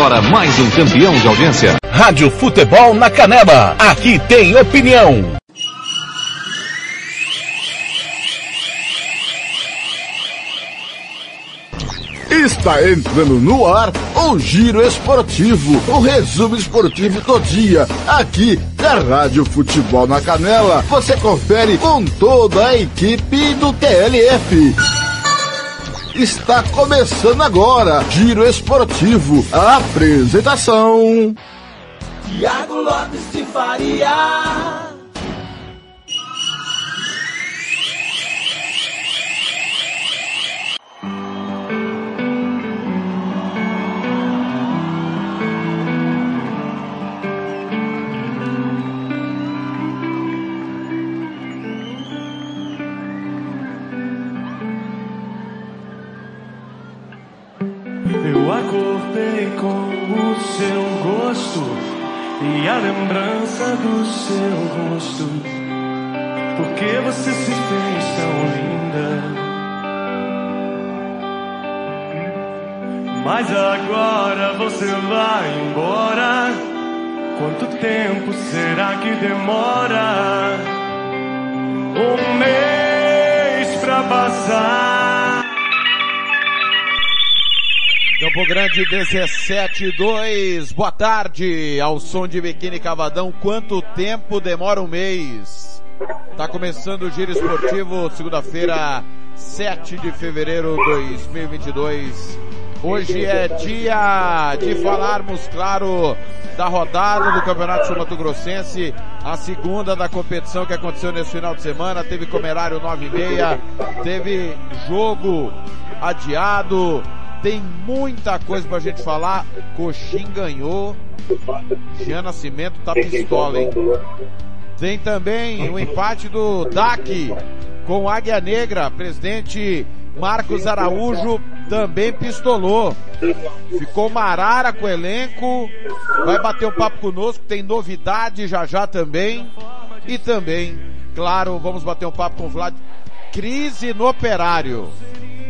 Agora mais um campeão de audiência. Rádio Futebol na Canela. Aqui tem opinião. Está entrando no ar o Giro Esportivo, o resumo esportivo do dia, aqui na Rádio Futebol na Canela. Você confere com toda a equipe do TLF. Está começando agora, Giro Esportivo, a apresentação. Tiago Lopes de Faria. E a lembrança do seu rosto. Porque você se fez tão linda. Mas agora você vai embora. Quanto tempo será que demora? Um mês pra passar. Campo Grande 17-2, boa tarde, ao som de biquíni cavadão, quanto tempo demora um mês? Tá começando o Giro Esportivo, segunda-feira, 7 de fevereiro de 2022. Hoje é dia de falarmos, claro, da rodada do Campeonato Sul Mato Grossense, a segunda da competição que aconteceu nesse final de semana, teve comerário 9 e meia, teve jogo adiado, tem muita coisa pra gente falar. Coxim ganhou. Jean Nascimento tá pistola, hein? Tem também o empate do DAC com Águia Negra. Presidente Marcos Araújo também pistolou. Ficou marara com o elenco. Vai bater um papo conosco. Tem novidade já já também. E também, claro, vamos bater um papo com o Vlad. Crise no operário.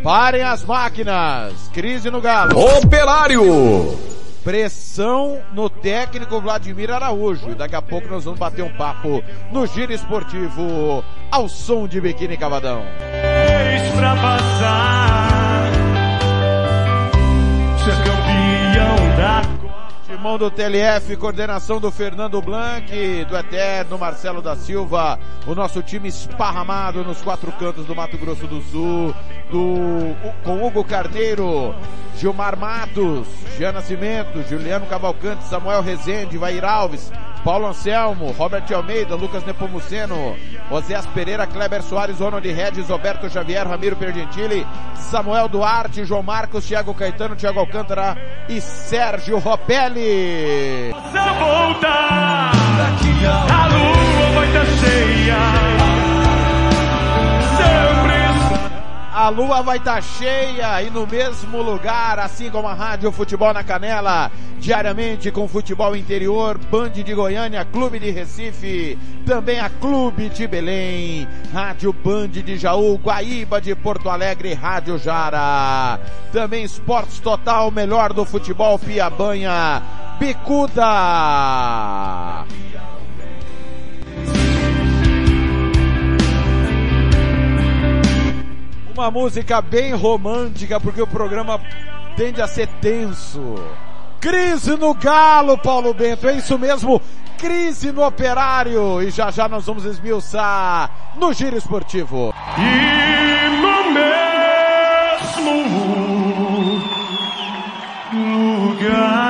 Parem as máquinas. Crise no Galo. Operário. Pressão no técnico Vladimir Araújo. E daqui a pouco nós vamos bater um papo no Giro Esportivo ao som de biquíni cavadão. Pra passar. Ser campeão da Timão do TLF, coordenação do Fernando Blanc, do Eterno Marcelo da Silva, o nosso time esparramado nos quatro cantos do Mato Grosso do Sul, do, com Hugo Carneiro, Gilmar Matos, Jean Nascimento, Juliano Cavalcante, Samuel Rezende, Vair Alves, Paulo Anselmo, Robert Almeida, Lucas Nepomuceno, Oséas Pereira, Kleber Soares, Ronald Regis, Roberto Xavier, Ramiro Pergentili, Samuel Duarte, João Marcos, Thiago Caetano, Thiago Alcântara e Sérgio Ropelli. Você voltar. A lua vai estar cheia. A lua vai estar cheia e no mesmo lugar, assim como a Rádio Futebol na Canela, diariamente com futebol interior, Band de Goiânia, Clube de Recife, também a Clube de Belém, Rádio Band de Jaú, Guaíba de Porto Alegre, Rádio Jara. Também Esportes Total, melhor do futebol, Piabanha, Bicuda. Uma música bem romântica, porque o programa tende a ser tenso. Crise no Galo, Paulo Bento, é isso mesmo, crise no Operário. E já já nós vamos esmiuçar no Giro Esportivo. E no mesmo lugar.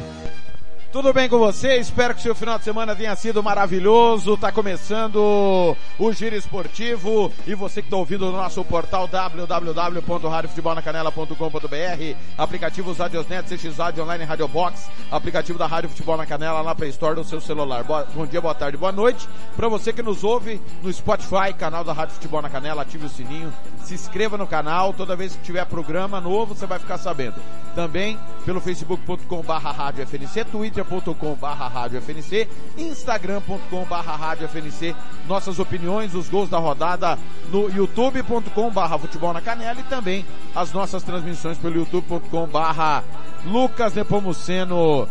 Tudo bem com você? Espero que seu final de semana tenha sido maravilhoso. Tá começando o Giro Esportivo e você que está ouvindo no nosso portal www.radiofutebolnacanela.com.br, aplicativos Radiosnet, CX Rádio Online Radio Box, aplicativo da Rádio Futebol na Canela na Play Store do seu celular. Bom dia, boa tarde, boa noite. Para você que nos ouve no Spotify, canal da Rádio Futebol na Canela, ative o sininho, se inscreva no canal. Toda vez que tiver programa novo, você vai ficar sabendo. Também pelo facebook.com barra rádio FNC, Twitter notícia.com barra instagram.com nossas opiniões, os gols da rodada no youtube.com futebol na canela e também as nossas transmissões pelo youtube.com Lucas Nepomuceno.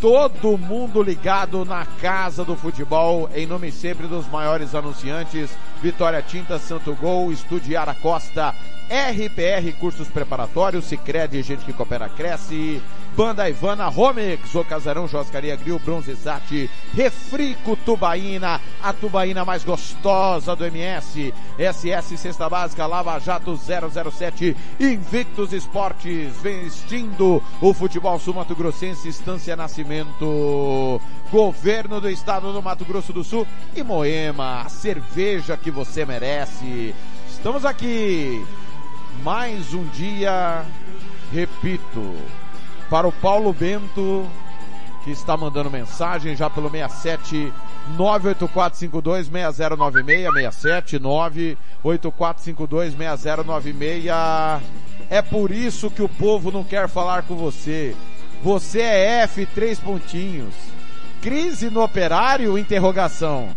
Todo mundo ligado na casa do futebol, em nome sempre dos maiores anunciantes, Vitória Tinta, Santo Gol, Estúdio Yara Costa, RPR Cursos Preparatórios, Cicred, gente que coopera cresce, Banda Ivana, Romex, O Casarão, Joscaria Grill, Bronzesat, Refrico Tubaína, a tubaína mais gostosa do MS, SS Cesta Básica, Lava Jato 007, Invictus Esportes, vestindo o futebol sul-mato grossense, Estância Nascimento, Governo do Estado do Mato Grosso do Sul e Moema, a cerveja que você merece. Estamos aqui. Mais um dia, repito, para o Paulo Bento, que está mandando mensagem já pelo 67 98452 6096 67 98452 6096. É por isso que o povo não quer falar com você. Você é F três pontinhos. Crise no operário? Interrogação.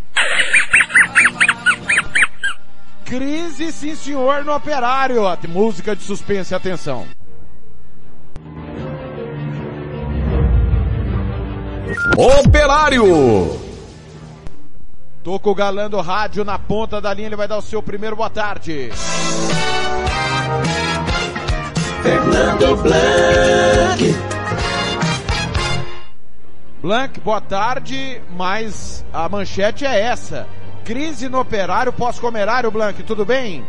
Crise, sim senhor, no operário. Música de suspense, atenção. Operário! Tô com o galã do rádio na ponta da linha, ele vai dar o seu primeiro boa tarde. Fernando Blanc. Blanc, boa tarde, mas a manchete é essa. Crise no operário pós-comerário, Blanc, tudo bem?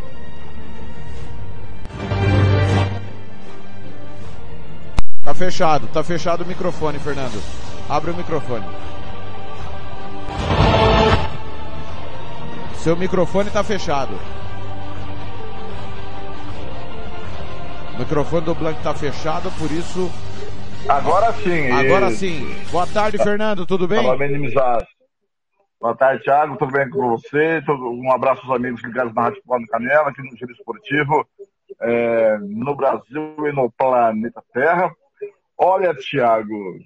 Tá fechado, tá fechado o microfone, Fernando. Abre o microfone. Seu microfone tá fechado. O microfone do Blanc tá fechado, por isso. Agora sim. Agora sim. Boa tarde, Fernando, tudo bem? Tava minimizado. Boa tarde, Thiago. Tudo bem com você? Um abraço aos amigos ligados na Rádio Futebol Canela, aqui no Giro Esportivo, é, no Brasil e no planeta Terra. Olha, Thiago,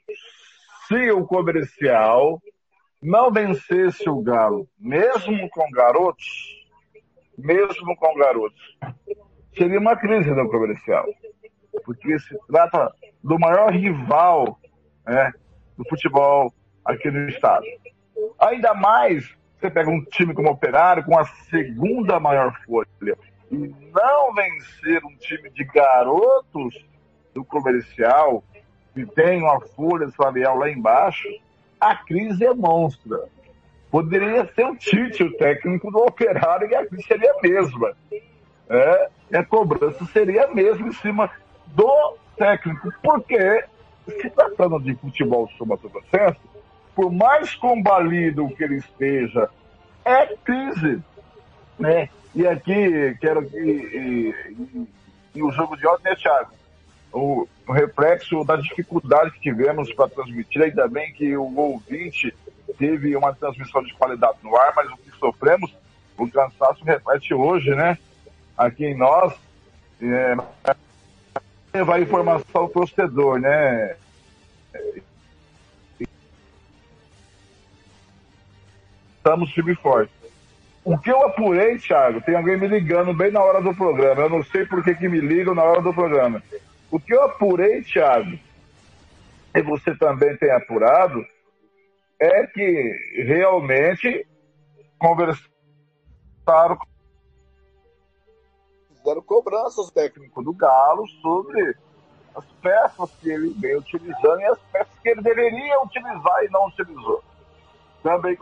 se o comercial não vencesse o Galo, mesmo com garotos, mesmo com garotos, seria uma crise no comercial. Porque se trata do maior rival né, do futebol aqui no estado. Ainda mais, você pega um time como Operário, com a segunda maior folha, e não vencer um time de garotos do comercial, tem uma folha salarial lá embaixo, a crise é monstra. Poderia ser o Tite, o técnico do Operário, e a crise seria a mesma. É, a cobrança seria a mesma em cima do técnico, porque se tratando de futebol sul-mato-grossense, por mais combalido que ele esteja, é crise. Né? E aqui, quero que. E, e, e o jogo de ontem, né, Thiago? O, reflexo da dificuldade que tivemos para transmitir, ainda bem que o ouvinte teve uma transmissão de qualidade no ar, mas o que sofremos, o cansaço reflete hoje, né? Aqui em nós, é, levar informação ao torcedor, né? Estamos firme e forte. O que eu apurei, Thiago, tem alguém me ligando bem na hora do programa. Eu não sei por que, que me ligam na hora do programa. O que eu apurei, Thiago, e você também tem apurado, é que realmente conversaram fizeram cobranças técnico do Galo sobre as peças que ele vem utilizando e as peças que ele deveria utilizar e não utilizou. Também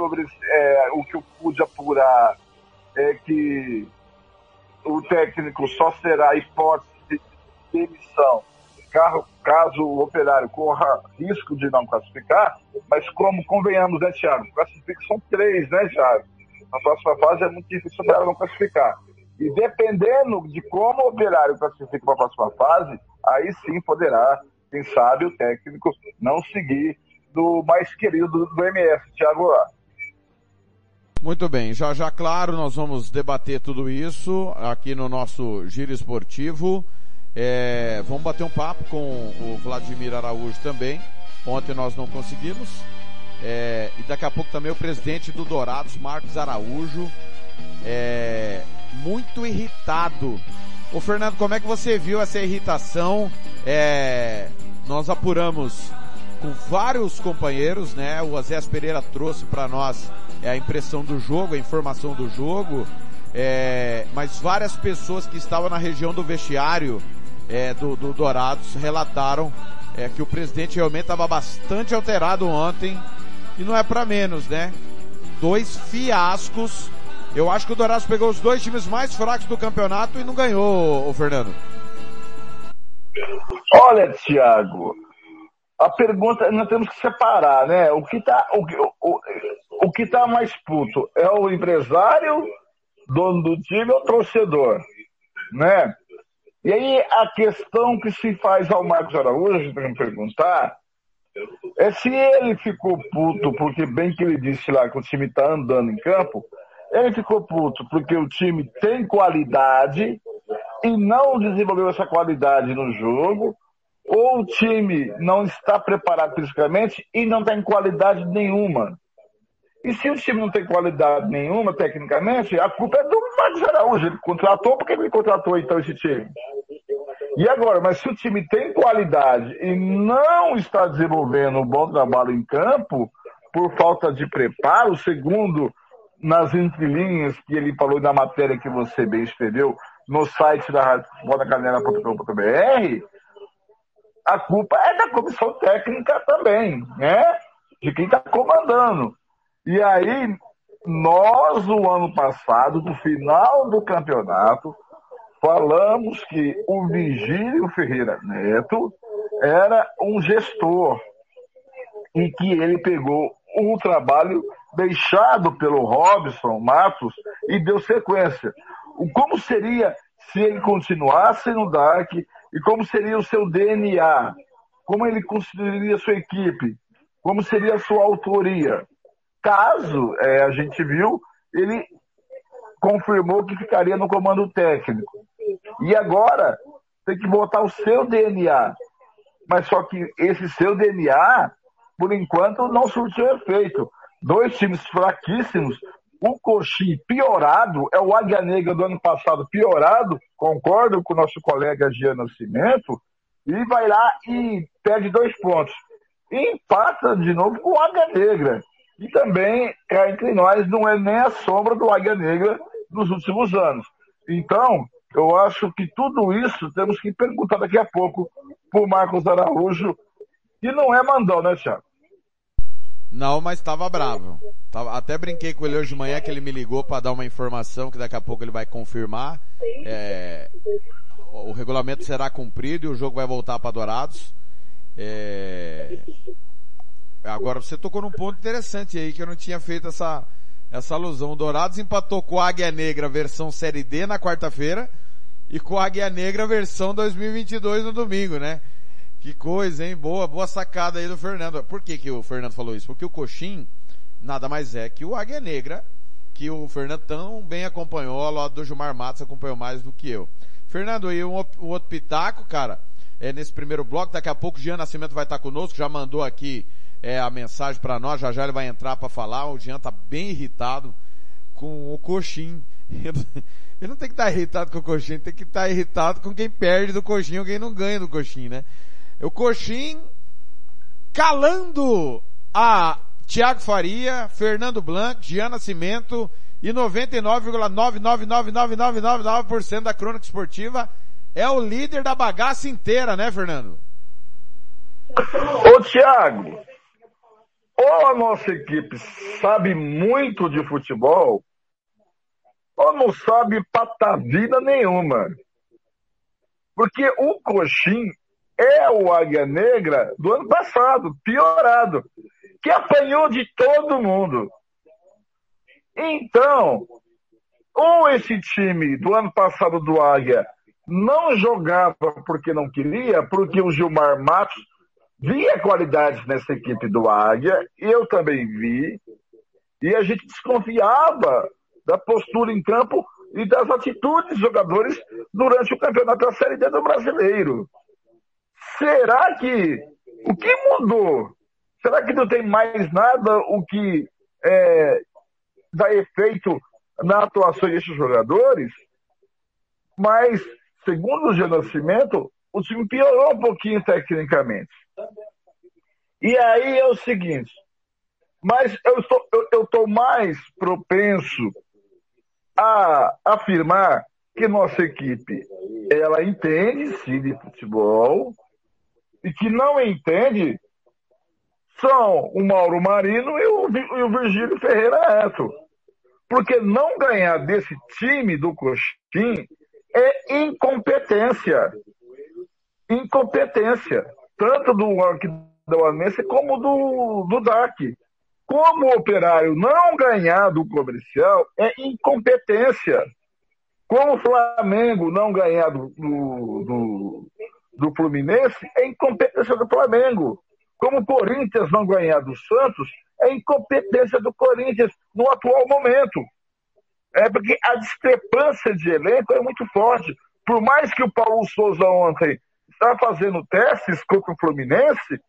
é, o que eu pude apurar é que o técnico só será hipótese de demissão caso o operário corra risco de não classificar, mas como convenhamos, né, Thiago? Classifica são três, né, Thiago? Na próxima fase é muito difícil para ela não classificar. E dependendo de como o operário classifica para a próxima fase, aí sim poderá, quem sabe, o técnico não seguir do mais querido do MS, Thiago Lá. Muito bem, já já claro, nós vamos debater tudo isso aqui no nosso giro esportivo. É, vamos bater um papo com o Vladimir Araújo também. Ontem nós não conseguimos. É, e daqui a pouco também o presidente do Dourados, Marcos Araújo, é, muito irritado. Ô Fernando, como é que você viu essa irritação? É, nós apuramos com vários companheiros, né? O Azés Pereira trouxe para nós é, a impressão do jogo, a informação do jogo, é, mas várias pessoas que estavam na região do vestiário é, do, do Dourados relataram é, que o presidente realmente estava bastante alterado ontem e não é para menos, né? Dois fiascos. Eu acho que o Dourados pegou os dois times mais fracos do campeonato e não ganhou, o Fernando. Olha, Thiago, a pergunta nós temos que separar, né? O que tá, o, o, o que tá mais puto é o empresário, dono do time ou torcedor, né? E aí a questão que se faz ao Marcos Araújo, para me perguntar, é se ele ficou puto, porque bem que ele disse lá que o time está andando em campo, ele ficou puto porque o time tem qualidade e não desenvolveu essa qualidade no jogo, ou o time não está preparado fisicamente e não tem qualidade nenhuma. E se o time não tem qualidade nenhuma, tecnicamente, a culpa é do Marcos Araújo. Ele contratou, por que ele contratou então esse time? E agora, mas se o time tem qualidade e não está desenvolvendo um bom trabalho em campo, por falta de preparo, segundo nas entrelinhas que ele falou na matéria que você bem escreveu no site da botacanela.com.br, a culpa é da comissão técnica também, né? De quem está comandando. E aí, nós, no ano passado, no final do campeonato, falamos que o Vigílio Ferreira Neto era um gestor e que ele pegou um trabalho deixado pelo Robson Matos e deu sequência. Como seria se ele continuasse no DAC e como seria o seu DNA? Como ele construiria sua equipe? Como seria a sua autoria? Caso é, a gente viu, ele confirmou que ficaria no comando técnico. E agora tem que botar o seu DNA. Mas só que esse seu DNA, por enquanto, não surtiu efeito. Dois times fraquíssimos, o Coxim piorado, é o Águia Negra do ano passado piorado, concordo com o nosso colega Gian Nascimento, e vai lá e perde dois pontos. E empata de novo com o Águia Negra. E também, cá entre nós, não é nem a sombra do Águia Negra nos últimos anos. Então, eu acho que tudo isso temos que perguntar daqui a pouco para o Marcos Araújo, que não é mandão, né, Thiago? Não, mas estava bravo. Até brinquei com ele hoje de manhã que ele me ligou para dar uma informação que daqui a pouco ele vai confirmar. É, o regulamento será cumprido e o jogo vai voltar para Dourados. É, agora você tocou num ponto interessante aí que eu não tinha feito essa essa alusão. O Dourados empatou com a Águia Negra versão Série D na quarta-feira e com a Águia Negra versão 2022 no domingo, né? Que coisa, hein? Boa, boa sacada aí do Fernando. Por que que o Fernando falou isso? Porque o Coxim nada mais é que o Águia Negra, que o Fernando tão bem acompanhou, ao lado do Gilmar Matos acompanhou mais do que eu. Fernando, e um, um outro pitaco, cara, é nesse primeiro bloco, daqui a pouco o Jean Nascimento vai estar conosco, já mandou aqui é, a mensagem para nós, já já ele vai entrar para falar, o Jean tá bem irritado com o Coxim. Ele não tem que estar tá irritado com o Coxim, tem que estar tá irritado com quem perde do Coxim quem não ganha do Coxim, né? O Coxim calando a Tiago Faria, Fernando Blanc, Gian Nascimento e 99,999999% da crônica esportiva é o líder da bagaça inteira, né, Fernando? Ô Tiago, ou a nossa equipe sabe muito de futebol, ou não sabe patavina nenhuma. Porque o Coxim é o Águia Negra do ano passado, piorado, que apanhou de todo mundo. Então, ou esse time do ano passado do Águia não jogava porque não queria, porque o Gilmar Matos via qualidades nessa equipe do Águia, eu também vi, e a gente desconfiava da postura em campo e das atitudes dos jogadores durante o campeonato da Série D do Brasileiro. Será que o que mudou Será que não tem mais nada o que é, dá efeito na atuação desses jogadores? Mas, segundo o Nascimento, o time piorou um pouquinho tecnicamente. E aí é o seguinte, mas eu estou, eu, eu estou mais propenso a afirmar que nossa equipe ela entende sim de futebol e que não entende são o Mauro Marino e o, e o Virgílio Ferreira Neto. Porque não ganhar desse time do Coxim é incompetência. Incompetência. Tanto do Arquidaunense como do, do DAC. Como o operário não ganhar do comercial é incompetência. Como o Flamengo não ganhar do, do, do, do Fluminense é incompetência do Flamengo. Como o Corinthians não ganhar do Santos é incompetência do Corinthians no atual momento. É porque a discrepância de elenco é muito forte. Por mais que o Paulo Souza ontem está fazendo testes contra o Fluminense,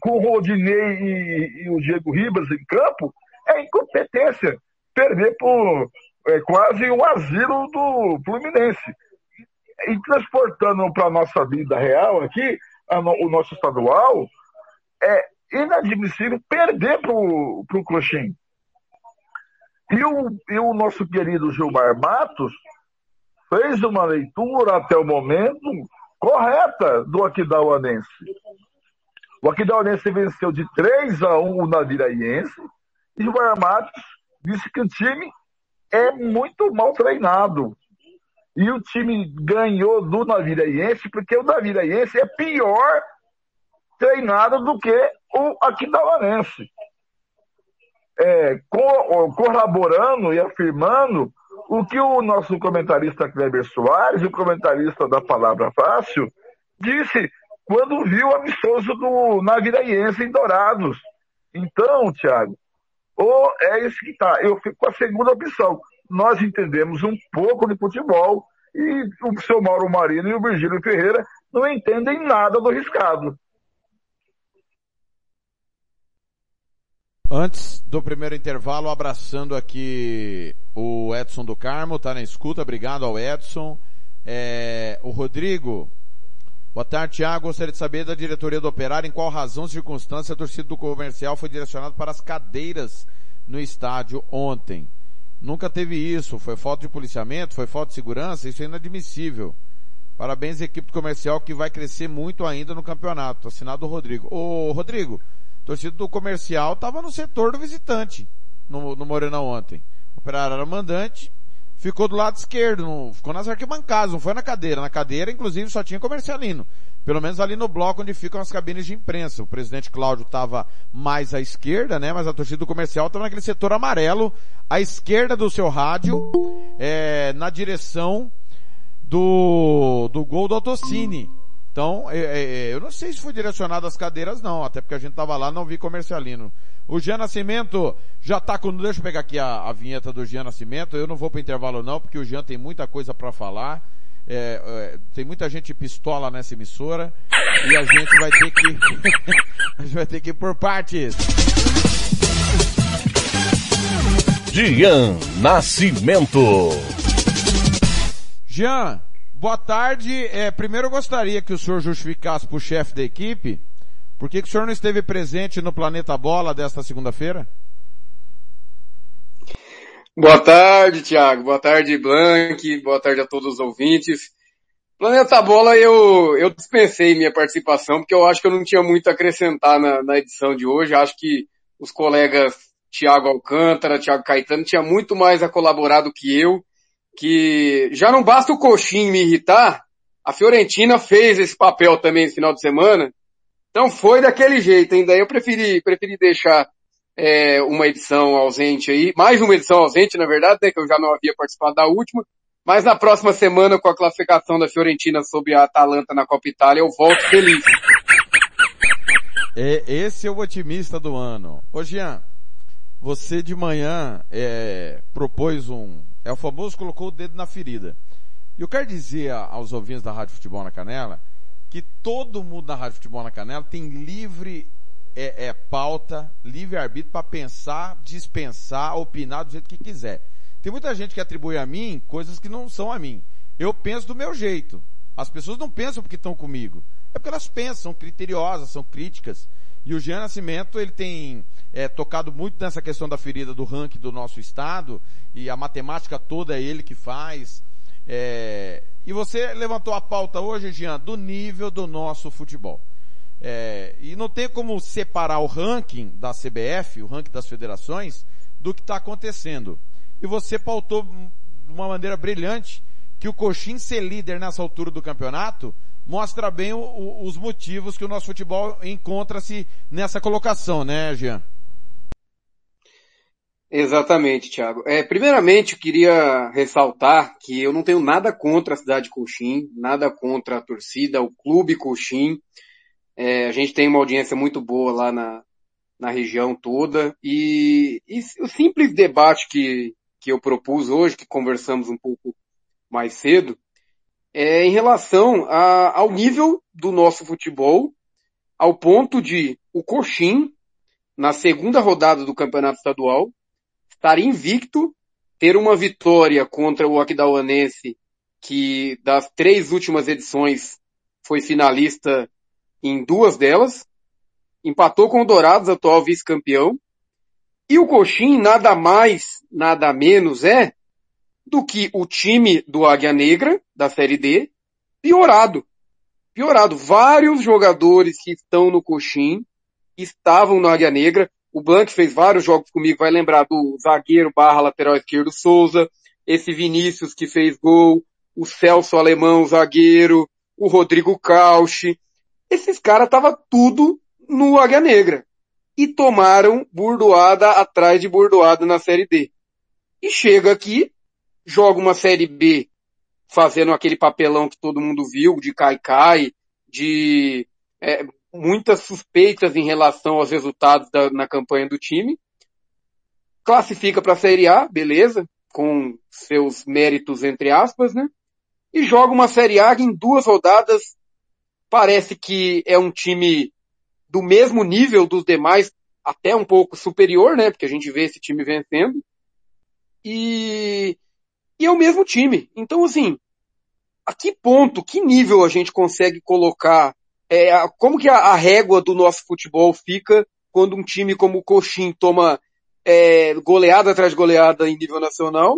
com o Rodinei e, e o Diego Ribas em campo, é incompetência. Perder por é, quase um asilo do Fluminense. E transportando para a nossa vida real aqui, o nosso estadual, é inadmissível perder para o Coxim. E o, e o nosso querido Gilmar Matos fez uma leitura até o momento correta do Aquidauanense. O Aquidauanense venceu de 3 a 1 o Naviraense e o Matos disse que o time é muito mal treinado. E o time ganhou do Naviraense porque o Naviraense é pior treinado do que o Aquidauanense. É, corroborando e afirmando o que o nosso comentarista Kleber Soares, o comentarista da Palavra Fácil, disse quando viu o amistoso do Naviraense em Dourados. Então, Thiago, ou é isso que está. Eu fico com a segunda opção. Nós entendemos um pouco de futebol e o seu Mauro Marino e o Virgílio Ferreira não entendem nada do riscado. Antes do primeiro intervalo, abraçando aqui o Edson do Carmo, tá na escuta, obrigado ao Edson. É, o Rodrigo, boa tarde, Thiago. Gostaria de saber da diretoria do Operário em qual razão, circunstância, a torcida do comercial foi direcionada para as cadeiras no estádio ontem. Nunca teve isso, foi falta de policiamento, foi falta de segurança, isso é inadmissível. Parabéns à equipe comercial que vai crescer muito ainda no campeonato. Assinado o Rodrigo. Ô, Rodrigo, torcida do comercial estava no setor do visitante no, no Morenão ontem. O operário era mandante, ficou do lado esquerdo, no, ficou nas arquibancadas, não foi na cadeira. Na cadeira, inclusive, só tinha comercialino. Pelo menos ali no bloco onde ficam as cabines de imprensa. O presidente Cláudio estava mais à esquerda, né? Mas a torcida do comercial estava naquele setor amarelo, à esquerda do seu rádio, é, na direção do, do gol do Autocine. Então, é, é, é, eu não sei se foi direcionado às cadeiras não, até porque a gente tava lá não vi comercialino. O Jean Nascimento já tá com, deixa eu pegar aqui a, a vinheta do Jean Nascimento, eu não vou para intervalo não, porque o Jean tem muita coisa para falar. É, é, tem muita gente pistola nessa emissora e a gente vai ter que a gente vai ter que ir por partes. Jean Nascimento. Jean, Boa tarde. É, primeiro eu gostaria que o senhor justificasse para o chefe da equipe por que, que o senhor não esteve presente no Planeta Bola desta segunda-feira? Boa tarde, Tiago. Boa tarde, Blank. Boa tarde a todos os ouvintes. Planeta Bola eu, eu dispensei minha participação porque eu acho que eu não tinha muito a acrescentar na, na edição de hoje. Acho que os colegas Tiago Alcântara, Tiago Caetano tinha muito mais a colaborar do que eu que já não basta o coxinho me irritar, a Fiorentina fez esse papel também no final de semana. Então foi daquele jeito, ainda eu preferi, preferi deixar é, uma edição ausente aí, mais uma edição ausente, na verdade, né, que eu já não havia participado da última, mas na próxima semana, com a classificação da Fiorentina sobre a Atalanta na Copa Itália, eu volto feliz. É, esse é o otimista do ano. Ô Jean, você de manhã é, propôs um, é o famoso colocou o dedo na ferida. E eu quero dizer aos ouvintes da Rádio Futebol na Canela que todo mundo da Rádio Futebol na Canela tem livre é, é pauta, livre-arbítrio para pensar, dispensar, opinar do jeito que quiser. Tem muita gente que atribui a mim coisas que não são a mim. Eu penso do meu jeito. As pessoas não pensam porque estão comigo. É porque elas pensam, são criteriosas, são críticas. E o Jean Nascimento, ele tem é, tocado muito nessa questão da ferida do ranking do nosso estado, e a matemática toda é ele que faz. É, e você levantou a pauta hoje, Jean, do nível do nosso futebol. É, e não tem como separar o ranking da CBF, o ranking das federações, do que está acontecendo. E você pautou de uma maneira brilhante que o Coxim ser líder nessa altura do campeonato mostra bem o, o, os motivos que o nosso futebol encontra-se nessa colocação, né, Jean? Exatamente, Thiago. É, primeiramente, eu queria ressaltar que eu não tenho nada contra a cidade de Coxim, nada contra a torcida, o clube Coxim. É, a gente tem uma audiência muito boa lá na, na região toda e, e o simples debate que, que eu propus hoje, que conversamos um pouco mais cedo, é em relação a, ao nível do nosso futebol, ao ponto de o Coxim, na segunda rodada do campeonato estadual, estar invicto, ter uma vitória contra o Aquidauanense, que das três últimas edições foi finalista em duas delas, empatou com o Dourados, atual vice-campeão, e o Coxim nada mais, nada menos é do que o time do Águia Negra, da Série D, piorado. Piorado. Vários jogadores que estão no Coxim estavam no Águia Negra. O Blanc fez vários jogos comigo, vai lembrar do zagueiro barra lateral esquerdo Souza, esse Vinícius que fez gol, o Celso Alemão, zagueiro, o Rodrigo Cauche. Esses caras tava tudo no Águia Negra. E tomaram burdoada atrás de burdoada na Série D. E chega aqui, joga uma Série B fazendo aquele papelão que todo mundo viu, de cai-cai, de é, muitas suspeitas em relação aos resultados da, na campanha do time. Classifica para a Série A, beleza, com seus méritos entre aspas, né? E joga uma Série A em duas rodadas parece que é um time do mesmo nível dos demais, até um pouco superior, né? Porque a gente vê esse time vencendo. E e é o mesmo time. Então, assim, a que ponto, que nível a gente consegue colocar, é, como que a, a, régua do nosso futebol fica quando um time como o Coxim toma é, goleada atrás de goleada em nível nacional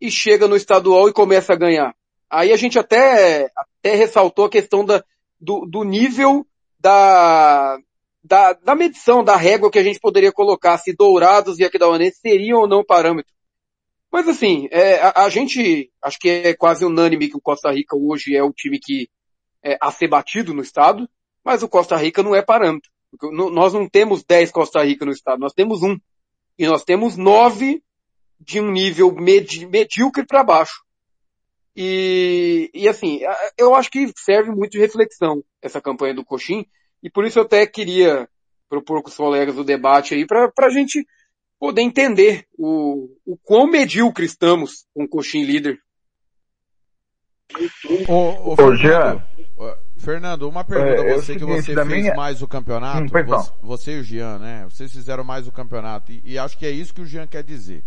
e chega no estadual e começa a ganhar? Aí a gente até, até ressaltou a questão da, do, do nível da, da, da medição, da régua que a gente poderia colocar, se Dourados e Aquidauanense seriam ou não parâmetro. Mas assim, é, a, a, gente, acho que é quase unânime que o Costa Rica hoje é o time que é a ser batido no estado, mas o Costa Rica não é parâmetro. Nós não temos 10 Costa Rica no estado, nós temos um. E nós temos nove de um nível medíocre para baixo. E, e assim, eu acho que serve muito de reflexão essa campanha do Coxim, e por isso eu até queria propor com os colegas o debate aí para a gente poder entender o, o quão medíocre estamos com o Coxim líder. Ô, ô, Fernando, Fernando, uma pergunta é, a você, que você fez minha... mais o campeonato. Hum, você, você, e o Jean, né? Vocês fizeram mais o campeonato. E, e, acho que é isso que o Jean quer dizer.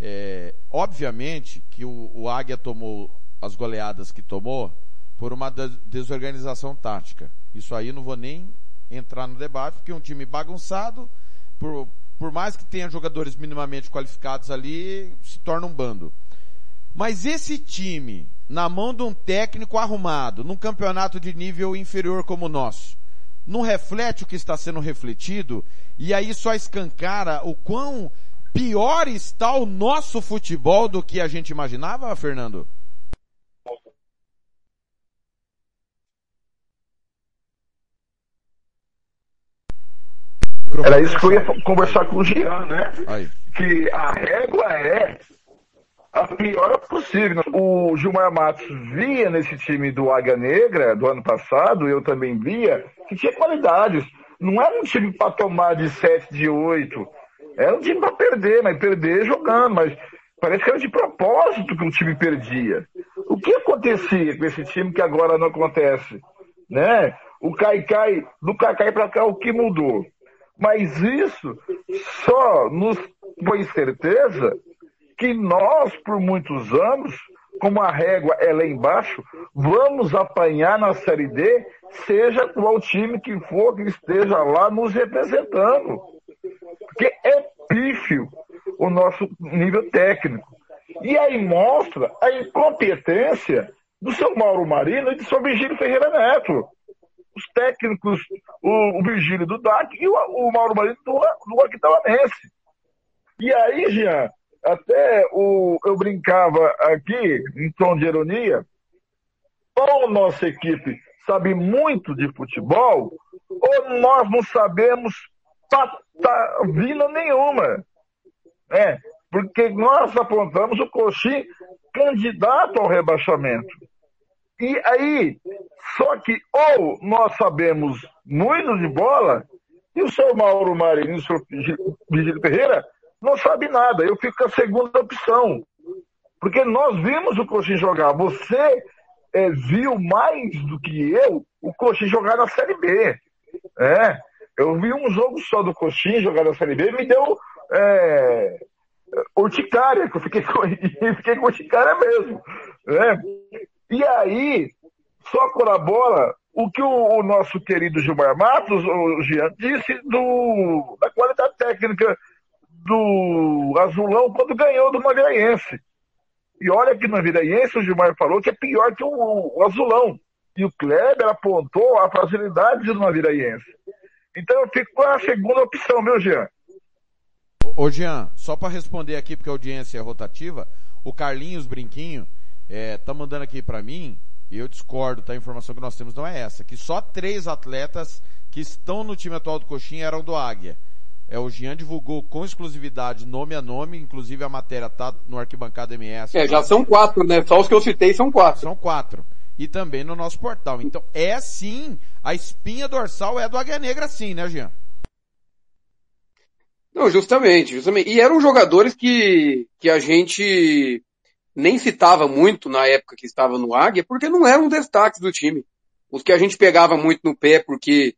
É, obviamente que o, o Águia tomou as goleadas que tomou por uma desorganização tática. Isso aí não vou nem entrar no debate, porque é um time bagunçado, por, por mais que tenha jogadores minimamente qualificados ali, se torna um bando. Mas esse time, na mão de um técnico arrumado, num campeonato de nível inferior como o nosso, não reflete o que está sendo refletido, e aí só escancara o quão pior está o nosso futebol do que a gente imaginava, Fernando? Era isso que eu ia conversar com o Jean, né? Aí. Que a régua é a pior possível. O Gilmar Matos via nesse time do Águia Negra do ano passado, eu também via, que tinha qualidades. Não era um time para tomar de 7, de 8. Era um time para perder, mas perder jogando. Mas parece que era de propósito que o time perdia. O que acontecia com esse time que agora não acontece? Né? o Caicai, do Caicai para cá, o que mudou? Mas isso só nos foi certeza que nós, por muitos anos, como a régua é lá embaixo, vamos apanhar na Série D, seja qual time que for que esteja lá nos representando. Porque é pífio o nosso nível técnico. E aí mostra a incompetência do seu Mauro Marino e do seu Virgílio Ferreira Neto. Os técnicos, o, o Virgílio do DAC e o, o Mauro Marino do, do Aquitalanense. E aí, Jean, até o, eu brincava aqui, em tom de ironia, ou nossa equipe sabe muito de futebol, ou nós não sabemos patavina nenhuma. É, porque nós apontamos o Coxim candidato ao rebaixamento. E aí, só que ou nós sabemos muito de bola, e o seu Mauro Marinho e o seu Vigílio Ferreira não sabe nada. Eu fico com a segunda opção. Porque nós vimos o Coxim jogar. Você é, viu mais do que eu o Coxim jogar na Série B. É, eu vi um jogo só do Coxim jogar na Série B me deu é, urticária, que eu fiquei com, fiquei com urticária mesmo. Né? E aí, só colabora o que o, o, nosso querido Gilmar Matos, o Jean, disse do, da qualidade técnica do Azulão quando ganhou do Magalhãense. E olha que no Magalhãense o Gilmar falou que é pior que o, o Azulão. E o Kleber apontou a facilidade do Naviraense. Então eu fico com a segunda opção, meu Jean. Ô Jean, só para responder aqui, porque a audiência é rotativa, o Carlinhos Brinquinho é, tá mandando aqui para mim, e eu discordo, tá? A informação que nós temos não é essa, que só três atletas que estão no time atual do Coxinha eram do Águia. É, o Jean divulgou com exclusividade, nome a nome, inclusive a matéria tá no arquibancada MS. É, já são quatro, né? Só os que eu citei são quatro. São quatro. E também no nosso portal. Então, é sim, a espinha dorsal é do Águia Negra sim, né, Jean? Não, justamente, justamente. E eram jogadores que, que a gente nem citava muito na época que estava no Águia, porque não eram destaques do time. Os que a gente pegava muito no pé porque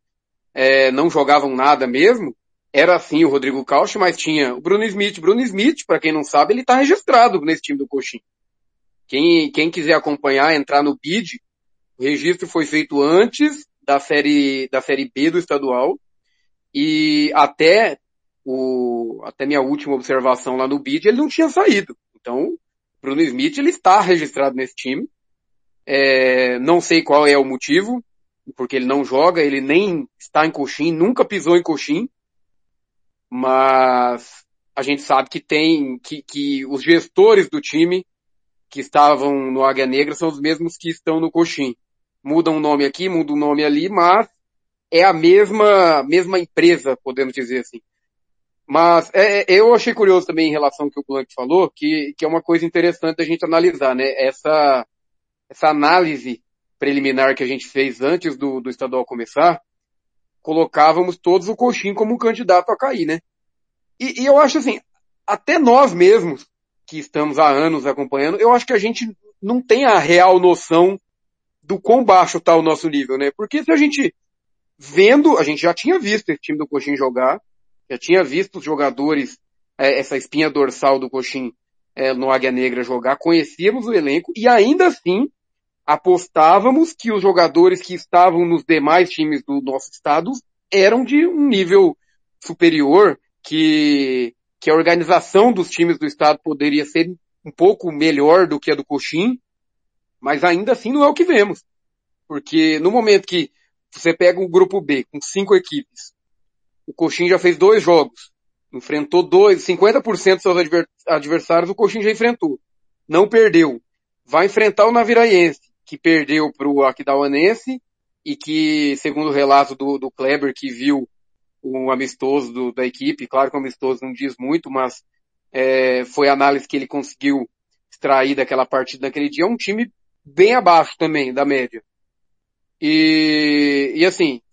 é, não jogavam nada mesmo, era assim o Rodrigo Cauch, mas tinha o Bruno Smith. Bruno Smith, para quem não sabe, ele está registrado nesse time do Coxim. Quem, quem quiser acompanhar, entrar no BID, o registro foi feito antes da série, da série B do estadual e até o, até minha última observação lá no bid, ele não tinha saído. Então, Bruno Smith, ele está registrado nesse time. É, não sei qual é o motivo, porque ele não joga, ele nem está em coxim, nunca pisou em coxim. Mas a gente sabe que tem, que, que os gestores do time que estavam no Águia Negra são os mesmos que estão no coxim. Mudam um nome aqui, mudam um nome ali, mas é a mesma, mesma empresa, podemos dizer assim. Mas é, é, eu achei curioso também em relação ao que o Blanc falou, que, que é uma coisa interessante a gente analisar, né? Essa, essa análise preliminar que a gente fez antes do, do estadual começar, colocávamos todos o Coxim como um candidato a cair, né? E, e eu acho assim, até nós mesmos, que estamos há anos acompanhando, eu acho que a gente não tem a real noção do quão baixo está o nosso nível, né? Porque se a gente vendo, a gente já tinha visto esse time do Coxim jogar, já tinha visto os jogadores, é, essa espinha dorsal do Coxim é, no Águia Negra jogar, conhecíamos o elenco e ainda assim apostávamos que os jogadores que estavam nos demais times do nosso estado eram de um nível superior, que, que a organização dos times do estado poderia ser um pouco melhor do que a do Coxim, mas ainda assim não é o que vemos. Porque no momento que você pega o grupo B com cinco equipes o Coxim já fez dois jogos. Enfrentou dois, 50% dos seus adversários o Coxim já enfrentou. Não perdeu. Vai enfrentar o Naviraense, que perdeu para o Aquidauanense e que, segundo o relato do, do Kleber, que viu o amistoso do, da equipe, claro que o amistoso não diz muito, mas é, foi a análise que ele conseguiu extrair daquela partida naquele dia, é um time bem abaixo também da média. E, e assim,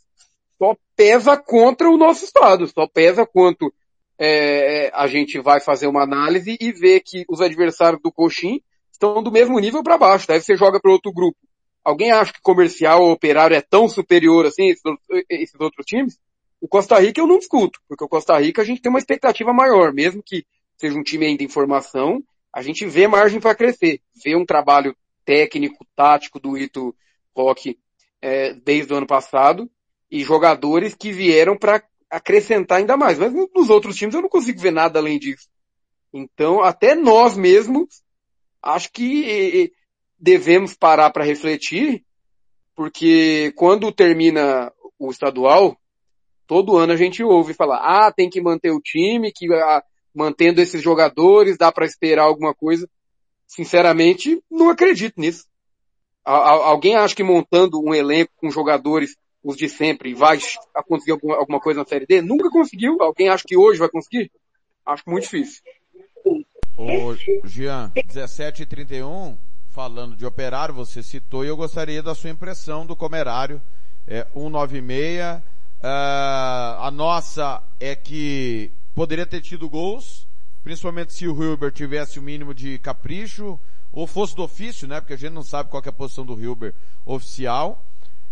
só pesa contra o nosso estado, só pesa quanto é, a gente vai fazer uma análise e ver que os adversários do Coxim estão do mesmo nível para baixo. Daí você joga para outro grupo. alguém acha que comercial ou operário é tão superior assim, esses, esses outros times? O Costa Rica eu não discuto, porque o Costa Rica a gente tem uma expectativa maior, mesmo que seja um time ainda em formação, a gente vê margem para crescer, vê um trabalho técnico, tático do Ito Rock é, desde o ano passado e jogadores que vieram para acrescentar ainda mais. Mas nos outros times eu não consigo ver nada além disso. Então, até nós mesmos, acho que devemos parar para refletir, porque quando termina o estadual, todo ano a gente ouve falar, ah, tem que manter o time, que ah, mantendo esses jogadores dá para esperar alguma coisa. Sinceramente, não acredito nisso. Alguém acha que montando um elenco com jogadores os de sempre vai conseguir alguma coisa na Série D? Nunca conseguiu. Alguém acha que hoje vai conseguir? Acho muito difícil. Ô, Jean, 17 e 31, falando de operário, você citou e eu gostaria da sua impressão do comerário. É, 196, uh, a nossa é que poderia ter tido gols, principalmente se o Hilbert tivesse o mínimo de capricho, ou fosse do ofício, né? Porque a gente não sabe qual é a posição do Hilbert oficial.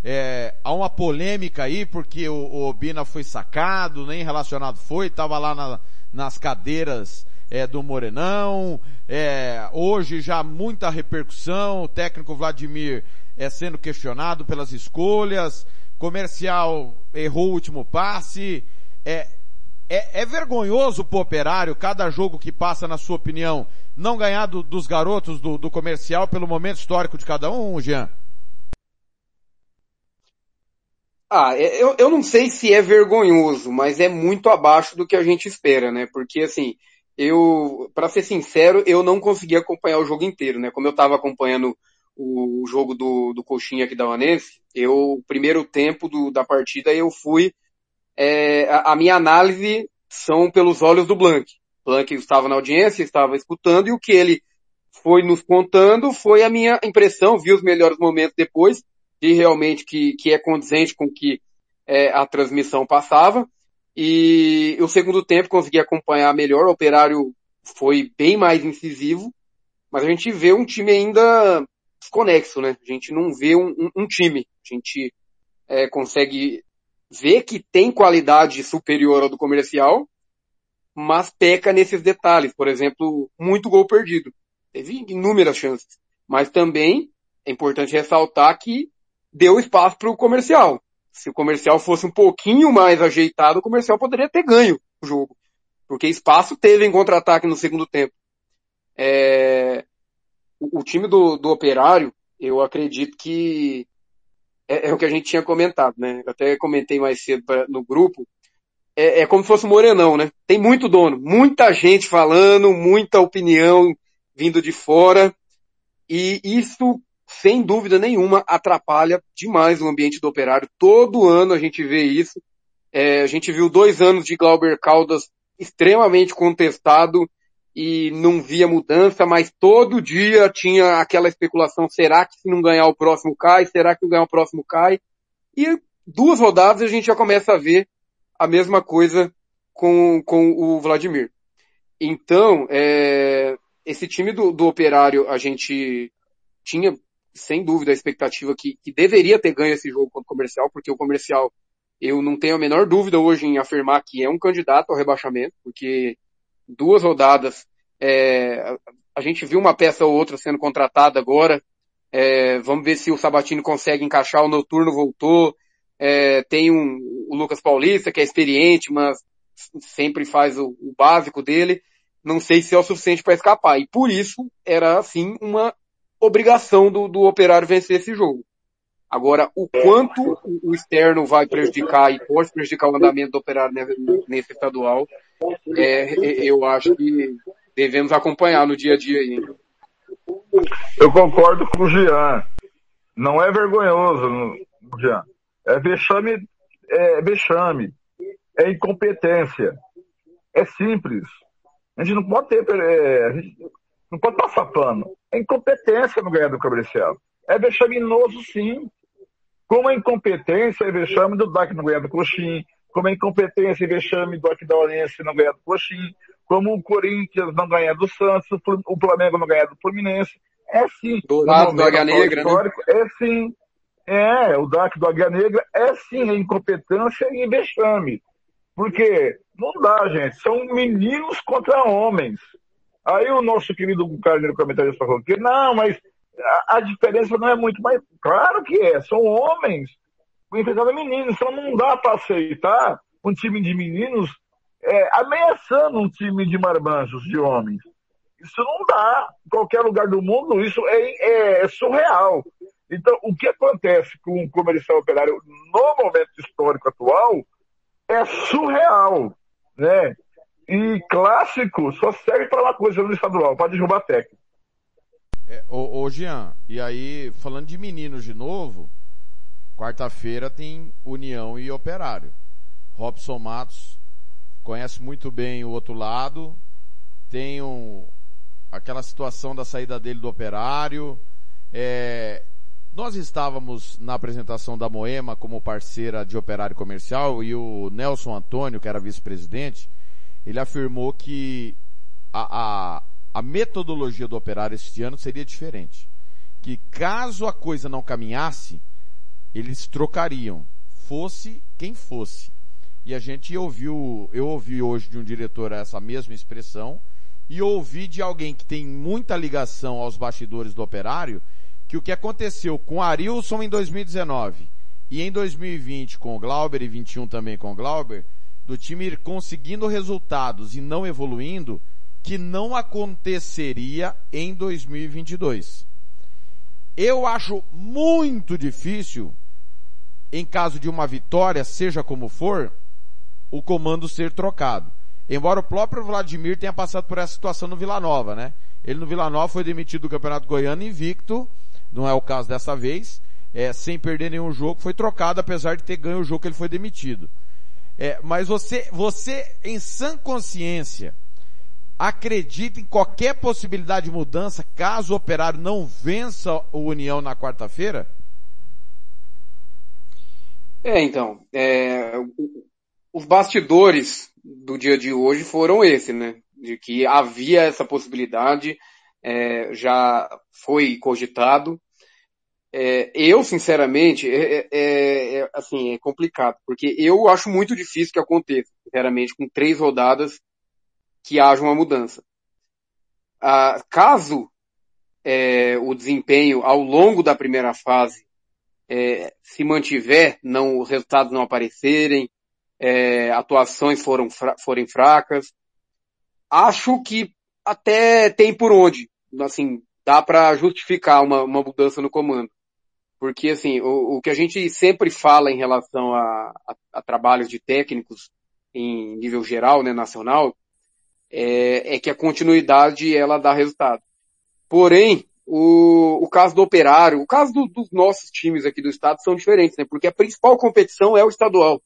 É, há uma polêmica aí, porque o, o Obina foi sacado, nem relacionado foi, estava lá na, nas cadeiras é, do Morenão. É, hoje já muita repercussão, o técnico Vladimir é sendo questionado pelas escolhas, comercial errou o último passe. É, é, é vergonhoso pro operário, cada jogo que passa, na sua opinião, não ganhar do, dos garotos do, do comercial pelo momento histórico de cada um, Jean? Ah, é, eu, eu não sei se é vergonhoso, mas é muito abaixo do que a gente espera, né? Porque assim, eu, para ser sincero, eu não consegui acompanhar o jogo inteiro, né? Como eu tava acompanhando o jogo do, do Coxinha aqui da Vanense, eu, o primeiro tempo do, da partida, eu fui é, a, a, minha análise são pelos olhos do Blank. Blank estava na audiência, estava escutando, e o que ele foi nos contando foi a minha impressão, vi os melhores momentos depois, e realmente que, que é condizente com que é, a transmissão passava. E o segundo tempo consegui acompanhar melhor, o operário foi bem mais incisivo, mas a gente vê um time ainda desconexo, né? A gente não vê um, um, um time. A gente é, consegue vê que tem qualidade superior ao do comercial, mas peca nesses detalhes. Por exemplo, muito gol perdido. Teve inúmeras chances. Mas também é importante ressaltar que deu espaço para o comercial. Se o comercial fosse um pouquinho mais ajeitado, o comercial poderia ter ganho o jogo. Porque espaço teve em contra-ataque no segundo tempo. É... O, o, time do, do operário, eu acredito que é, é, o que a gente tinha comentado, né? Eu até comentei mais cedo pra, no grupo. É, é como se fosse um morenão, né? Tem muito dono, muita gente falando, muita opinião vindo de fora. E isso, sem dúvida nenhuma, atrapalha demais o ambiente do operário. Todo ano a gente vê isso. É, a gente viu dois anos de Glauber Caldas extremamente contestado e não via mudança, mas todo dia tinha aquela especulação, será que se não ganhar o próximo cai? Será que não ganhar o próximo cai? E duas rodadas a gente já começa a ver a mesma coisa com, com o Vladimir. Então, é, esse time do, do Operário, a gente tinha, sem dúvida, a expectativa que, que deveria ter ganho esse jogo contra o Comercial, porque o Comercial, eu não tenho a menor dúvida hoje em afirmar que é um candidato ao rebaixamento, porque duas rodadas. É, a gente viu uma peça ou outra sendo contratada agora. É, vamos ver se o Sabatini consegue encaixar. O Noturno voltou. É, tem um, o Lucas Paulista, que é experiente, mas sempre faz o, o básico dele. Não sei se é o suficiente para escapar. E por isso era, assim, uma obrigação do, do operário vencer esse jogo. Agora, o quanto o externo vai prejudicar e pode prejudicar o andamento do operário nesse estadual, é, eu acho que devemos acompanhar no dia a dia. Eu concordo com o Jean. Não é vergonhoso, Jean. É vexame, é vexame. É incompetência. É simples. A gente não pode ter, é, não pode passar pano. É incompetência no ganhar do comercial. É vexaminoso, sim. Como a incompetência e vexame do DAC não ganhar do Coxim, como a incompetência e vexame do Aquidaurense não ganhar do Coxim, como o Corinthians não ganhar do Santos, o Flamengo não ganhar do Fluminense. É sim. Do lado do Águia Negra, né? histórico, É sim. É, o DAC do Águia Negra é sim é incompetência e vexame. Porque não dá, gente. São meninos contra homens. Aí o nosso querido Carneiro comentarista falou que não, mas a, a diferença não é muito. Mas claro que é. São homens enfrentando meninos. Então não dá para aceitar um time de meninos é, ameaçando um time de marmanjos, de homens. Isso não dá. Em qualquer lugar do mundo, isso é, é, é surreal. Então, o que acontece com o comercial operário no momento histórico atual é surreal, né? E clássico só serve para uma coisa no estadual, para derrubar técnico. É, ô, Jean, e aí, falando de meninos de novo, quarta-feira tem União e Operário. Robson Matos conhece muito bem o outro lado, tem um, aquela situação da saída dele do Operário. É, nós estávamos na apresentação da Moema como parceira de operário comercial e o Nelson Antônio, que era vice-presidente, ele afirmou que a, a, a metodologia do operário este ano seria diferente. Que caso a coisa não caminhasse, eles trocariam, fosse quem fosse. E a gente ouviu, eu ouvi hoje de um diretor essa mesma expressão, e ouvi de alguém que tem muita ligação aos bastidores do operário, que o que aconteceu com Arilson em 2019 e em 2020 com o Glauber e 21 também com o Glauber, do time ir conseguindo resultados e não evoluindo, que não aconteceria em 2022. Eu acho muito difícil, em caso de uma vitória, seja como for, o comando ser trocado. Embora o próprio Vladimir tenha passado por essa situação no Vila Nova, né? Ele no Vila Nova foi demitido do Campeonato Goiano invicto, não é o caso dessa vez, é, sem perder nenhum jogo, foi trocado apesar de ter ganho o jogo que ele foi demitido. É, mas você, você em sã consciência, acredita em qualquer possibilidade de mudança caso o operário não vença o União na quarta-feira? É, então, é, os bastidores do dia de hoje foram esse, né? De que havia essa possibilidade, é, já foi cogitado. É, eu, sinceramente, é, é, é, assim, é complicado, porque eu acho muito difícil que aconteça, sinceramente, com três rodadas que haja uma mudança. Ah, caso é, o desempenho ao longo da primeira fase é, se mantiver, não, os resultados não aparecerem, é, atuações foram forem fracas, acho que até tem por onde, assim, dá para justificar uma, uma mudança no comando. Porque, assim, o, o que a gente sempre fala em relação a, a, a trabalhos de técnicos em nível geral, né, nacional, é, é, que a continuidade ela dá resultado. Porém, o, o caso do operário, o caso do, dos nossos times aqui do estado são diferentes, né? Porque a principal competição é o estadual.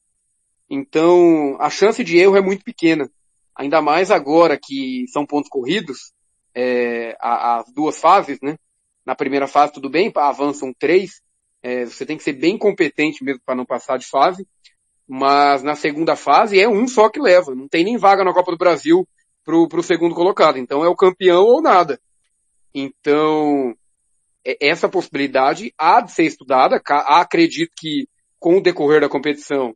Então, a chance de erro é muito pequena. Ainda mais agora que são pontos corridos, é, as duas fases, né? Na primeira fase tudo bem, avançam três, é, você tem que ser bem competente mesmo para não passar de fase. Mas na segunda fase é um só que leva. Não tem nem vaga na Copa do Brasil pro, pro segundo colocado. Então é o campeão ou nada. Então, essa possibilidade há de ser estudada. Acredito que com o decorrer da competição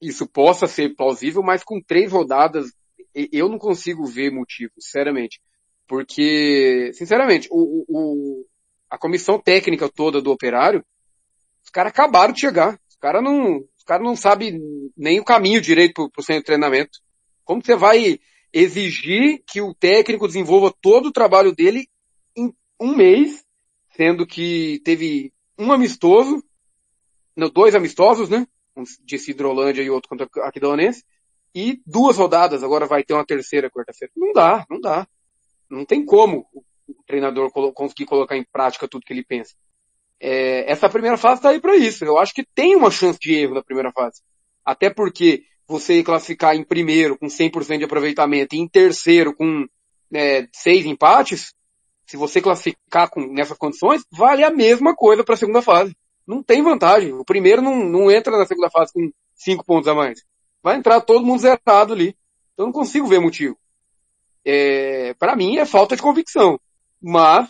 isso possa ser plausível, mas com três rodadas eu não consigo ver motivo, sinceramente. Porque, sinceramente, o, o, a comissão técnica toda do operário, caras acabaram de chegar. Os caras não, cara não sabem nem o caminho direito pro, pro centro de treinamento. Como você vai exigir que o técnico desenvolva todo o trabalho dele em um mês, sendo que teve um amistoso, não, dois amistosos, né? Um de Cidrolândia e outro contra Aquidauanense, e duas rodadas, agora vai ter uma terceira quarta-feira. Não dá, não dá. Não tem como o treinador conseguir colocar em prática tudo que ele pensa. É, essa primeira fase está aí para isso. Eu acho que tem uma chance de erro na primeira fase. Até porque você classificar em primeiro com 100% de aproveitamento e em terceiro com é, seis empates, se você classificar com, nessas condições, vale a mesma coisa para a segunda fase. Não tem vantagem. O primeiro não, não entra na segunda fase com cinco pontos a mais. Vai entrar todo mundo zerado ali. Então não consigo ver motivo. É, para mim é falta de convicção. Mas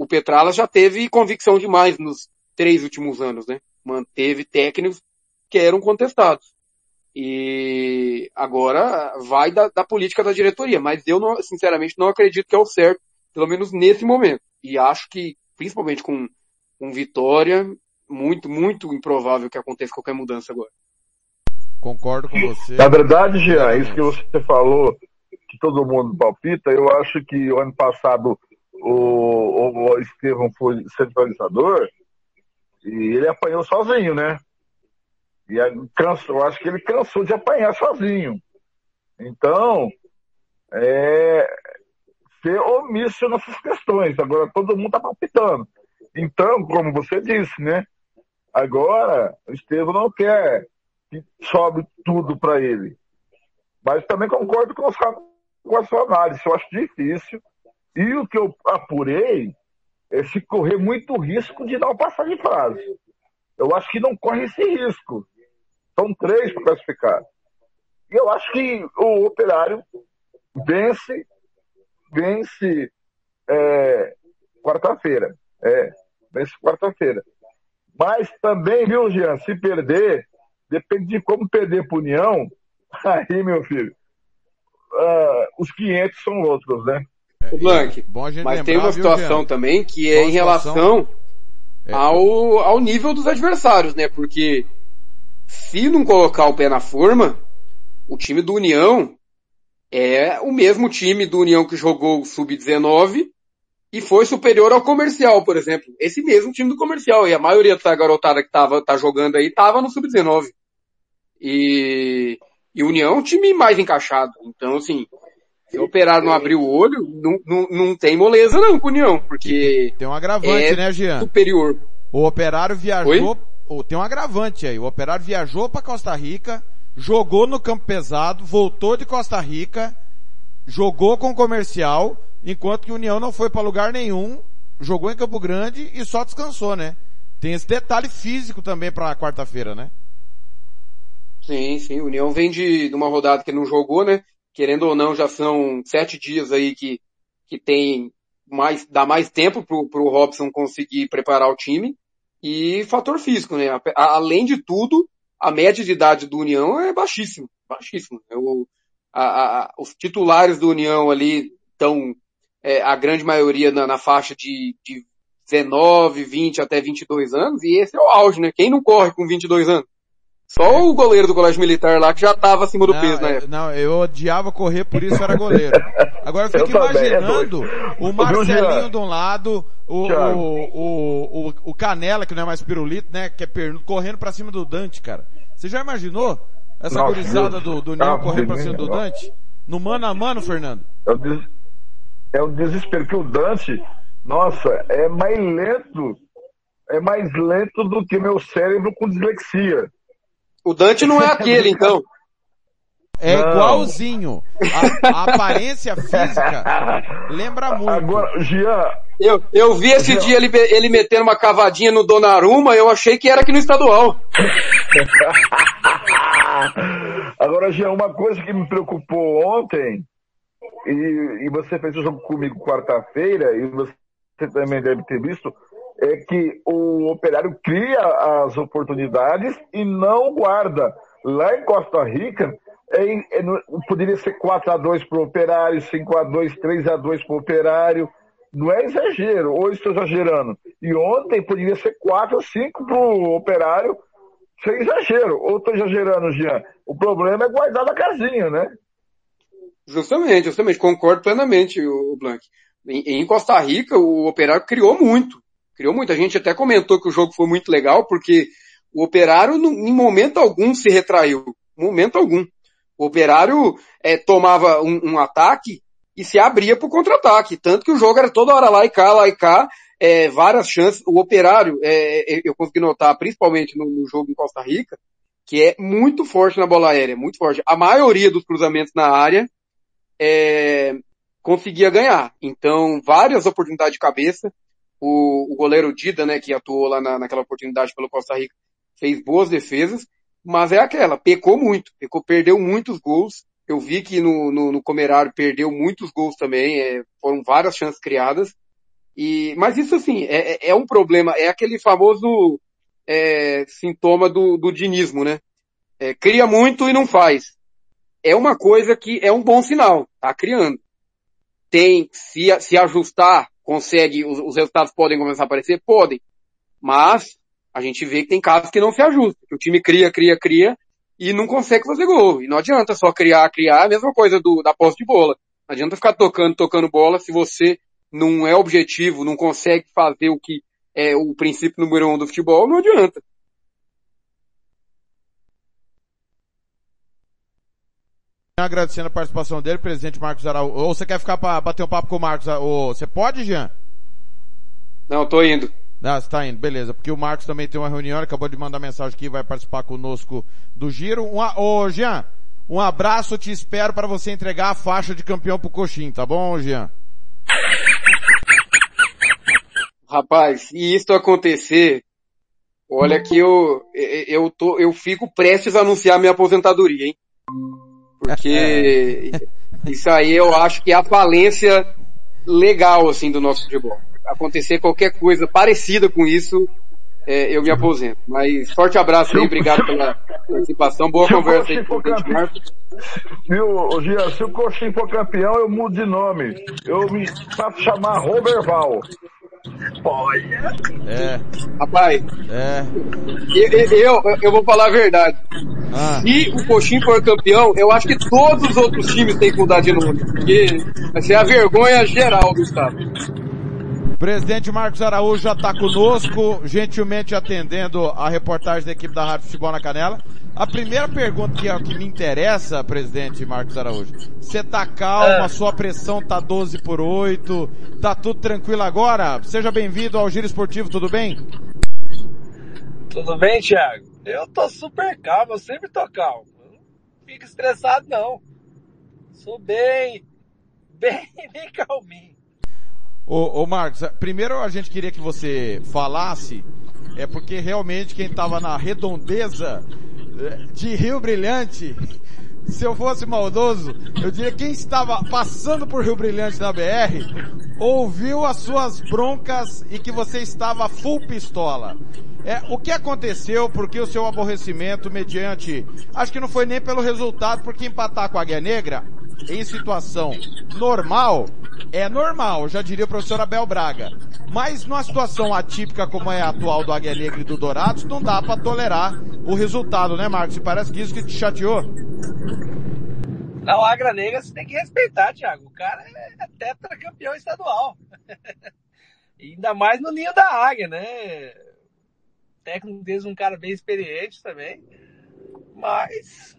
o Petrala já teve convicção demais nos três últimos anos, né? Manteve técnicos que eram contestados. E agora vai da, da política da diretoria, mas eu não, sinceramente não acredito que é o certo, pelo menos nesse momento. E acho que, principalmente com, com Vitória, muito, muito improvável que aconteça qualquer mudança agora. Concordo com você. Na verdade, Jean, isso que você falou, que todo mundo palpita, eu acho que o ano passado o, o Estevão foi centralizador e ele apanhou sozinho, né? E cansou, eu acho que ele cansou de apanhar sozinho. Então, é, ser omisso nessas questões. Agora todo mundo está palpitando. Então, como você disse, né? Agora, o Estevam não quer que sobe tudo para ele. Mas também concordo com, com a sua análise. Eu acho difícil. E o que eu apurei é se correr muito risco de não passar de fase. Eu acho que não corre esse risco. São três para classificar. E eu acho que o operário vence, vence é, quarta-feira. É, vence quarta-feira. Mas também, viu, Jean, se perder, depende de como perder para União, aí, meu filho, uh, os 500 são outros, né? O Blank, mas lembrar, tem uma situação viu, também que é em relação é, ao, ao nível dos adversários, né? Porque se não colocar o pé na forma, o time do União é o mesmo time do União que jogou o Sub-19 e foi superior ao comercial, por exemplo. Esse mesmo time do comercial. E a maioria da garotada que tava, tá jogando aí tava no Sub-19. E, e União é um time mais encaixado. Então, assim, se o Operário não abrir o olho, não, não, não tem moleza não com o União, porque... Tem um agravante, é né, Jean? superior. O Operário viajou... Tem um agravante aí. O Operário viajou para Costa Rica, jogou no campo pesado, voltou de Costa Rica, jogou com o comercial, enquanto que o União não foi para lugar nenhum, jogou em Campo Grande e só descansou, né? Tem esse detalhe físico também para quarta-feira, né? Sim, sim. O União vem de, de uma rodada que não jogou, né? Querendo ou não, já são sete dias aí que, que tem mais, dá mais tempo pro, pro Robson conseguir preparar o time. E fator físico, né? além de tudo, a média de idade do União é baixíssima, baixíssima. Eu, a, a, os titulares do União ali estão, é, a grande maioria na, na faixa de, de 19, 20 até 22 anos, e esse é o auge, né? Quem não corre com 22 anos? Só o goleiro do colégio militar lá que já tava acima do não, peso na época. Não, eu odiava correr, por isso era goleiro. Agora eu fico eu imaginando é o Marcelinho de um lado, o, o, o, o, o Canela, que não é mais pirulito, né, que é pernudo, correndo pra cima do Dante, cara. Você já imaginou essa gurizada do, do Nil correndo pra cima do Dante? No mano a mano, Fernando? É o, des... é o desespero que o Dante, nossa, é mais lento, é mais lento do que meu cérebro com dislexia. O Dante não é aquele, então. É não. igualzinho. A, a, aparência física lembra muito. Agora, Jean. Eu, eu vi esse Jean. dia ele, ele metendo uma cavadinha no Donnarumma, eu achei que era aqui no estadual. Agora, Jean, uma coisa que me preocupou ontem, e, e você fez o jogo comigo quarta-feira, e você também deve ter visto, é que o operário cria as oportunidades e não guarda. Lá em Costa Rica, é, é, poderia ser 4 a 2 para o operário, 5 a 2 3 a 2 para o operário. Não é exagero, ou estou exagerando. E ontem poderia ser 4 a 5 para o operário, sem exagero. Ou estou exagerando, Jean? O problema é guardar na casinha, né? Justamente, justamente. Concordo plenamente, o Blank. Em, em Costa Rica, o operário criou muito criou muita gente até comentou que o jogo foi muito legal porque o Operário em momento algum se retraiu, momento algum. O Operário é, tomava um, um, ataque e se abria para o contra-ataque, tanto que o jogo era toda hora lá e cá, lá e cá, é, várias chances. O Operário, é, é eu consegui notar, principalmente no, no jogo em Costa Rica, que é muito forte na bola aérea, muito forte. A maioria dos cruzamentos na área é, conseguia ganhar. Então, várias oportunidades de cabeça. O, o goleiro Dida, né, que atuou lá na, naquela oportunidade pelo Costa Rica, fez boas defesas, mas é aquela, pecou muito, pecou, perdeu muitos gols. Eu vi que no, no, no Comerário perdeu muitos gols também, é, foram várias chances criadas. E, mas isso assim, é, é, é um problema, é aquele famoso é, sintoma do, do dinismo, né? É, cria muito e não faz. É uma coisa que é um bom sinal, tá criando. Tem, se, se ajustar, consegue, os, os resultados podem começar a aparecer? Podem. Mas, a gente vê que tem casos que não se ajustam, que o time cria, cria, cria, e não consegue fazer gol. E não adianta só criar, criar, a mesma coisa do, da posse de bola. Não adianta ficar tocando, tocando bola se você não é objetivo, não consegue fazer o que é o princípio número um do futebol, não adianta. Agradecendo a participação dele, presidente Marcos Araújo. Ou você quer ficar para bater um papo com o Marcos? Ou você pode, Jean? Não, tô indo. Ah, você tá indo, beleza. Porque o Marcos também tem uma reunião, ele acabou de mandar mensagem aqui, vai participar conosco do giro. Um, ô, Jean, um abraço, te espero para você entregar a faixa de campeão pro Coxim, tá bom, Jean? Rapaz, se isso acontecer, olha que eu, eu tô, eu fico prestes a anunciar minha aposentadoria, hein? Porque isso aí eu acho que é a falência legal, assim, do nosso futebol acontecer qualquer coisa parecida com isso, é, eu me aposento. Mas forte abraço aí, obrigado pela participação, boa conversa aí com o Marcos. Viu, Gia, se o Coxim for campeão, eu mudo de nome. Eu me faço chamar Roberval. Olha. É. Rapaz. É. Eu, eu, eu, vou falar a verdade. Ah. Se o Coxim for campeão, eu acho que todos os outros times têm que mudar de nome. Porque vai ser a vergonha geral do estado. Presidente Marcos Araújo já está conosco, gentilmente atendendo a reportagem da equipe da Rádio Futebol na Canela. A primeira pergunta que é o que me interessa, presidente Marcos Araújo. Você tá calmo, é. a sua pressão tá 12 por 8, tá tudo tranquilo agora? Seja bem-vindo ao Giro Esportivo, tudo bem? Tudo bem, Thiago? Eu tô super calmo, eu sempre tô calmo. Eu não fico estressado não. Sou bem, bem, bem calminho. Ô, ô Marcos, primeiro a gente queria que você falasse, é porque realmente quem estava na redondeza é, de Rio Brilhante, se eu fosse maldoso, eu diria quem estava passando por Rio Brilhante na BR, ouviu as suas broncas e que você estava full pistola. É, o que aconteceu, porque o seu aborrecimento mediante, acho que não foi nem pelo resultado, porque empatar com a Águia Negra, em situação normal, é normal, já diria o professor Abel Braga. Mas numa situação atípica como é a atual do Águia Negra e do Dourados, não dá para tolerar o resultado, né, Marcos? E parece que isso que te chateou. Não, a Águia Negra você tem que respeitar, Thiago. O cara é tetracampeão estadual. ainda mais no ninho da águia, né? O técnico deles um cara bem experiente também. Mas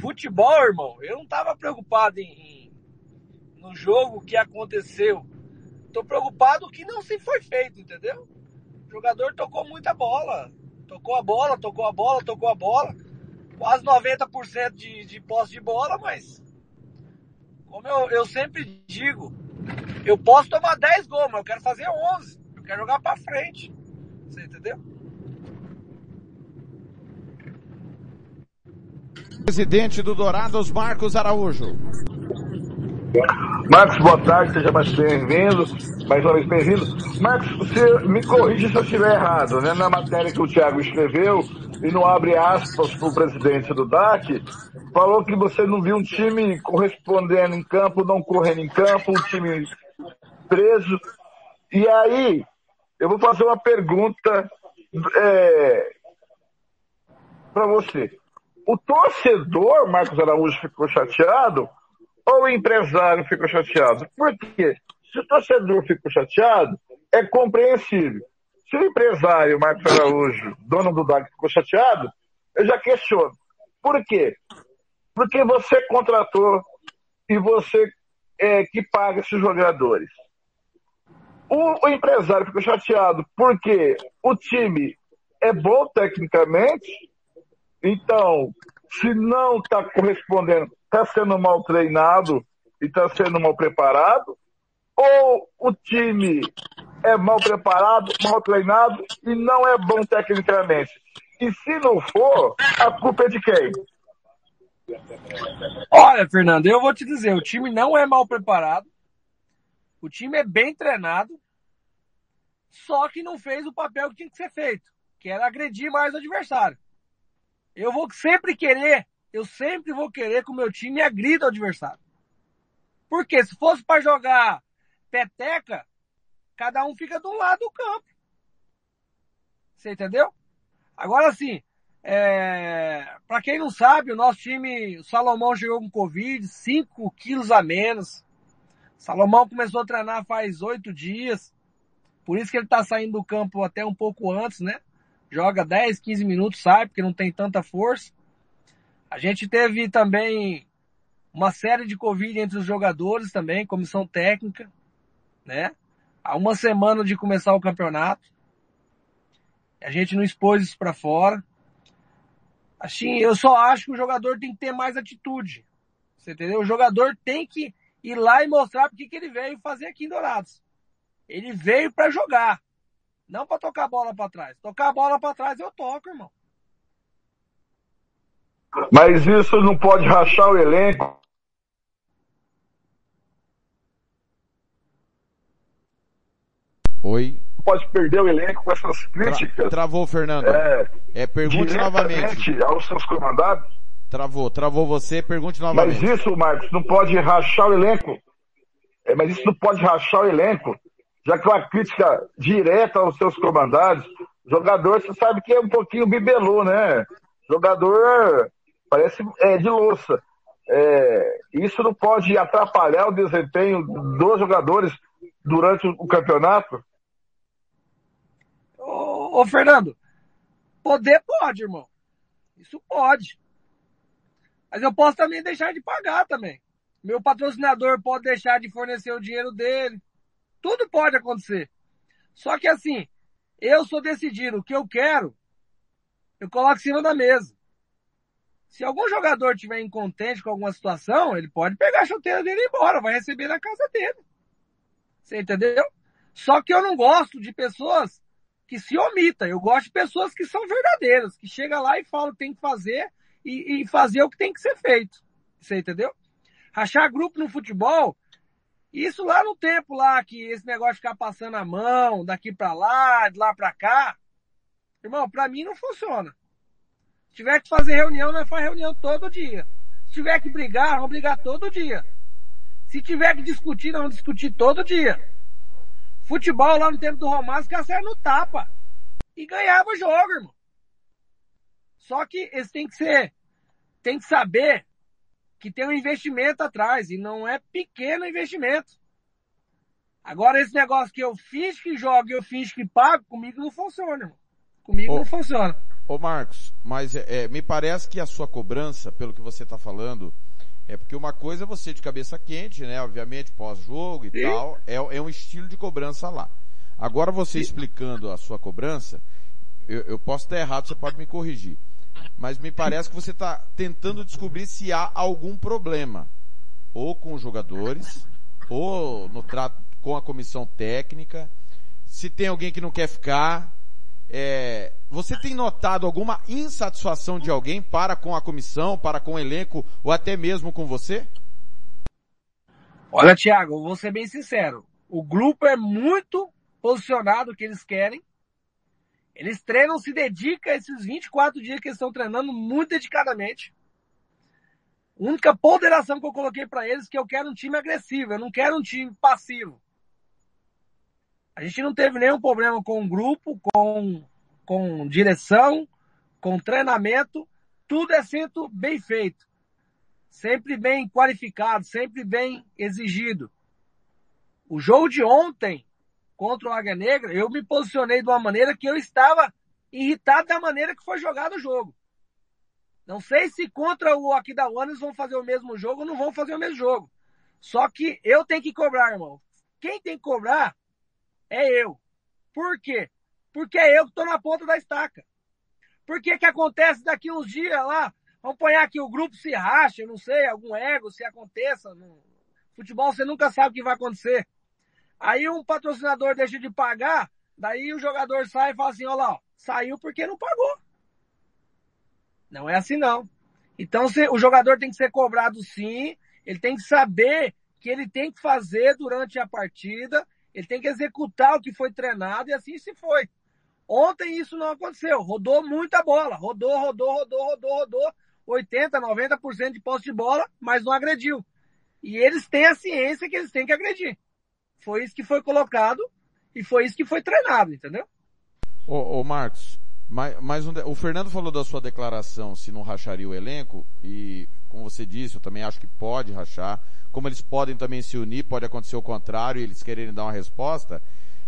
futebol, irmão, eu não tava preocupado em no jogo que aconteceu. Tô preocupado que não se foi feito, entendeu? O jogador tocou muita bola. Tocou a bola, tocou a bola, tocou a bola. Quase 90% de, de posse de bola, mas como eu, eu sempre digo, eu posso tomar 10 gols, mas eu quero fazer 11. Eu quero jogar para frente. Você entendeu? Presidente do Dourados, Marcos Araújo. Marcos, boa tarde, seja mais bem-vindo, mais uma vez bem-vindo. Marcos, você me corrige se eu estiver errado, né? Na matéria que o Thiago escreveu, e não abre aspas para o presidente do DAC, falou que você não viu um time correspondendo em campo, não correndo em campo, um time preso. E aí, eu vou fazer uma pergunta é, para você. O torcedor, Marcos Araújo, ficou chateado ou o empresário ficou chateado. Por quê? Se o torcedor ficou chateado, é compreensível. Se o empresário, Marcos Araújo, dono do DAG, ficou chateado, eu já questiono. Por quê? Porque você contratou e você é, que paga esses jogadores. O, o empresário ficou chateado porque o time é bom tecnicamente, então, se não está correspondendo está sendo mal treinado e está sendo mal preparado? Ou o time é mal preparado, mal treinado e não é bom tecnicamente? E se não for, a culpa é de quem? Olha, Fernando, eu vou te dizer, o time não é mal preparado, o time é bem treinado, só que não fez o papel que tinha que ser feito, que era agredir mais o adversário. Eu vou sempre querer, eu sempre vou querer que o meu time agrida o adversário. Porque se fosse para jogar peteca, cada um fica de um lado do campo. Você entendeu? Agora sim, é, para quem não sabe, o nosso time, o Salomão chegou com Covid, 5 quilos a menos. Salomão começou a treinar faz oito dias. Por isso que ele tá saindo do campo até um pouco antes, né? Joga 10, 15 minutos, sai, porque não tem tanta força. A gente teve também uma série de Covid entre os jogadores também, comissão técnica, né? Há uma semana de começar o campeonato. A gente não expôs isso para fora. Assim, eu só acho que o jogador tem que ter mais atitude. Você entendeu? O jogador tem que ir lá e mostrar porque que ele veio fazer aqui em Dourados. Ele veio para jogar, não para tocar a bola para trás. Tocar a bola para trás eu toco, irmão. Mas isso não pode rachar o elenco. Oi. Pode perder o elenco com essas críticas. Tra travou, Fernando. É, é pergunte novamente. aos seus comandados. Travou, travou você, pergunte novamente. Mas isso, Marcos, não pode rachar o elenco. É, mas isso não pode rachar o elenco, já que uma crítica direta aos seus comandados. Jogador, você sabe que é um pouquinho bibelô, né? Jogador parece é, de louça. É, isso não pode atrapalhar o desempenho dos jogadores durante o campeonato? Ô, ô, Fernando, poder pode, irmão. Isso pode. Mas eu posso também deixar de pagar também. Meu patrocinador pode deixar de fornecer o dinheiro dele. Tudo pode acontecer. Só que assim, eu sou decidido. O que eu quero, eu coloco em cima da mesa. Se algum jogador tiver incontente com alguma situação, ele pode pegar a chuteira dele e ir embora, vai receber na casa dele. Você entendeu? Só que eu não gosto de pessoas que se omitam. Eu gosto de pessoas que são verdadeiras, que chega lá e falam o que tem que fazer e, e fazer o que tem que ser feito. Você entendeu? Rachar grupo no futebol, isso lá no tempo lá, que esse negócio ficar passando a mão, daqui para lá, de lá para cá, irmão, para mim não funciona. Se tiver que fazer reunião, nós faz reunião todo dia. Se tiver que brigar, vamos brigar todo dia. Se tiver que discutir, nós vamos discutir todo dia. Futebol lá no tempo do Romário, os caras no tapa. E ganhava o jogo, irmão. Só que eles têm que ser, tem que saber que tem um investimento atrás e não é pequeno investimento. Agora esse negócio que eu fiz que jogo e eu fiz que pago, comigo não funciona, irmão. Comigo Ô, não funciona. Ô Marcos, mas é, me parece que a sua cobrança, pelo que você está falando, é porque uma coisa é você de cabeça quente, né? Obviamente, pós-jogo e tal, é, é um estilo de cobrança lá. Agora você explicando a sua cobrança, eu, eu posso estar errado, você pode me corrigir. Mas me parece que você está tentando descobrir se há algum problema. Ou com os jogadores, ou no trato com a comissão técnica, se tem alguém que não quer ficar. É, você tem notado alguma insatisfação de alguém para com a comissão, para com o elenco, ou até mesmo com você? Olha, Thiago, vou ser bem sincero. O grupo é muito posicionado que eles querem. Eles treinam, se dedicam esses 24 dias que eles estão treinando muito dedicadamente. A única ponderação que eu coloquei para eles é que eu quero um time agressivo, eu não quero um time passivo. A gente não teve nenhum problema com o grupo, com, com direção, com treinamento. Tudo é sempre bem feito. Sempre bem qualificado, sempre bem exigido. O jogo de ontem contra o Águia Negra, eu me posicionei de uma maneira que eu estava irritado da maneira que foi jogado o jogo. Não sei se contra o Aquidauanos vão fazer o mesmo jogo ou não vão fazer o mesmo jogo. Só que eu tenho que cobrar, irmão. Quem tem que cobrar é eu. Por quê? Porque é eu que estou na ponta da estaca. Por que que acontece daqui uns dias lá? Vamos pôr aqui, o grupo se racha, não sei, algum ego, se aconteça. Futebol você nunca sabe o que vai acontecer. Aí um patrocinador deixa de pagar, daí o jogador sai e fala assim, olha lá, ó, saiu porque não pagou. Não é assim não. Então o jogador tem que ser cobrado sim, ele tem que saber que ele tem que fazer durante a partida Ele tem que executar o que foi treinado e assim se foi. Ontem isso não aconteceu. Rodou muita bola. Rodou, rodou, rodou, rodou, rodou. 80, 90% de posse de bola, mas não agrediu. E eles têm a ciência que eles têm que agredir. Foi isso que foi colocado e foi isso que foi treinado, entendeu? Ô, ô Marcos, mais, mais um, o Fernando falou da sua declaração se não racharia o elenco e, como você disse, eu também acho que pode rachar. Como eles podem também se unir, pode acontecer o contrário e eles quererem dar uma resposta.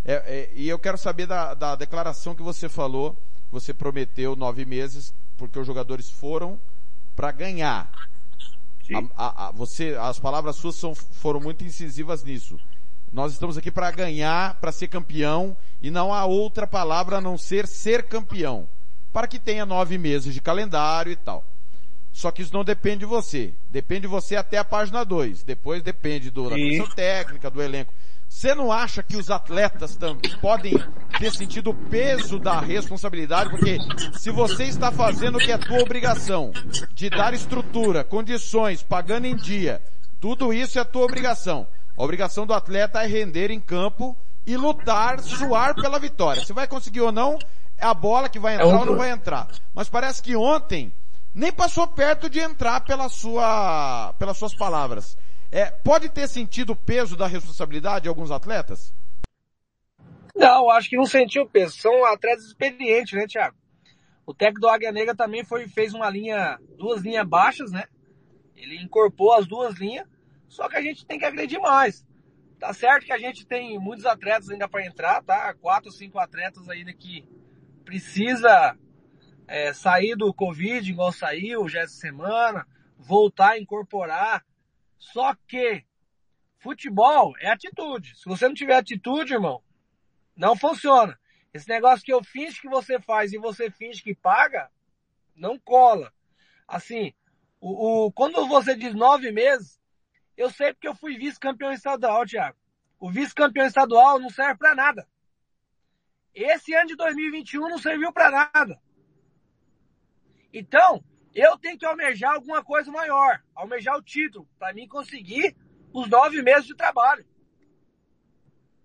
É, é, e eu quero saber da, da declaração que você falou, você prometeu nove meses, porque os jogadores foram para ganhar. A, a, a, você, as palavras suas são, foram muito incisivas nisso. Nós estamos aqui para ganhar, para ser campeão, e não há outra palavra a não ser ser campeão. Para que tenha nove meses de calendário e tal. Só que isso não depende de você. Depende de você até a página 2. Depois depende do, da comissão técnica, do elenco. Você não acha que os atletas também podem ter sentido o peso da responsabilidade? Porque se você está fazendo o que é tua obrigação, de dar estrutura, condições, pagando em dia, tudo isso é tua obrigação. A obrigação do atleta é render em campo e lutar, suar pela vitória. Se vai conseguir ou não, é a bola que vai entrar é um... ou não vai entrar. Mas parece que ontem nem passou perto de entrar pela sua, pelas suas palavras. É, pode ter sentido o peso da responsabilidade de alguns atletas? Não, acho que não sentiu o peso. São atletas experientes, né, Thiago? O técnico do Águia Negra também foi, fez uma linha, duas linhas baixas, né? Ele incorporou as duas linhas, só que a gente tem que agredir mais. Tá certo que a gente tem muitos atletas ainda para entrar, tá? Quatro, cinco atletas ainda que precisa é, sair do Covid, igual saiu já essa semana, voltar a incorporar. Só que futebol é atitude. Se você não tiver atitude, irmão, não funciona. Esse negócio que eu finge que você faz e você finge que paga, não cola. Assim, o, o quando você diz nove meses, eu sei porque eu fui vice-campeão estadual, Thiago. O vice-campeão estadual não serve para nada. Esse ano de 2021 não serviu para nada. Então, eu tenho que almejar alguma coisa maior, almejar o título, para mim conseguir os nove meses de trabalho.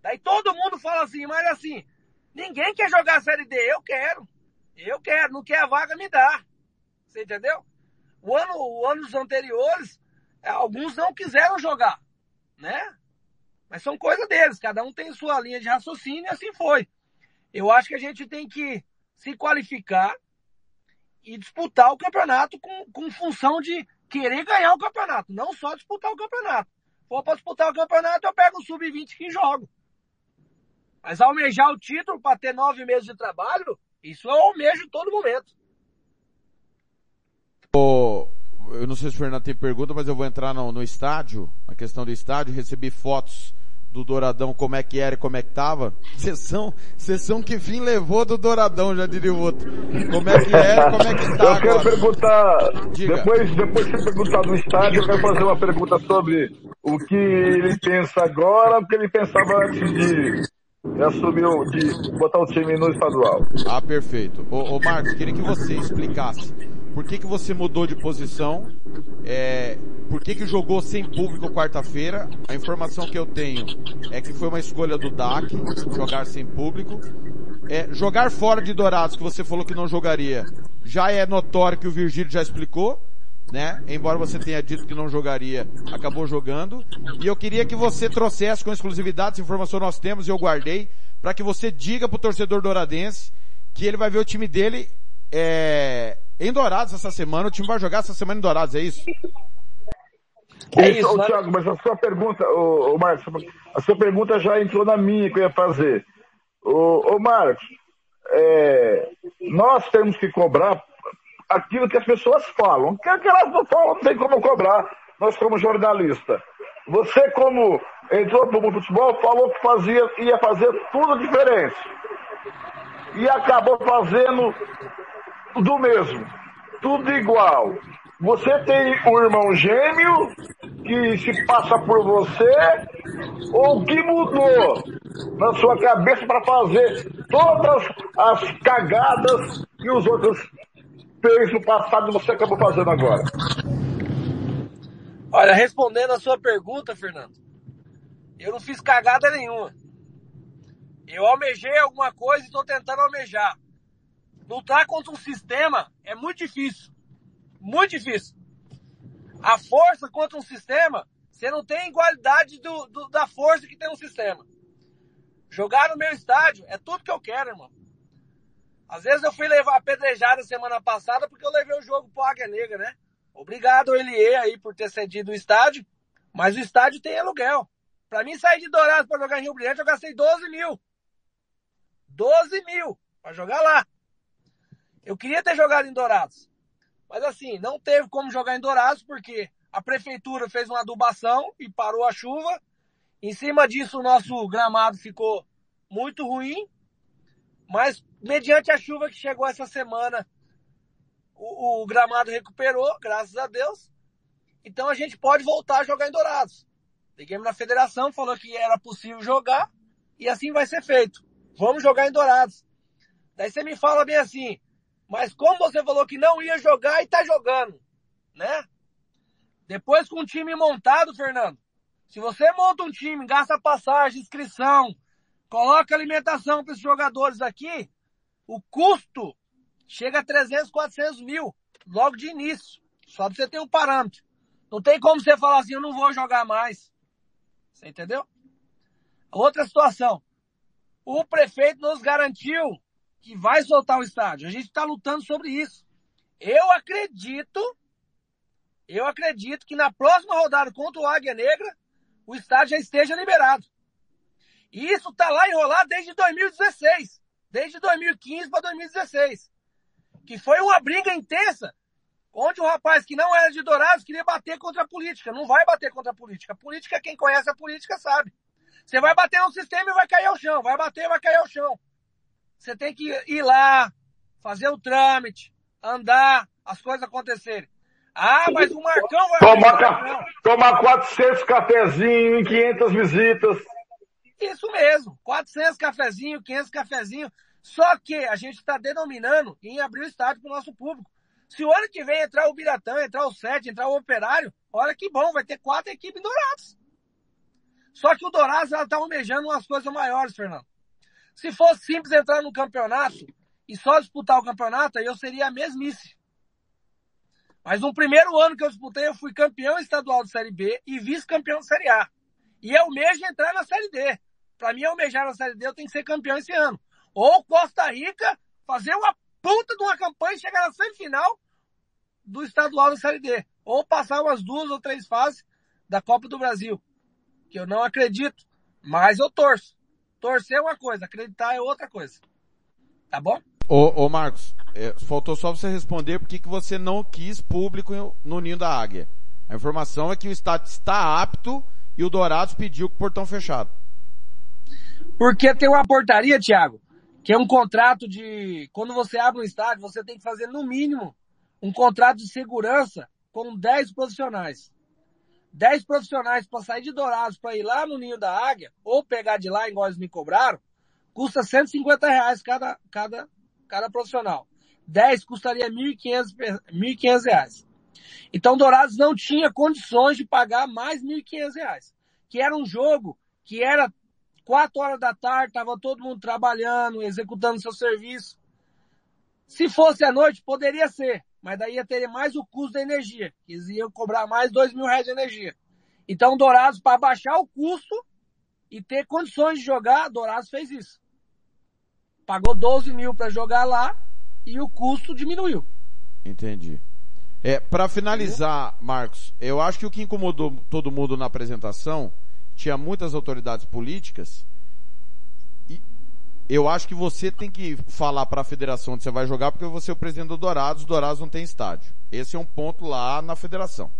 Daí todo mundo fala assim, mas assim, ninguém quer jogar a Série D, eu quero. Eu quero, não quer a vaga, me dá. Você entendeu? O ano, os anos anteriores, alguns não quiseram jogar, né? Mas são coisa deles, cada um tem sua linha de raciocínio e assim foi. Eu acho que a gente tem que se qualificar e disputar o campeonato com, com função de querer ganhar o campeonato, não só disputar o campeonato. For para disputar o campeonato, eu pego o sub-20 que jogo. Mas almejar o título para ter nove meses de trabalho, isso eu almejo todo momento. Eu não sei se o Fernando tem pergunta, mas eu vou entrar no, no estádio, na questão do estádio, recebi fotos do Douradão, como é que era e como é que tava. Sessão, sessão que fim levou do Douradão, já diria o outro. Como é que era e como é que tá Eu quero agora. perguntar, Diga. depois, depois de perguntar no estádio, eu quero fazer uma pergunta sobre o que ele pensa agora, o que ele pensava antes de, o- de botar o time no estadual. Ah, perfeito. Ô, ô Marcos, queria que você explicasse por que, que você mudou de posição, é, por que, que jogou sem público quarta-feira. A informação que eu tenho é que foi uma escolha do DAC, jogar sem público. É, jogar fora de Dourados, que você falou que não jogaria, já é notório que o Virgílio já explicou, né? Embora você tenha dito que não jogaria, acabou jogando. E eu queria que você trouxesse com exclusividade essa informação que nós temos e eu guardei, para que você diga pro torcedor douradense que ele vai ver o time dele é, em Dourados essa semana. O time vai jogar essa semana em Dourados, é isso? É Isso, isso, ô, né? Thiago, mas a sua pergunta, ô, ô Marcos, a sua pergunta já entrou na minha que eu ia fazer. Ô, ô Marcos, é, nós temos que cobrar aquilo que as pessoas falam. O que elas não falam, não tem como cobrar, nós como jornalista. Você, como entrou pro futebol, falou que fazia, ia fazer tudo diferente. E acabou fazendo do mesmo. Tudo igual. Você tem um irmão gêmeo que se passa por você, ou que mudou na sua cabeça para fazer todas as cagadas que os outros fez no passado e você acabou fazendo agora. Olha, respondendo a sua pergunta, Fernando, eu não fiz cagada nenhuma. Eu almejei alguma coisa e estou tentando almejar. Lutar contra um sistema é muito difícil. Muito difícil. A força contra um sistema, você não tem igualdade do, do, da força que tem um sistema. Jogar no meu estádio é tudo que eu quero, irmão. Às vezes eu fui levar apedrejada semana passada porque eu levei o jogo pro Águia Negra, né? Obrigado, Elie, aí, por ter cedido o estádio. Mas o estádio tem aluguel. Pra mim sair de Dourados pra jogar em Rio Brilhante, eu gastei 12 mil. 12 mil pra jogar lá. Eu queria ter jogado em Dourados. Mas assim, não teve como jogar em Dourados porque a prefeitura fez uma adubação e parou a chuva. Em cima disso, o nosso gramado ficou muito ruim. Mas, mediante a chuva que chegou essa semana, o, o gramado recuperou, graças a Deus. Então a gente pode voltar a jogar em Dourados. Liguemos na federação, falou que era possível jogar e assim vai ser feito. Vamos jogar em Dourados. Daí você me fala bem assim, mas como você falou que não ia jogar e tá jogando, né? Depois com o time montado, Fernando, se você monta um time, gasta passagem, inscrição, coloca alimentação para os jogadores aqui, o custo chega a 300, 400 mil logo de início. Só pra você ter um parâmetro. Não tem como você falar assim, eu não vou jogar mais. Você entendeu? Outra situação. O prefeito nos garantiu que vai soltar o estádio. A gente está lutando sobre isso. Eu acredito, eu acredito que na próxima rodada contra o Águia Negra, o estádio já esteja liberado. E isso está lá enrolado desde 2016. Desde 2015 para 2016. Que foi uma briga intensa onde o rapaz que não era de Dourados queria bater contra a política. Não vai bater contra a política. A política, quem conhece a política sabe. Você vai bater no sistema e vai cair ao chão. Vai bater e vai cair ao chão. Você tem que ir lá, fazer o trâmite, andar, as coisas acontecerem. Ah, mas o Marcão vai... Tomar, ca... Tomar 400 cafezinhos em 500 visitas. Isso mesmo. 400 cafezinhos, 500 cafezinhos. Só que a gente está denominando em abrir o estádio para o nosso público. Se o ano que vem entrar o Biratã, entrar o Sete, entrar o Operário, olha que bom, vai ter quatro equipes douradas. Só que o Dourados ela tá almejando umas coisas maiores, Fernando. Se fosse simples entrar no campeonato e só disputar o campeonato, aí eu seria a mesmice. Mas no primeiro ano que eu disputei, eu fui campeão estadual de Série B e vice-campeão de Série A. E eu mesmo entrar na Série D. Para mim, almejar na Série D, eu tenho que ser campeão esse ano. Ou Costa Rica, fazer uma puta de uma campanha e chegar na semifinal do estadual da Série D. Ou passar umas duas ou três fases da Copa do Brasil. Que eu não acredito. Mas eu torço. Torcer é uma coisa, acreditar é outra coisa. Tá bom? Ô, ô Marcos, é, faltou só você responder por que você não quis público no Ninho da Águia. A informação é que o estádio está apto e o Dourados pediu com o portão fechado. Porque tem uma portaria, Thiago, que é um contrato de, quando você abre um estádio, você tem que fazer no mínimo um contrato de segurança com 10 profissionais. 10 profissionais para sair de Dourados para ir lá no Ninho da Águia, ou pegar de lá, igual eles me cobraram, custa 150 reais cada, cada, cada profissional. 10 custaria 1.500 reais. Então Dourados não tinha condições de pagar mais 1.500 reais. Que era um jogo que era quatro horas da tarde, estava todo mundo trabalhando, executando seu serviço. Se fosse à noite, poderia ser, mas daí ia ter mais o custo da energia. Eles iam cobrar mais dois mil reais de energia. Então, Dourados, para baixar o custo e ter condições de jogar, Dourados fez isso. Pagou 12 mil para jogar lá e o custo diminuiu. Entendi. É, para finalizar, Marcos, eu acho que o que incomodou todo mundo na apresentação tinha muitas autoridades políticas. Eu acho que você tem que falar para a federação onde você vai jogar, porque você é o presidente do Dourados, o Dourados não tem estádio. Esse é um ponto lá na federação.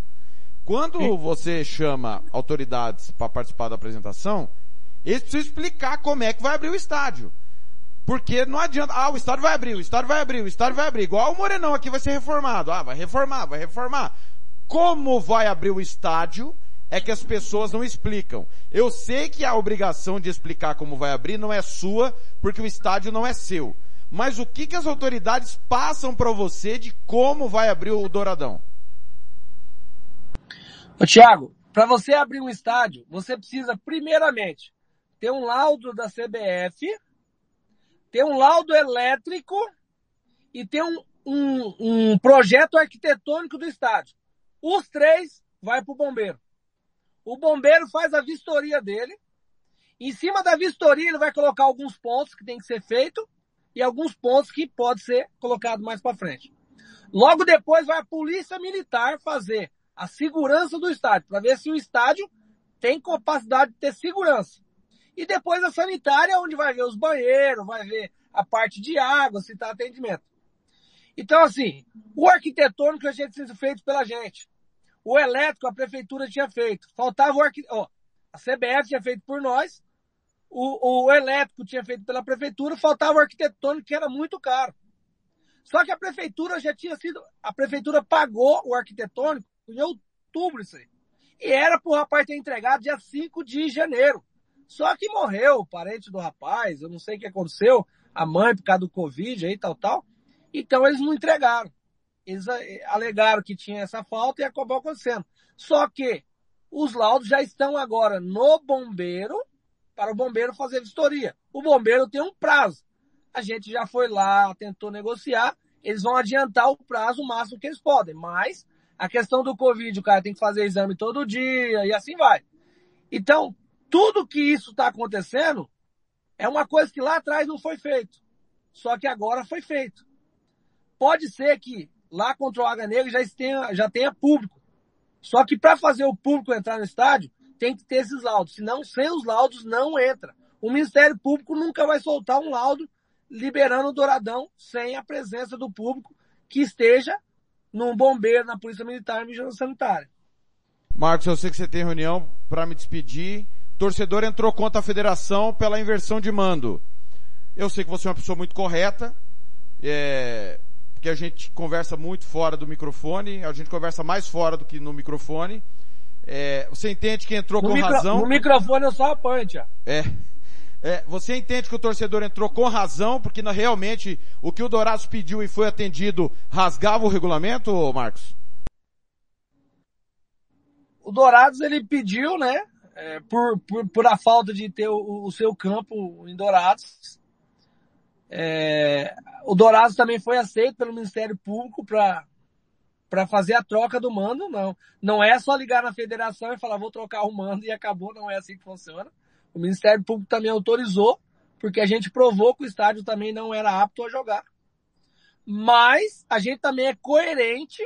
Quando Sim. você chama autoridades para participar da apresentação, eles precisam explicar como é que vai abrir o estádio. Porque não adianta, ah, o estádio vai abrir, o estádio vai abrir, o estádio vai abrir. Igual o Morenão aqui vai ser reformado. Ah, vai reformar, vai reformar. Como vai abrir o estádio é que as pessoas não explicam. Eu sei que a obrigação de explicar como vai abrir não é sua, porque o estádio não é seu. Mas o que, que as autoridades passam para você de como vai abrir o Douradão? Ô, Tiago, para você abrir um estádio, você precisa, primeiramente, tem um laudo da CBF, tem um laudo elétrico e tem um, um, um projeto arquitetônico do estádio. Os três vai para o bombeiro. O bombeiro faz a vistoria dele. Em cima da vistoria ele vai colocar alguns pontos que tem que ser feito e alguns pontos que pode ser colocado mais para frente. Logo depois vai a polícia militar fazer a segurança do estádio para ver se o estádio tem capacidade de ter segurança. E depois a sanitária, onde vai ver os banheiros, vai ver a parte de água, se está atendimento. Então, assim, o arquitetônico já tinha sido feito pela gente. O elétrico a prefeitura tinha feito. Faltava o arquitetônico. A CBF tinha feito por nós. O, o elétrico tinha feito pela prefeitura. Faltava o arquitetônico, que era muito caro. Só que a prefeitura já tinha sido. A prefeitura pagou o arquitetônico em outubro, isso aí. E era pro rapaz ter entregado dia 5 de janeiro. Só que morreu o parente do rapaz, eu não sei o que aconteceu, a mãe por causa do Covid aí, tal, tal. Então eles não entregaram. Eles eh, alegaram que tinha essa falta e acabou acontecendo. Só que os laudos já estão agora no bombeiro para o bombeiro fazer vistoria. O bombeiro tem um prazo. A gente já foi lá, tentou negociar, eles vão adiantar o prazo o máximo que eles podem. Mas a questão do Covid, o cara tem que fazer exame todo dia e assim vai. Então, tudo que isso está acontecendo é uma coisa que lá atrás não foi feito. Só que agora foi feito. Pode ser que lá contra o Águia Negra já tenha, já tenha público. Só que para fazer o público entrar no estádio, tem que ter esses laudos. Senão, sem os laudos, não entra. O Ministério Público nunca vai soltar um laudo liberando o Douradão sem a presença do público que esteja num bombeiro, na Polícia Militar, na Vigilância Sanitária. Marcos, eu sei que você tem reunião para me despedir. Torcedor entrou contra a federação pela inversão de mando. Eu sei que você é uma pessoa muito correta, é, a gente conversa muito fora do microfone, a gente conversa mais fora do que no microfone. É, você entende que entrou no com micro, razão? No microfone eu só apanho, tia. É. É, você entende que o torcedor entrou com razão, porque na, realmente o que o Dourados pediu e foi atendido rasgava o regulamento, Marcos? O Dourados ele pediu, né, é, por, por, por, a falta de ter o, o seu campo em Dourados. É, o Dourados também foi aceito pelo Ministério Público para para fazer a troca do mando, não. Não é só ligar na federação e falar vou trocar o mando e acabou, não é assim que funciona. O Ministério Público também autorizou, porque a gente provou que o estádio também não era apto a jogar. Mas a gente também é coerente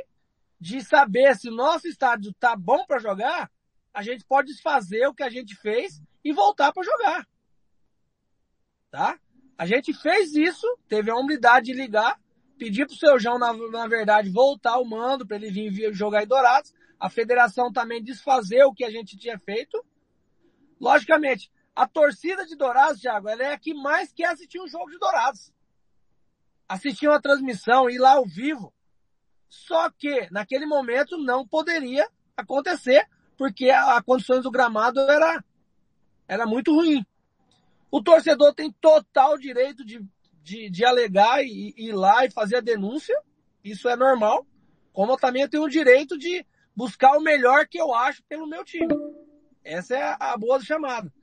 de saber se o nosso estádio tá bom para jogar, a gente pode desfazer o que a gente fez e voltar para jogar. Tá? A gente fez isso, teve a humildade de ligar, pedir pro seu João, na, na verdade, voltar o mando para ele vir jogar em Dourados. A federação também desfazer o que a gente tinha feito. Logicamente, a torcida de Dourados, Thiago, ela é a que mais quer assistir um jogo de Dourados. Assistir uma transmissão, ir lá ao vivo. Só que, naquele momento, não poderia acontecer porque a, a condições do gramado era, era muito ruim. O torcedor tem total direito de, de, de alegar e, ir lá e fazer a denúncia. Isso é normal. Como eu também tenho o direito de buscar o melhor que eu acho pelo meu time. Essa é a, a boa chamada.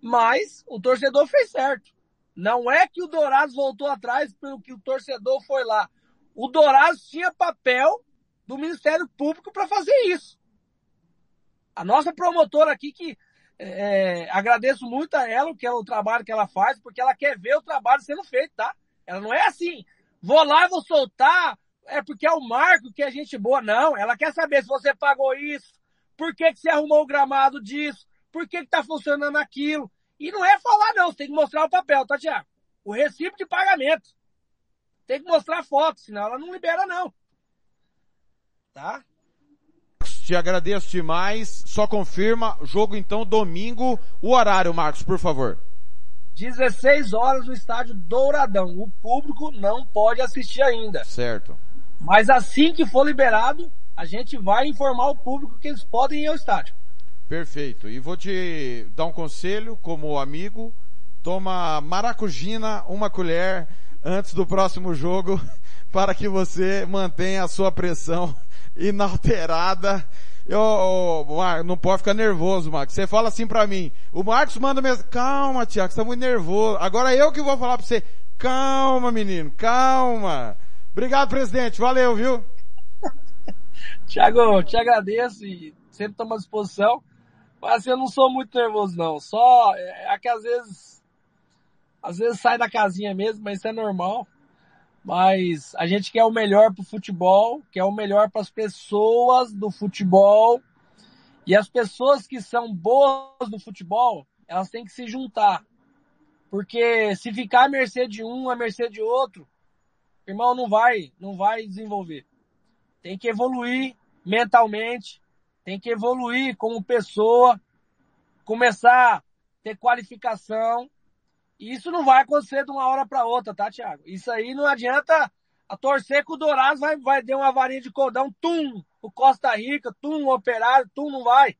Mas o torcedor fez certo. Não é que o Dourados voltou atrás pelo que o torcedor foi lá. O Dourados tinha papel do Ministério Público para fazer isso. A nossa promotora aqui, que é, agradeço muito a ela, que é o trabalho que ela faz, porque ela quer ver o trabalho sendo feito, tá? Ela não é assim, vou lá, vou soltar, é porque é o Marco que é gente boa. Não, ela quer saber se você pagou isso, por que, que você arrumou o gramado disso, por que, que tá funcionando aquilo. E não é falar não, você tem que mostrar o papel, tá, Tiago? O recibo de pagamento. Tem que mostrar foto, senão ela não libera não. Tá? Te agradeço demais. Só confirma, jogo então domingo, o horário, Marcos, por favor. 16 horas no estádio Douradão. O público não pode assistir ainda. Certo. Mas assim que for liberado, a gente vai informar o público que eles podem ir ao estádio. Perfeito. E vou te dar um conselho como amigo. Toma maracujina, uma colher, antes do próximo jogo, para que você mantenha a sua pressão inalterada. Eu, ô, Mar- não pode ficar nervoso, Marcos. Você fala assim pra mim. O Marcos manda mesmo. Calma, Tiago, você tá muito nervoso. Agora eu que vou falar pra você. Calma, menino, calma. Obrigado, presidente. Valeu, viu? Tiago, te agradeço e sempre estamos à disposição. Mas assim, eu não sou muito nervoso, não. Só é, é que às vezes, às vezes sai da casinha mesmo, mas isso é normal. Mas a gente quer o melhor pro futebol, quer o melhor para as pessoas do futebol. E as pessoas que são boas no futebol, elas têm que se juntar. Porque se ficar à mercê de um, à mercê de outro, irmão, não vai, não vai desenvolver. Tem que evoluir mentalmente, tem que evoluir como pessoa, começar a ter qualificação. Isso não vai acontecer de uma hora para outra, tá, Thiago? Isso aí não adianta a torcer que o Dourados vai, vai ter uma varinha de cordão, tum, o Costa Rica, tum, o Operário, tum, não vai.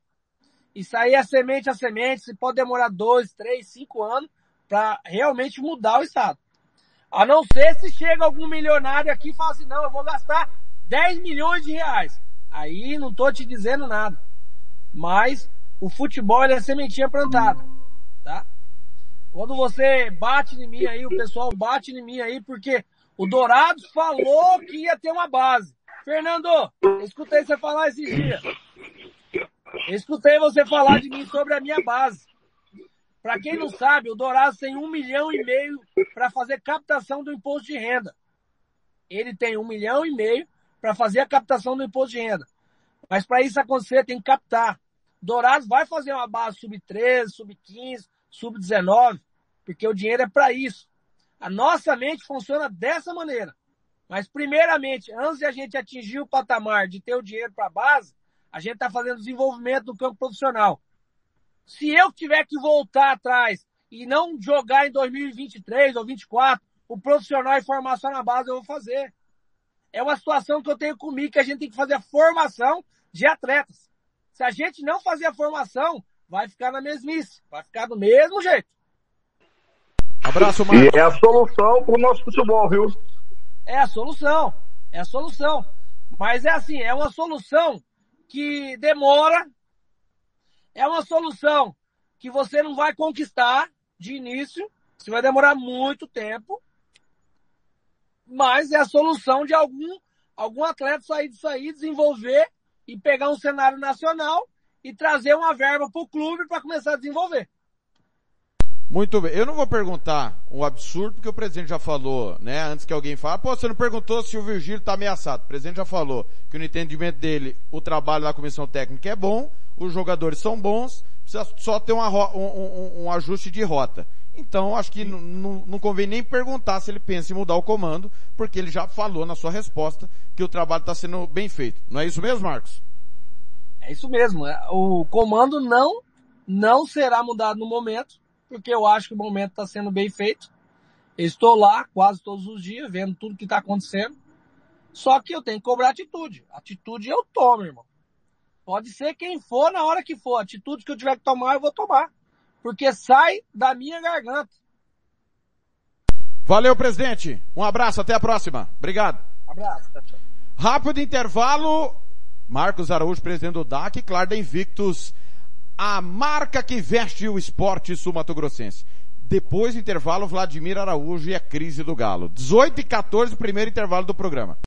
Isso aí é semente a semente, se pode demorar dois, três, cinco anos para realmente mudar o estado. A não ser se chega algum milionário aqui e fala assim, não, eu vou gastar 10 milhões de reais. Aí não tô te dizendo nada. Mas o futebol é sementinha plantada? Quando você bate em mim aí, o pessoal bate em mim aí, porque o Dourados falou que ia ter uma base. Fernando, escutei você falar esses dias. Escutei você falar de mim sobre a minha base. Para quem não sabe, o Dourados tem um milhão e meio para fazer captação do imposto de renda. Ele tem um milhão e meio para fazer a captação do imposto de renda. Mas para isso acontecer, tem que captar. Dourados vai fazer uma base sub-13, sub-15, sub-19, porque o dinheiro é para isso. A nossa mente funciona dessa maneira. Mas, primeiramente, antes de a gente atingir o patamar de ter o dinheiro para a base, a gente está fazendo desenvolvimento no campo profissional. Se eu tiver que voltar atrás e não jogar em 2023 ou 2024, o profissional e formação na base eu vou fazer. É uma situação que eu tenho comigo que a gente tem que fazer a formação de atletas. Se a gente não fazer a formação, vai ficar na mesmice, vai ficar do mesmo jeito. Abraço, E é a solução pro nosso futebol, viu? É a solução, é a solução. Mas é assim, é uma solução que demora, é uma solução que você não vai conquistar de início, você vai demorar muito tempo, mas é a solução de algum, algum atleta sair disso aí, desenvolver e pegar um cenário nacional e trazer uma verba para o clube para começar a desenvolver. Muito bem. Eu não vou perguntar um absurdo, porque o presidente já falou, né? Antes que alguém fale, pô, você não perguntou se o Virgílio está ameaçado. O presidente já falou que no entendimento dele, o trabalho da comissão técnica é bom, os jogadores são bons, precisa só ter uma um, um- um ajuste de rota. Então, acho que não convém nem perguntar se ele pensa em mudar o comando, porque ele já falou na sua resposta que o trabalho está sendo bem feito. Não é isso mesmo, Marcos? É isso mesmo. é. O comando não, não será mudado no momento, porque eu acho que o momento está sendo bem feito. Eu estou lá quase todos os dias, vendo tudo que está acontecendo. Só que eu tenho que cobrar atitude. Atitude eu tomo, irmão. Pode ser quem for na hora que for. Atitude que eu tiver que tomar, eu vou tomar. Porque sai da minha garganta. Valeu, presidente. Um abraço, até a próxima. Obrigado. Abraço. Tchau, tchau. Rápido intervalo. Marcos Araújo, presidente do DAC, claro da Invictus, a marca que veste o esporte sul-mato-grossense. Depois do intervalo, Vladimir Araújo e a crise do Galo. 18 e 14, primeiro intervalo do programa.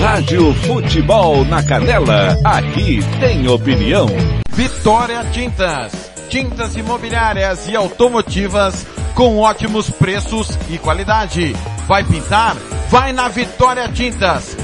Rádio Futebol na Canela, aqui tem opinião. Vitória Tintas. Tintas imobiliárias e automotivas com ótimos preços e qualidade. Vai pintar? Vai na Vitória Tintas.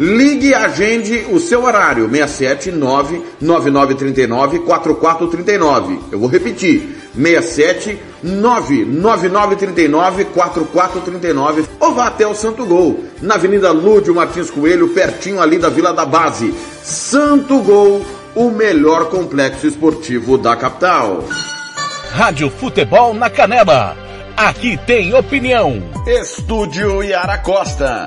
Ligue e agende o seu horário, 679 9939 4439. Eu vou repetir, 67 99939 4439 ou vá até o Santo Gol, na Avenida Lúdio Martins Coelho, pertinho ali da Vila da Base. Santo Gol, o melhor complexo esportivo da capital. Rádio Futebol na Canela. Aqui tem opinião. Estúdio Yara Costa.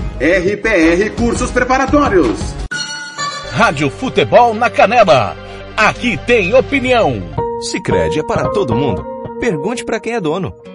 RPR Cursos Preparatórios. Rádio Futebol na Canela. Aqui tem opinião. Sicredi é para todo mundo. Pergunte para quem é dono.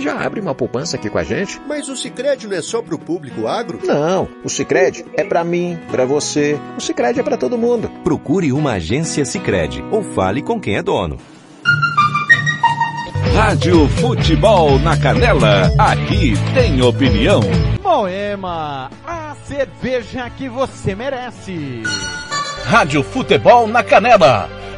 já abre uma poupança aqui com a gente. Mas o Sicredi não é só pro público agro? Não, o Sicredi é para mim, para você. O Sicredi é para todo mundo. Procure uma agência Sicredi ou fale com quem é dono. Rádio Futebol na Canela. Aqui tem opinião. Moema, a cerveja que você merece. Rádio Futebol na Canela.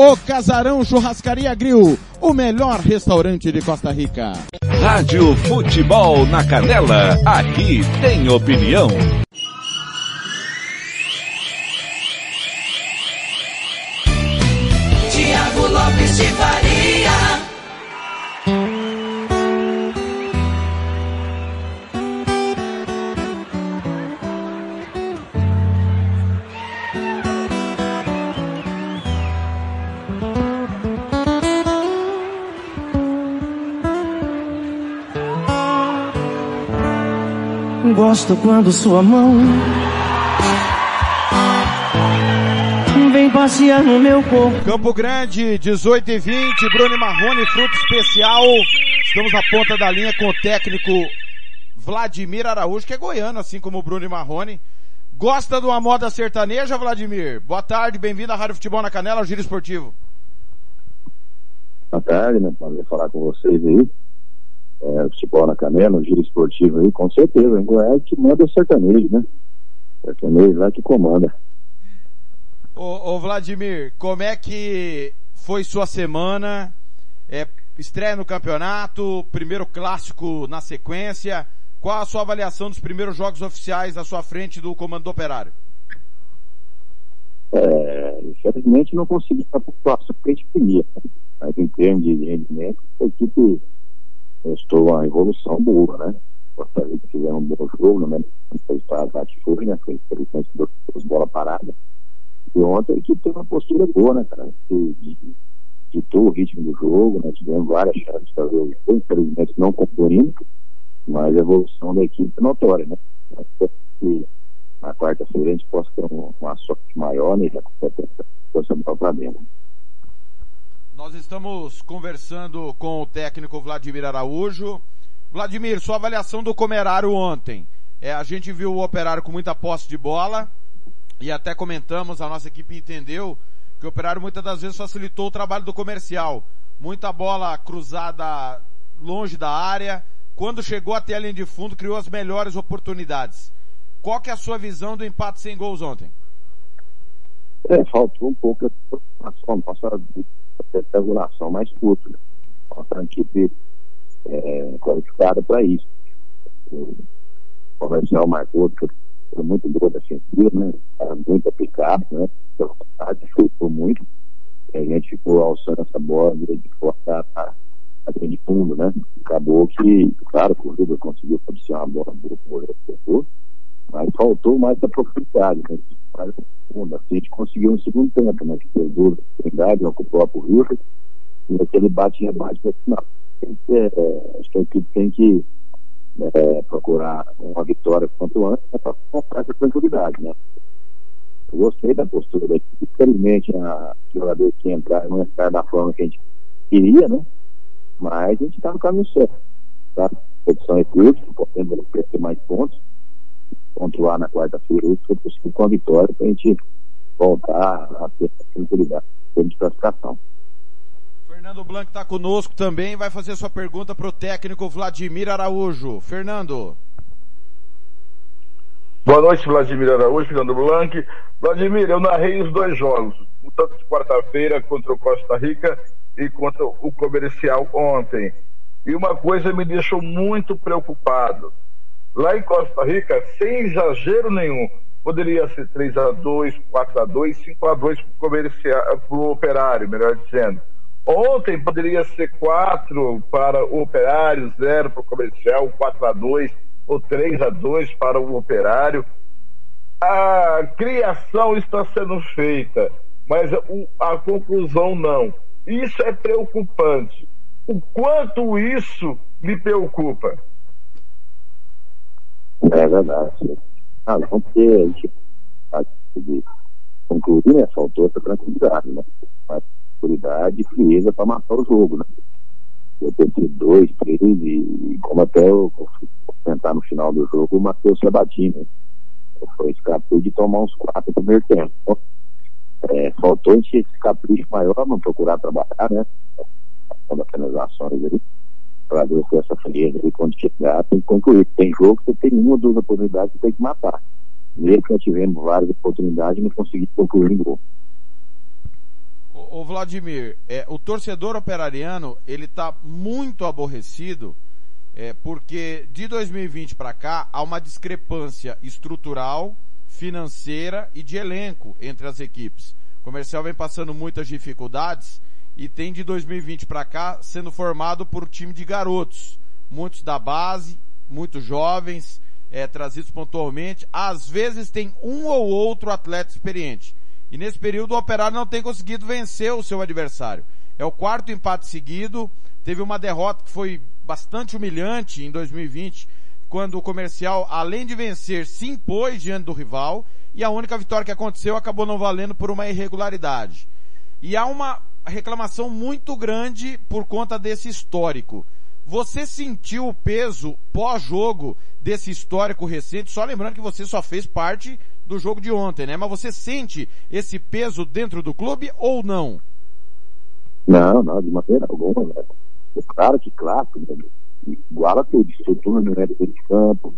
O Casarão Churrascaria Grill, o melhor restaurante de Costa Rica. Rádio Futebol na Canela, aqui tem opinião. Tiago Lopes de Faria. Gosto quando sua mão vem passear no meu corpo. Campo Grande, 18 e 20, Bruno Marrone, fruto especial. Estamos na ponta da linha com o técnico Vladimir Araújo, que é goiano, assim como o Bruno Marrone. Gosta de uma moda sertaneja, Vladimir? Boa tarde, bem-vindo à Rádio Futebol na Canela, ao Giro Esportivo. Boa tarde, né? Prazer falar com vocês aí. É, futebol na Canela, o Giro Esportivo aí, com certeza. Em Goiás que manda o sertanejo, né? Sertanejo lá que comanda. Ô, ô, Vladimir, como é que foi sua semana? É, estreia no campeonato, primeiro clássico na sequência. Qual a sua avaliação dos primeiros jogos oficiais à sua frente do Comando do Operário? É, infelizmente não consegui a pontuação que a gente queria. Né? Mas em termos de rendimento, a equipe mostrou uma evolução boa, né? Costa Rica fizeram um bom jogo, né? Foi para que foi, né? Foi infelizmente duas bolas paradas. E ontem a equipe teve uma postura boa, né, cara? De, ditou o ritmo do jogo, né? Tivemos várias chances para ver o jogo, infelizmente não concluindo, mas a evolução da equipe é notória, né? que na quarta-feira a gente possa ter uma sorte maior né, e a competência para dentro. Nós estamos conversando com o técnico Vladimir Araújo. Vladimir, sua avaliação do Comerário ontem. É, a gente viu o Operário com muita posse de bola e até comentamos, a nossa equipe entendeu que o Operário muitas das vezes facilitou o trabalho do comercial. Muita bola cruzada longe da área. Quando chegou até a linha de fundo, criou as melhores oportunidades. Qual que é a sua visão do empate sem gols ontem? É, faltou um pouco a nossa regulação mais curta. Né? Nossa equipe é, qualificada para isso. O comercial marcou foi muito boa defensiva, né? Era muito aplicado, né? Pela vontade, chutou muito. E a gente ficou alçando essa bola de fora a, a linha de fundo, né? Acabou que, claro, o Rubio conseguiu cabecear uma bola boa com o mas faltou mais da profundidade, né? Mais fundo. Assim, a gente conseguiu no segundo tempo, né? Que fez duro, verdade, com o próprio Rio, e aquele bate e rebate para final. É, acho que a equipe tem que é, procurar uma vitória quanto antes né, para mostrar essa tranquilidade, né? Eu gostei da postura da equipe. Infelizmente, a jogador que entrar não entrar da forma que a gente queria, né? Mas a gente está no caminho certo. Tá? A competição é curta, podemos ter mais pontos. Pontuar na quarta-feira, isso foi possível com a vitória para a gente voltar a ter tranquilidade de classificação. Fernando Blanco está conosco também, vai fazer sua pergunta para o técnico Vladimir Araújo. Fernando. Boa noite, Vladimir Araújo, Fernando Blanc. Vladimir, eu narrei os dois jogos, tanto de quarta-feira contra o Costa Rica e contra o Comercial ontem. E uma coisa me deixou muito preocupado. Lá em Costa Rica, sem exagero nenhum, poderia ser 3 a 2 4 a 2 5 a 2 para o operário, melhor dizendo. Ontem poderia ser 4 para o operário, 0 para o comercial, 4 a 2 ou 3 a 2 para o operário. A criação está sendo feita, mas a conclusão não. Isso é preocupante. O quanto isso me preocupa? É verdade. Ah, não, porque a gente de concluir, né? Faltou essa tranquilidade, né? Mas tranquilidade frieza para matar o jogo, né? Eu pensei dois, três, e como até eu tentar no final do jogo, o Matheus Sabatini, né? Foi escapou de tomar uns quatro no primeiro tempo. Então, é, faltou a gente esse capricho maior, não procurar trabalhar, né? Quando apenas ações ali, para se essa frieza aí, quando chegar, tem que concluir. Tem jogo que você tem uma ou duas oportunidades que tem que matar. Mesmo que nós tivemos várias oportunidades, não conseguimos concluir em gol. O Vladimir, é, o torcedor operariano ele está muito aborrecido é, porque de 2020 para cá há uma discrepância estrutural, financeira e de elenco entre as equipes. O comercial vem passando muitas dificuldades e tem de 2020 para cá sendo formado por time de garotos, muitos da base, muitos jovens, é, trazidos pontualmente. Às vezes tem um ou outro atleta experiente. E nesse período o Operário não tem conseguido vencer o seu adversário. É o quarto empate seguido. Teve uma derrota que foi bastante humilhante em 2020, quando o comercial, além de vencer, se impôs diante do rival. E a única vitória que aconteceu acabou não valendo por uma irregularidade. E há uma reclamação muito grande por conta desse histórico. Você sentiu o peso pós-jogo desse histórico recente? Só lembrando que você só fez parte do jogo de ontem, né? Mas você sente esse peso dentro do clube ou não? Não, não, de maneira alguma, né? Claro que clássico, né? iguala tudo, estrutura não entra dentro de campo,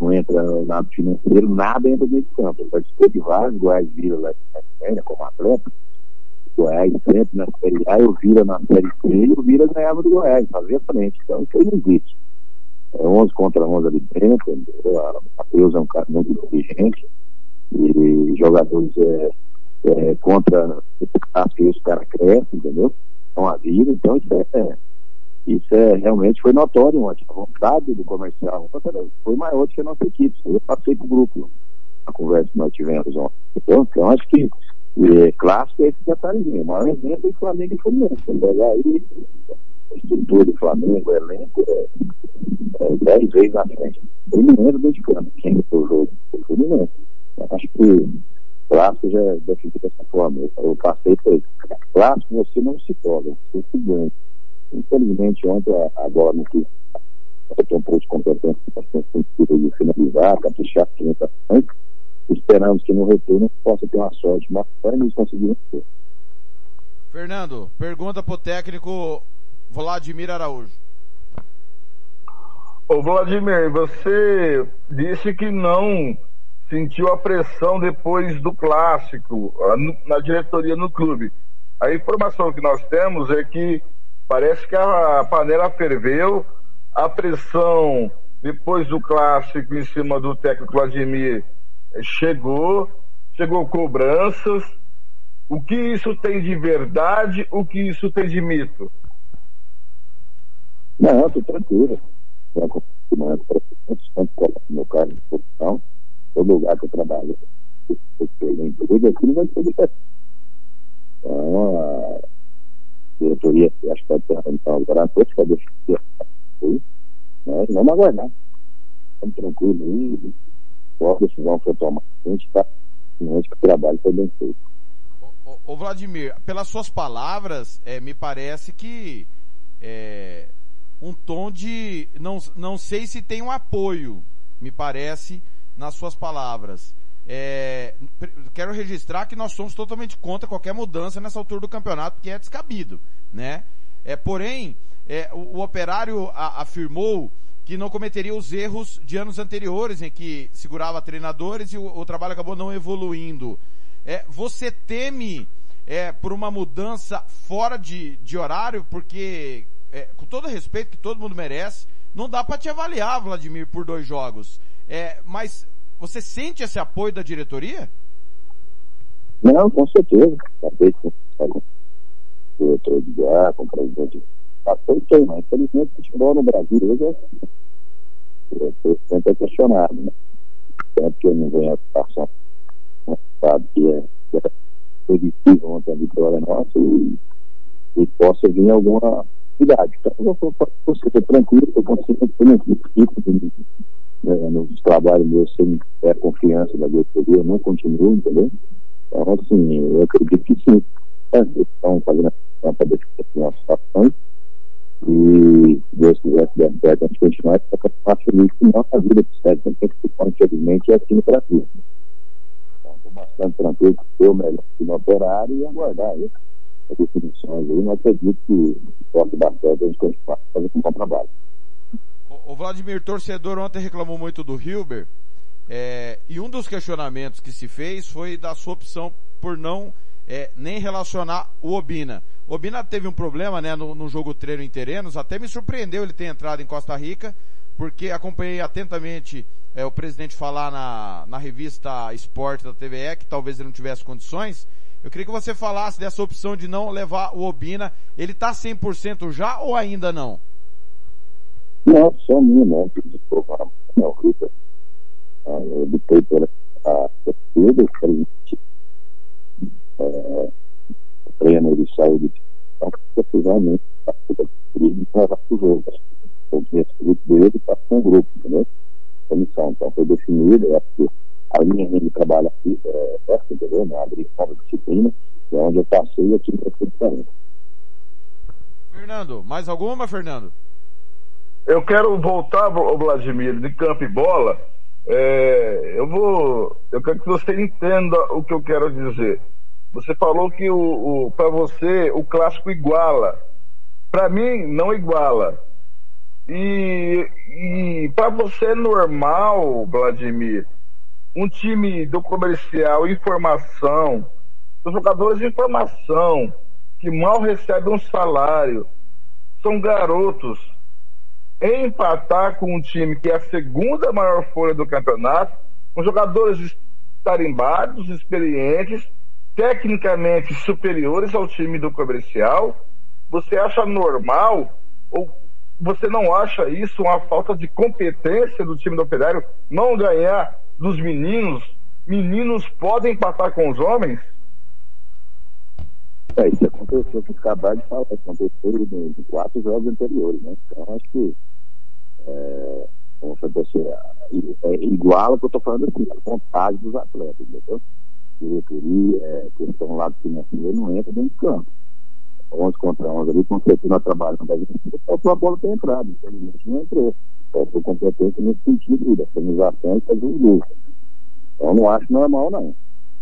não entra nada financeiro, nada entra dentro de campo. Eu participei de vários, Goiás vira lá né, como atleta, Goiás sempre na Série A, eu vira na Série C e o Vira ganhava do Goiás, fazia frente. Então isso aí não existe. É 11 contra 11 ali dentro, o Matheus é um cara muito inteligente e jogadores é, é, contra que os caras crescem, entendeu? Então a vida, então isso é, isso é realmente foi notório ontem. A vontade do comercial foi maior do que a nossa equipe. Eu passei para o grupo a conversa que nós tivemos ontem. Então, então acho que é, clássico é esse detalhezinho. O maior exemplo é Flamengo e Fluminense. Pegar aí a estrutura do Flamengo, o elenco, é, é dez vezes na frente. Fluminense dentro de campo. Quem foi o jogo? Foi o Fluminense. Acho que clássico já é definido dessa forma. Eu passei ele. Clássico você não se toca, você se ganha. Infelizmente, ontem a, a bola não quis um pouco de competência sentido de finalizar, caprichar as Esperamos que no retorno possa ter uma sorte mas eles conseguiram ter. Fernando, pergunta para o técnico Vladimir Araújo. Ô Vladimir, você disse que não sentiu a pressão depois do clássico na diretoria no clube. A informação que nós temos é que Parece que a panela ferveu, a pressão depois do clássico em cima do técnico Vladimir chegou, chegou cobranças. O que isso tem de verdade, o que isso tem de mito? Não, estou tranquilo. Tenho acompanhamento para sempre coloco meu cargo de posição, todo lugar que eu trabalho. Eu emprego aqui não vai ser diferente. Então, diretoria, acho que vai ter então, agora à noite, vai deixar né? vamos aguardar. Estamos tranquilos qual decisão foi tomada, a gente está ciente que o trabalho foi bem feito. Ô, Vladimir, pelas suas palavras, é, me parece que é, um tom de, não, não sei se tem um apoio, me parece, nas suas palavras. É, quero registrar que nós somos totalmente contra qualquer mudança nessa altura do campeonato, porque é descabido, né? É, porém, é, o, o, operário a, afirmou que não cometeria os erros de anos anteriores, em que segurava treinadores e o, o trabalho acabou não evoluindo. É, você teme é, por uma mudança fora de, de horário, porque, é, com todo respeito que todo mundo merece, não dá para te avaliar, Vladimir, por dois jogos. É, mas você sente esse apoio da diretoria? Não, com certeza. Acabei com o diretor de guerra, com o presidente. Tem, mas infelizmente o futebol no Brasil hoje é assim. sempre é questionado, né? Tanto que eu não venho a situação sabe que é, que é positivo ontem a vitória nossa e, e possa vir alguma cidade. Então, eu vou ser tranquilo, eu consigo um equipe né, nos trabalhos meus sem ter confiança da diretoria, eu não continuo, entendeu? Então, assim, eu acredito que sim. É, eles estão fazendo a para definição as situações e, se Deus quiser, se der certo, a gente continuar, para ficar feliz que nossa vida de certo tem que infelizmente, é assim no Brasil. Então, estou bastante tranquilo que eu melhor no operário e aguardar aí as definições aí, não acredito que possa dar certo a gente continuar fazendo um bom trabalho o Vladimir Torcedor ontem reclamou muito do Hilber, é, e um dos questionamentos que se fez foi da sua opção por não é, nem relacionar o Obina. O teve um problema né, no, no jogo treino em Terenos, até me surpreendeu ele ter entrado em Costa Rica, porque acompanhei atentamente é, o presidente falar na, na revista Esporte da TVE, que talvez ele não tivesse condições. Eu queria que você falasse dessa opção de não levar o Obina. Ele está 100% já ou ainda não? Não, só que visitou a Manuel Rita. Eu optei pela a torcida, frente, é, o treino ele saiu de então, precisamente passou da torcida e levar para os outros. O respeito dele passou um grupo, entendeu? Comissão. Então foi definido, eu acho que a linha de trabalho aqui é essa, entendeu? Né? Abrir nova disciplina, é onde eu passei aqui no Prefeito Fernando, mais alguma, Fernando? Eu quero voltar, Vladimir, de campo e bola. É, eu vou, eu quero que você entenda o que eu quero dizer. Você falou que o, o para você o clássico iguala. Para mim não iguala. E, e para você é normal, Vladimir, um time do comercial informação, os jogadores de informação que mal recebem um salário, são garotos empatar com um time que é a segunda maior folha do campeonato, com jogadores tarimbados, experientes, tecnicamente superiores ao time do comercial, você acha normal ou você não acha isso uma falta de competência do time do Operário não ganhar dos meninos? Meninos podem empatar com os homens? É, isso aconteceu, que acabar de falar, aconteceu em quatro jogos anteriores, né? Então acho que é, como disse, é, igual ao que eu estou falando aqui, a vontade dos atletas, entendeu? Diretoria, é, questão lá do financeiro não entra dentro do campo. 11 contra 11 ali, com certeza nós trabalhamos da gente, faltou a bola ter entrado, infelizmente não entrou. Faltou competência nesse sentido, da organização e fazer um gol. Então não acho normal, não.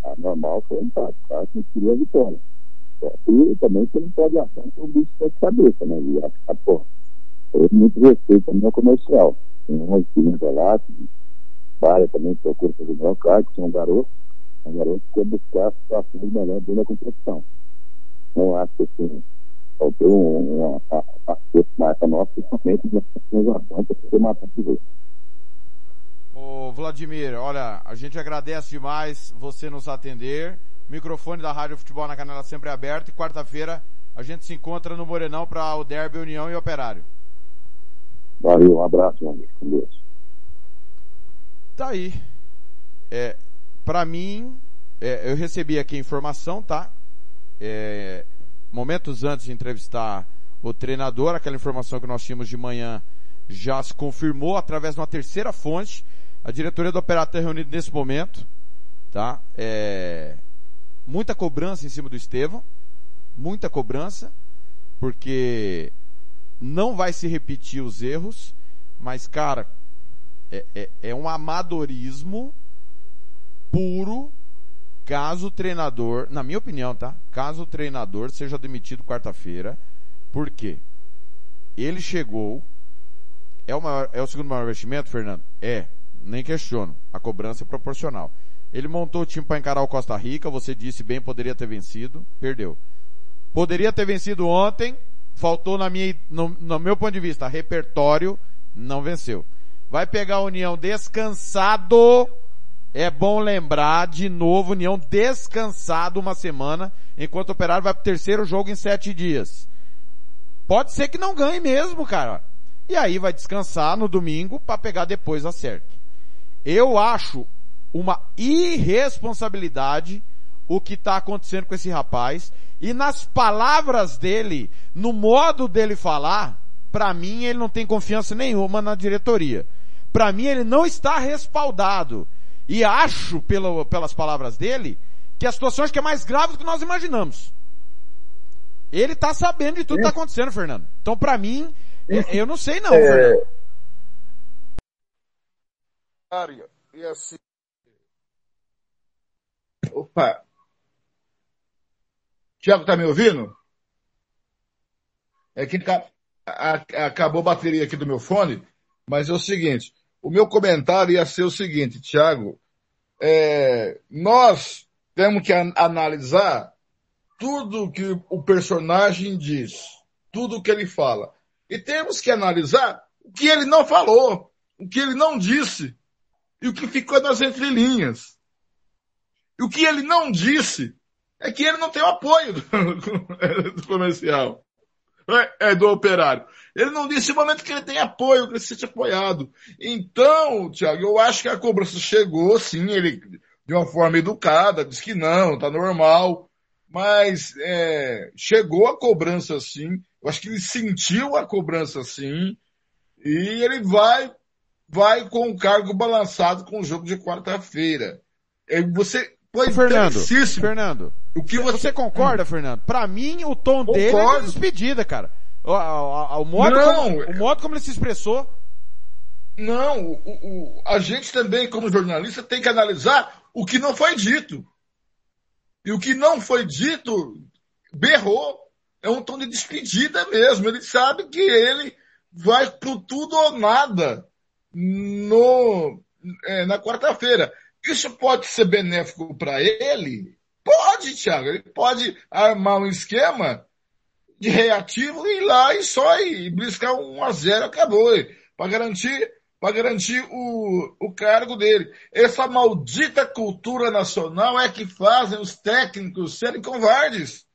A normal foi um empate, tá? que queria a vitória. E também você não pode achar que é um bicho de cabeça, né? E a, pô, eu muito respeito também ao comercial. Tem uma experiência lá, que várias também procura fazer o meu cargo, que são garotos, garoto que quer buscar situações melhores dentro da competição. Não acho que assim, faltou uma, uma marca nossa, principalmente nas organizações, para poder matar o jogo. Ô Vladimir, olha, a gente agradece demais você nos atender. Microfone da Rádio Futebol na Canela sempre aberto e quarta-feira a gente se encontra no Morenão para o Derby União e Operário. Valeu, um abraço, meu amigo. Com Deus. Tá aí. É, pra mim, é, eu recebi aqui a informação, tá? É, momentos antes de entrevistar o treinador, aquela informação que nós tínhamos de manhã já se confirmou através de uma terceira fonte. A diretoria do Operário está reunida nesse momento, tá? É, muita cobrança em cima do Estevão, muita cobrança, porque não vai se repetir os erros, mas, cara, é, é, é um amadorismo puro caso o treinador, na minha opinião, tá? Caso o treinador seja demitido quarta-feira, por quê? Ele chegou, é o, maior, é o segundo maior investimento, Fernando? É, nem questiono. A cobrança é proporcional. Ele montou o time para encarar o Costa Rica, você disse bem, poderia ter vencido, perdeu. Poderia ter vencido ontem, faltou na minha, no, no meu ponto de vista, repertório, não venceu. Vai pegar a União descansado, é bom lembrar de novo, União descansado uma semana, enquanto o Operário vai pro terceiro jogo em sete dias. Pode ser que não ganhe mesmo, cara. E aí vai descansar no domingo para pegar depois a certo. Eu acho uma irresponsabilidade o que está acontecendo com esse rapaz. E nas palavras dele, no modo dele falar, para mim ele não tem confiança nenhuma na diretoria. Para mim ele não está respaldado. E acho, pelo, pelas palavras dele, que a situação acho que é mais grave do que nós imaginamos. Ele está sabendo de tudo que está acontecendo, Fernando. Então para mim, eu não sei não, é... Fernando. E assim. Opa, Tiago, tá me ouvindo? É que acabou a bateria aqui do meu fone, mas é o seguinte, o meu comentário ia ser o seguinte, Tiago, é, nós temos que analisar tudo que o personagem diz, tudo que ele fala. E temos que analisar o que ele não falou, o que ele não disse, e o que ficou nas entrelinhas. E o que ele não disse é que ele não tem o apoio do, do comercial, é, é, do operário. Ele não disse no momento que ele tem apoio, que ele se sente apoiado. Então, Tiago, eu acho que a cobrança chegou, sim, ele de uma forma educada, disse que não, tá normal, mas é, chegou a cobrança sim, eu acho que ele sentiu a cobrança sim, e ele vai, vai com o cargo balançado com o jogo de quarta-feira. Você foi Fernando, Fernando, o que você, você concorda, hum. Fernando? Para mim, o tom Concordo. dele é de despedida, cara. O, o, o, modo como, o modo como ele se expressou. Não, o, o, a gente também, como jornalista, tem que analisar o que não foi dito. E o que não foi dito, berrou. É um tom de despedida mesmo. Ele sabe que ele vai pro tudo ou nada no, é, na quarta-feira. Isso pode ser benéfico para ele? Pode, Thiago. Ele pode armar um esquema de reativo e ir lá e só ir briscar um a zero acabou. Para garantir, para garantir o, o cargo dele. Essa maldita cultura nacional é que fazem os técnicos serem covardes.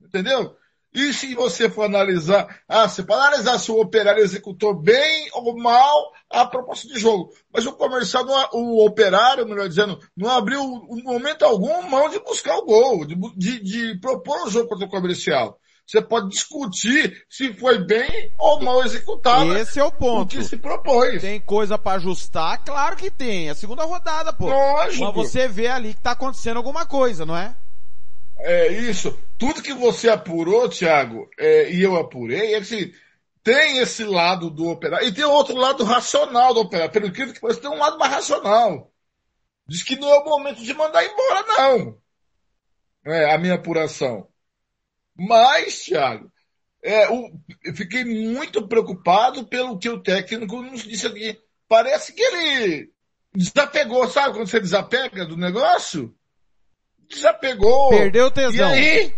Entendeu? E se você for analisar, ah, você pode analisar se o operário executou bem ou mal a proposta de jogo. Mas o comercial, o operário, melhor dizendo, não abriu em momento algum mão de buscar o gol, de, de, de propor o jogo contra o comercial. Você pode discutir se foi bem ou mal executado. Esse é o ponto. O que se propôs. Tem coisa para ajustar? Claro que tem. É a segunda rodada, pô. Lógico. Mas você vê ali que tá acontecendo alguma coisa, não é? É isso. Tudo que você apurou, Thiago, é, e eu apurei, é que tem esse lado do operário. E tem outro lado racional do operário. Pelo incrível que pareça, tem um lado mais racional. Diz que não é o momento de mandar embora, não. É a minha apuração. Mas, Thiago, é, o, eu fiquei muito preocupado pelo que o técnico nos disse aqui. Parece que ele desapegou, sabe quando você desapega do negócio? Desapegou. Perdeu tesão.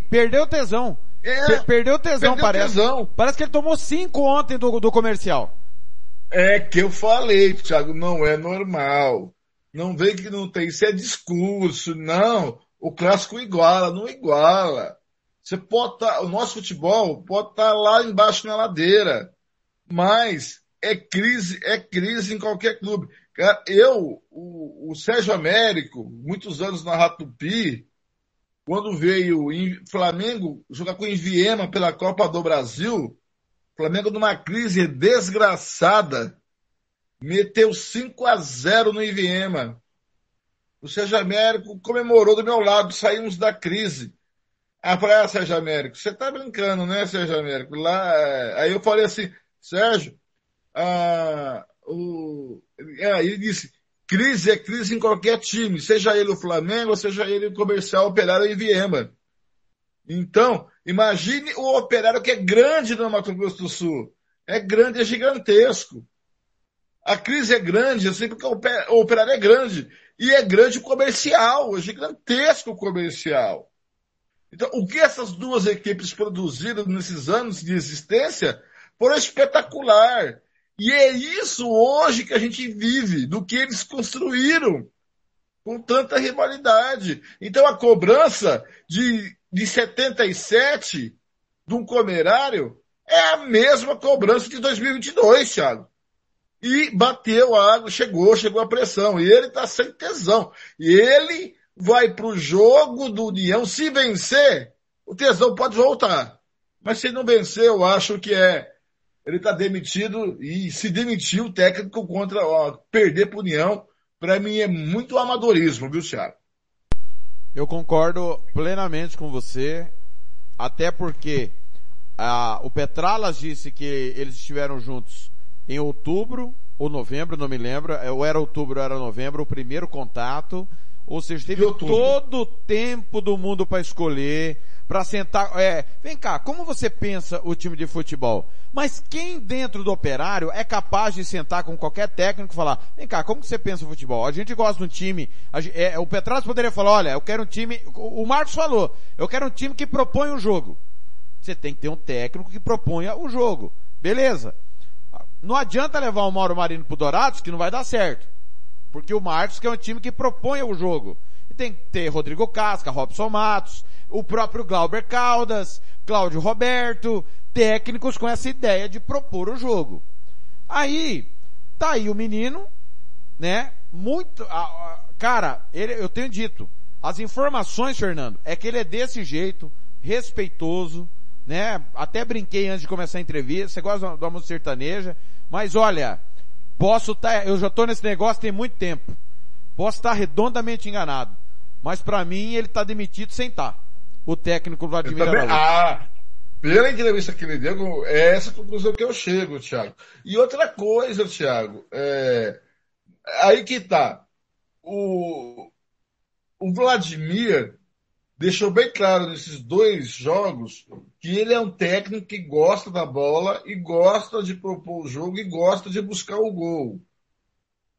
Perdeu tesão. É, perdeu tesão, perdeu parece. tesão. Parece que ele tomou cinco ontem do, do comercial. É que eu falei, Thiago, não é normal. Não vem que não tem, isso é discurso, não. O clássico iguala, não iguala. Você pode tá, o nosso futebol pode estar tá lá embaixo na ladeira, mas é crise, é crise em qualquer clube. Cara, eu, o, o Sérgio Américo, muitos anos na Ratupi, quando veio em Flamengo jogar com o Inviema pela Copa do Brasil, Flamengo numa crise desgraçada, meteu 5 a 0 no Inviema. O Sérgio Américo comemorou do meu lado, saímos da crise. Aí eu falei, ah, Sérgio Américo, você tá brincando, né, Sérgio Américo? Lá, é, aí eu falei assim, Sérgio, ah, o, é, ele disse, crise é crise em qualquer time, seja ele o Flamengo, seja ele o comercial operário em Viema. Então, imagine o operário que é grande no Mato Grosso do Sul. É grande, é gigantesco. A crise é grande, eu sei porque o operário é grande. E é grande o comercial, é gigantesco o comercial. Então, o que essas duas equipes produziram nesses anos de existência foram espetacular. E é isso hoje que a gente vive, do que eles construíram com tanta rivalidade. Então a cobrança de, de 77 de um comerário é a mesma cobrança de 2022, Thiago. E bateu a água, chegou, chegou a pressão. E ele está sem tesão. E ele vai para o jogo do União. Se vencer, o tesão pode voltar. Mas se não vencer, eu acho que é. Ele está demitido e se demitiu o técnico contra ó, perder para União. Para mim é muito amadorismo, viu, Thiago? Eu concordo plenamente com você, até porque ah, o Petralas disse que eles estiveram juntos em outubro ou novembro, não me lembro, ou era outubro ou era novembro, o primeiro contato. Ou seja, teve todo o tempo do mundo para escolher, para sentar. É, vem cá, como você pensa o time de futebol? Mas quem dentro do operário é capaz de sentar com qualquer técnico e falar, vem cá, como você pensa o futebol? A gente gosta de um time, é, o Petrazzi poderia falar, olha, eu quero um time, o Marcos falou, eu quero um time que propõe o um jogo. Você tem que ter um técnico que proponha o jogo. Beleza. Não adianta levar o Mauro Marino pro Dourados, que não vai dar certo. Porque o Marcos que é um time que propõe o jogo. Tem que ter Rodrigo Casca, Robson Matos, o próprio Glauber Caldas, Cláudio Roberto, técnicos com essa ideia de propor o jogo. Aí, tá aí o menino, né? Muito, cara, ele, eu tenho dito, as informações, Fernando, é que ele é desse jeito, respeitoso, né? Até brinquei antes de começar a entrevista, você gosta da música sertaneja, mas olha, Posso estar, tá, eu já estou nesse negócio tem muito tempo. Posso estar redondamente enganado. Mas para mim ele está demitido sem estar. O técnico Vladimir também, Araújo. Ah, pela entrevista que ele deu, é essa conclusão que eu chego, Thiago. E outra coisa, Thiago, é, aí que tá. O, o Vladimir deixou bem claro nesses dois jogos que ele é um técnico que gosta da bola e gosta de propor o jogo e gosta de buscar o gol.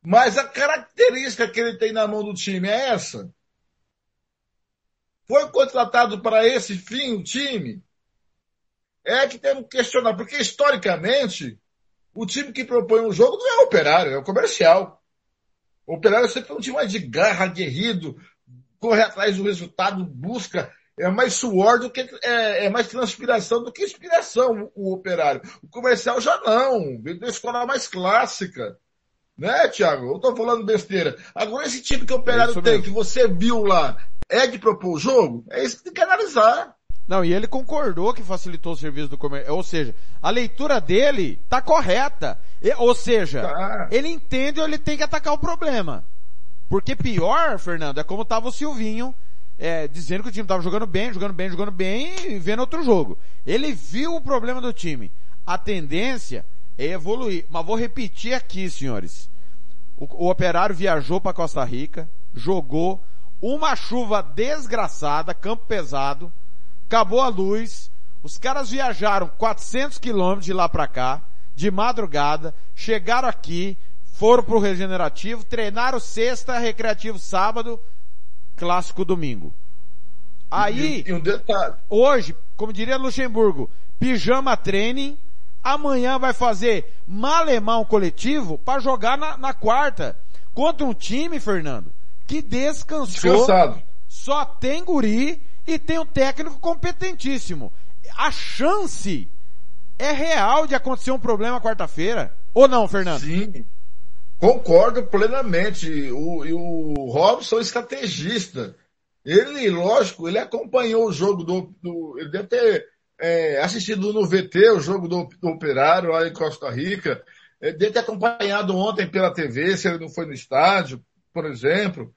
Mas a característica que ele tem na mão do time é essa. Foi contratado para esse fim o time? É que temos que questionar, porque historicamente, o time que propõe um jogo não é o operário, é o comercial. O operário sempre é um time mais de garra, aguerrido, corre atrás do resultado, busca, é mais suor do que, é, é mais transpiração do que inspiração o, o, operário. O comercial já não, vem da escola mais clássica. Né, Thiago? Eu tô falando besteira. Agora, esse time que o operário é tem, que você viu lá, é de propor o jogo? É isso que tem que analisar. Não, e ele concordou que facilitou o serviço do comércio. Ou seja, a leitura dele tá correta. E, ou seja, tá. ele entende ou ele tem que atacar o problema. Porque pior, Fernando, é como tava o Silvinho, é, dizendo que o time tava jogando bem, jogando bem, jogando bem e vendo outro jogo. Ele viu o problema do time. A tendência é evoluir. Mas vou repetir aqui, senhores. O, o operário viajou para Costa Rica, jogou uma chuva desgraçada, campo pesado, acabou a luz, os caras viajaram 400 quilômetros de lá para cá, de madrugada, chegaram aqui, foram pro regenerativo, treinaram sexta, recreativo sábado, clássico domingo. Aí, e, um detalhe. hoje, como diria Luxemburgo, pijama training, amanhã vai fazer malemão coletivo para jogar na, na, quarta contra um time, Fernando, que descansou. Descansado. Só tem guri e tem um técnico competentíssimo. A chance é real de acontecer um problema quarta-feira. Ou não, Fernando? Sim. Concordo plenamente. O, e o Robson é estrategista. Ele, lógico, ele acompanhou o jogo do. do ele deve ter é, assistido no VT o jogo do, do Operário lá em Costa Rica. Ele deve ter acompanhado ontem pela TV, se ele não foi no estádio, por exemplo.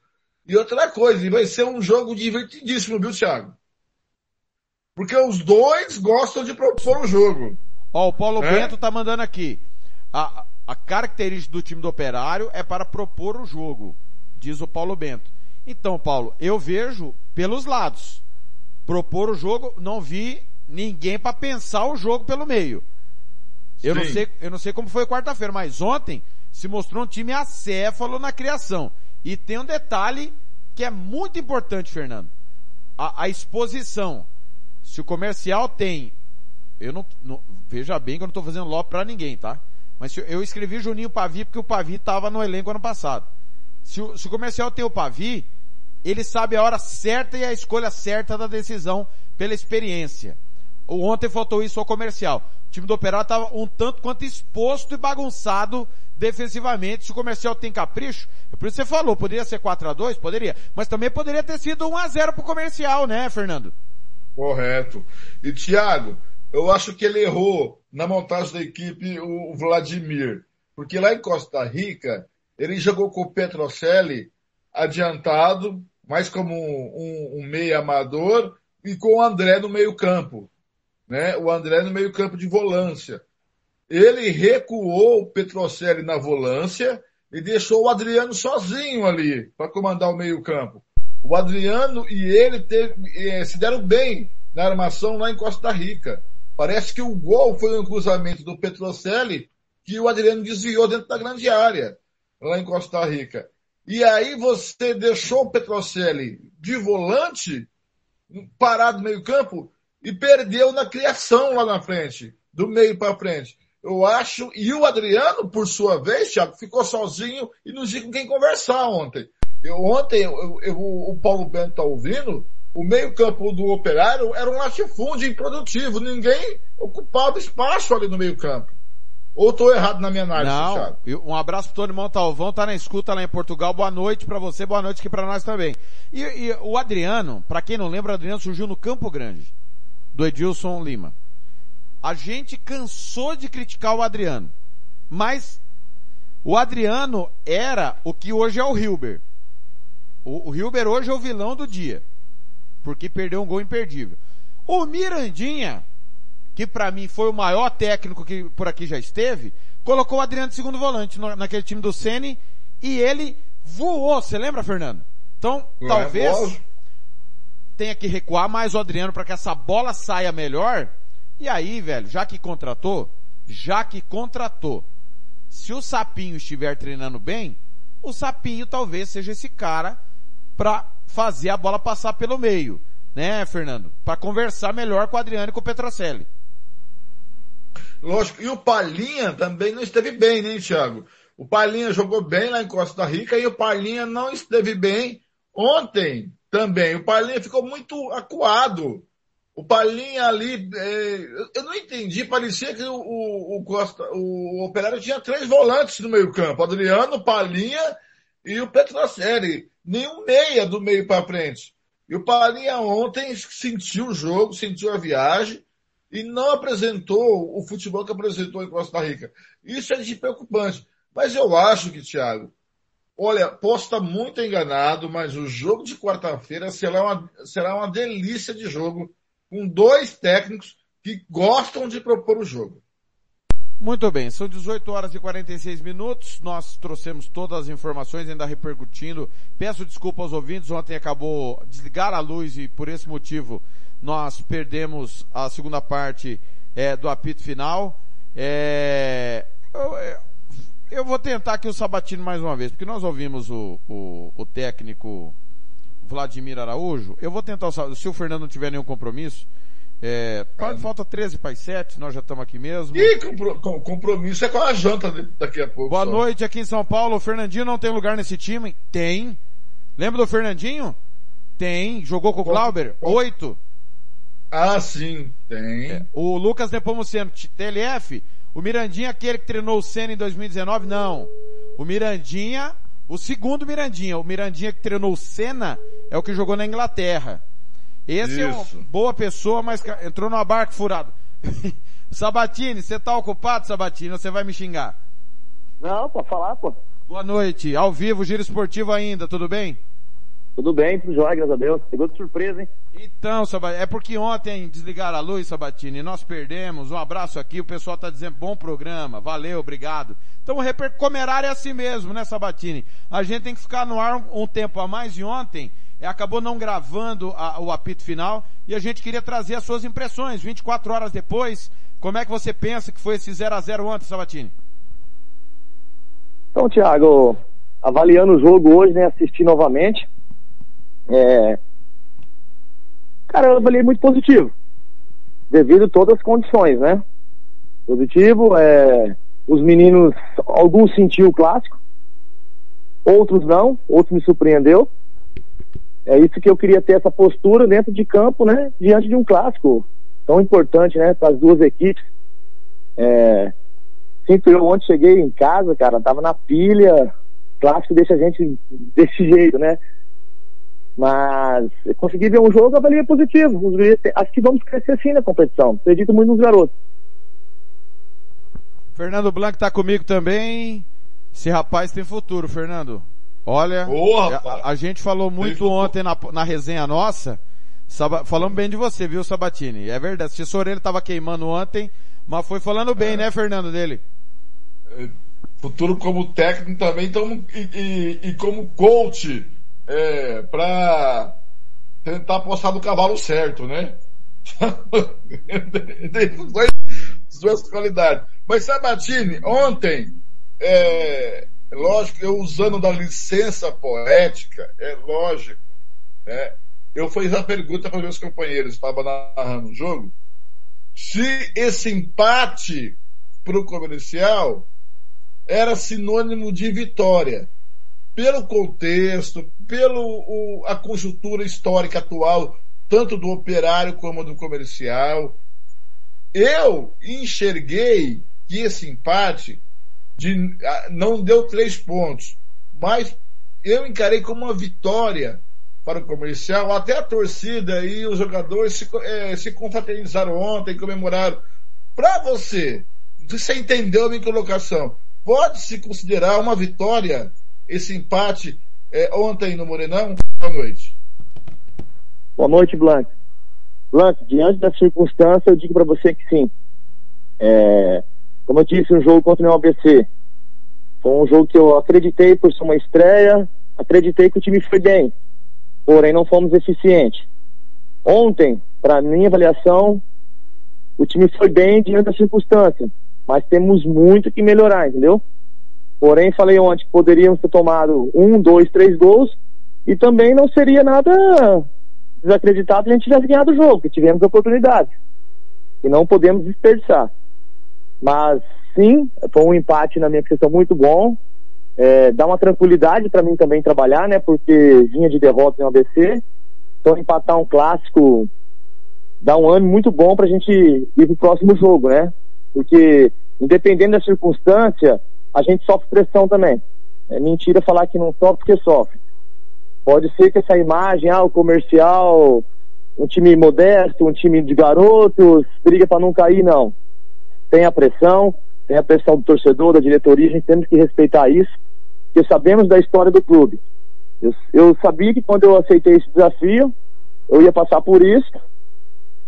E outra coisa, vai ser um jogo divertidíssimo, viu, Thiago? Porque os dois gostam de propor o jogo. Ó, o Paulo é? Bento tá mandando aqui. A, a característica do time do Operário é para propor o jogo, diz o Paulo Bento. Então, Paulo, eu vejo pelos lados. Propor o jogo, não vi ninguém para pensar o jogo pelo meio. Eu não sei, eu não sei como foi quarta-feira, mas ontem se mostrou um time acéfalo na criação. E tem um detalhe que é muito importante, Fernando. A, a exposição. Se o comercial tem, eu não, não veja bem que eu não estou fazendo lobby para ninguém, tá? Mas eu escrevi Juninho Pavi porque o Pavi estava no elenco ano passado. Se o, se o comercial tem o Pavi, ele sabe a hora certa e a escolha certa da decisão pela experiência. O ontem faltou isso ao comercial. O time do Operário estava um tanto quanto exposto e bagunçado defensivamente. Se o comercial tem capricho, é por isso você falou, poderia ser 4 a 2 Poderia. Mas também poderia ter sido 1 a 0 pro comercial, né, Fernando? Correto. E Thiago, eu acho que ele errou na montagem da equipe o Vladimir. Porque lá em Costa Rica, ele jogou com o Petrocelli adiantado, mais como um, um, meio amador, e com o André no meio campo. Né? O André no meio campo de volância. Ele recuou o Petrocelli na volância e deixou o Adriano sozinho ali para comandar o meio campo. O Adriano e ele teve, eh, se deram bem na armação lá em Costa Rica. Parece que o gol foi um cruzamento do Petrocelli que o Adriano desviou dentro da grande área, lá em Costa Rica. E aí você deixou o Petrocelli de volante, parado no meio campo, e perdeu na criação lá na frente, do meio para frente. Eu acho, e o Adriano, por sua vez, Thiago, ficou sozinho e não tinha com quem conversar ontem. Eu, ontem, eu, eu, o Paulo Bento está ouvindo, o meio-campo do operário era um latifúndio improdutivo. Ninguém ocupava espaço ali no meio-campo. Ou estou errado na minha análise, Não. Thiago? Um abraço pro Tony Montalvão, tá na escuta lá em Portugal. Boa noite para você, boa noite aqui para nós também. E, e o Adriano, para quem não lembra, o Adriano surgiu no Campo Grande, do Edilson Lima. A gente cansou de criticar o Adriano, mas o Adriano era o que hoje é o Hilber. O, o Hilber hoje é o vilão do dia porque perdeu um gol imperdível. O Mirandinha que para mim foi o maior técnico que por aqui já esteve, colocou o Adriano de segundo volante no, naquele time do Ceni e ele voou, você lembra, Fernando? Então, É, talvez. Tenha que recuar mais o Adriano para que essa bola saia melhor. E aí, velho, já que contratou, já que contratou, se o Sapinho estiver treinando bem, o Sapinho talvez seja esse cara para fazer a bola passar pelo meio, né, Fernando? Para conversar melhor com o Adriano e com o Petrocelli. Lógico. E o Palinha também não esteve bem, né, Thiago? O Palinha jogou bem lá em Costa Rica e o Palinha não esteve bem ontem também. O Palinha ficou muito acuado. O Palinha ali, é, eu não entendi, parecia que o, o, o Costa, o Operário tinha três volantes no meio campo. Adriano, Palinha e o Petrocelli. Nenhum meia do meio para frente. E o Palinha ontem sentiu o jogo, sentiu a viagem e não apresentou o futebol que apresentou em Costa Rica. Isso é de preocupante. Mas eu acho que, Thiago, olha, posso estar muito enganado, mas o jogo de quarta-feira será uma, será uma delícia de jogo com dois técnicos que gostam de propor o jogo. Muito bem, são 18 horas e 46 minutos. Nós trouxemos todas as informações, ainda repercutindo. Peço desculpa aos ouvintes, ontem acabou desligar a luz e por esse motivo nós perdemos a segunda parte é, do apito final. É, eu, eu, eu, vou tentar aqui o Sabatino mais uma vez, porque nós ouvimos o, o, o técnico Vladimir Araújo. Eu vou tentar, o, se o Fernando não tiver nenhum compromisso, é, quase falta 13 para as 7, nós já estamos aqui mesmo. E compro, com, compromisso é com a janta daqui a pouco. Boa só. noite aqui em São Paulo. O Fernandinho não tem lugar nesse time? Tem. Lembra do Fernandinho? Tem. Jogou com o Glauber? Oito. Ah, sim, tem. É. O Lucas Nepomuceno, TLF. O Mirandinha, aquele que treinou o Senna em 2019? Não. O Mirandinha, o segundo Mirandinha. O Mirandinha que treinou o Senna é o que jogou na Inglaterra. Esse Isso. é uma boa pessoa, mas entrou numa barca furada. Sabatini, você tá ocupado, Sabatini, você vai me xingar? Não, pode falar, pô. Boa noite, ao vivo, giro esportivo ainda, tudo bem? Tudo bem, tudo jóia, graças a Deus. Pegou de surpresa, hein? Então, Sabatini, é porque ontem desligaram a luz, Sabatini, nós perdemos. Um abraço aqui, o pessoal tá dizendo bom programa, valeu, obrigado. Então o reper... comerário é assim mesmo, né, Sabatini? A gente tem que ficar no ar um, um tempo a mais e ontem acabou não gravando a, o apito final e a gente queria trazer as suas impressões 24 horas depois. Como é que você pensa que foi esse 0 a 0 ontem, Sabatini? Então, Thiago, avaliando o jogo hoje, né, assisti novamente. É... Cara, eu avaliei muito positivo, devido a todas as condições, né? Positivo, é... os meninos, alguns sentiu o clássico, outros não, outros me surpreendeu. É isso que eu queria ter essa postura dentro de campo, né? Diante de um clássico tão importante, né? Para as duas equipes. É, sinto eu ontem cheguei em casa, cara, tava na pilha. Clássico deixa a gente desse jeito, né? Mas consegui ver um jogo, avalia positivo. Acho que vamos crescer sim na competição. Acredito muito nos garotos. Fernando Blanco tá comigo também. Esse rapaz tem futuro, Fernando. Olha, Boa, a, a, gente falou muito ontem na, na resenha nossa, Saba, falamos bem de você, viu, Sabatini? É verdade, se sua orelha tava queimando ontem, mas foi falando bem, é. né, Fernando, dele? Futuro como técnico também, então, e, e, e como coach, é, pra tentar apostar no cavalo certo, né? Tem duas, duas qualidades. Mas Sabatini, ontem, é, lógico, eu usando da licença poética, é lógico, né? Eu fiz a pergunta para meus companheiros, estava narrando o jogo, se esse empate para o comercial era sinônimo de vitória. Pelo contexto, pelo a conjuntura histórica atual, tanto do operário como do comercial, eu enxerguei que esse empate de, não deu três pontos, mas eu encarei como uma vitória para o comercial, até a torcida e os jogadores se, é, se confraternizaram ontem, comemoraram. Para você, você entendeu a minha colocação, pode-se considerar uma vitória esse empate é, ontem no Morenão? Boa noite. Boa noite, Blanco. Blanc, diante da circunstância, eu digo para você que sim. É, como eu disse, um jogo contra o ABC. Foi um jogo que eu acreditei por ser uma estreia, acreditei que o time foi bem, porém não fomos eficientes. Ontem, para minha avaliação, o time foi bem diante da circunstância, mas temos muito que melhorar, entendeu? Porém, falei ontem que poderíamos ter tomado um, dois, três gols e também não seria nada desacreditado se a gente tivesse ganhado o jogo, que tivemos oportunidade. E não podemos desperdiçar. Mas sim, foi um empate na minha questão muito bom. É, dá uma tranquilidade para mim também trabalhar, né? Porque vinha de derrota em ABC. Então empatar um clássico dá um ano muito bom para a gente ir pro próximo jogo, né? Porque independente da circunstância, a gente sofre pressão também. É mentira falar que não sofre porque sofre. Pode ser que essa imagem, ah, o comercial, um time modesto, um time de garotos, briga para não cair, não. Tem a pressão, tem a pressão do torcedor, da diretoria, a gente temos que respeitar isso, porque sabemos da história do clube. Eu, eu sabia que quando eu aceitei esse desafio, eu ia passar por isso,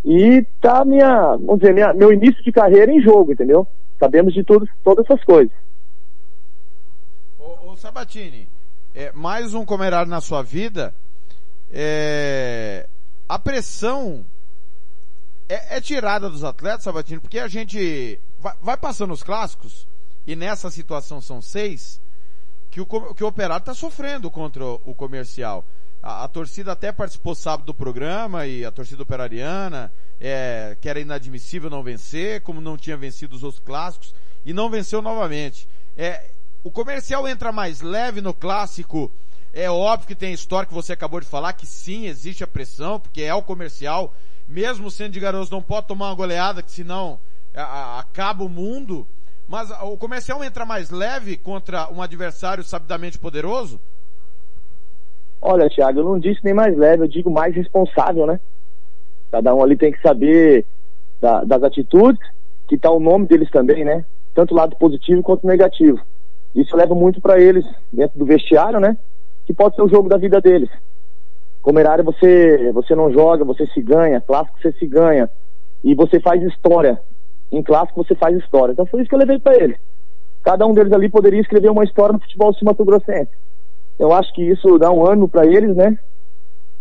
e tá minha, vamos dizer, minha, meu início de carreira em jogo, entendeu? Sabemos de tudo, todas essas coisas. Sabatini, é, mais um comerado na sua vida, é, a pressão é, é, tirada dos atletas, Sabatini, porque a gente vai, vai, passando os clássicos, e nessa situação são seis, que o, que o operário está sofrendo contra o, o comercial. A, a, torcida até participou sábado do programa e a torcida operariana, é, que era inadmissível não vencer, como não tinha vencido os outros clássicos, e não venceu novamente. É, o comercial entra mais leve no clássico, é óbvio que tem a história que você acabou de falar, que sim, existe a pressão, porque é o comercial, mesmo sendo de garotos, não pode tomar uma goleada, que senão a, a, acaba o mundo. Mas o comercial entra mais leve contra um adversário sabidamente poderoso? Olha, Thiago, eu não disse nem mais leve, eu digo mais responsável, né? Cada um ali tem que saber da, das atitudes, que está o nome deles também, né? Tanto o lado positivo quanto o negativo. Isso leva muito para eles dentro do vestiário, né? Que pode ser o jogo da vida deles. Comerário você, você não joga, você se ganha. Clássico você se ganha. E você faz história. Em clássico você faz história. Então foi isso que eu levei para eles. Cada um deles ali poderia escrever uma história no futebol sul-mato-grossense. Eu acho que isso dá um ânimo para eles, né?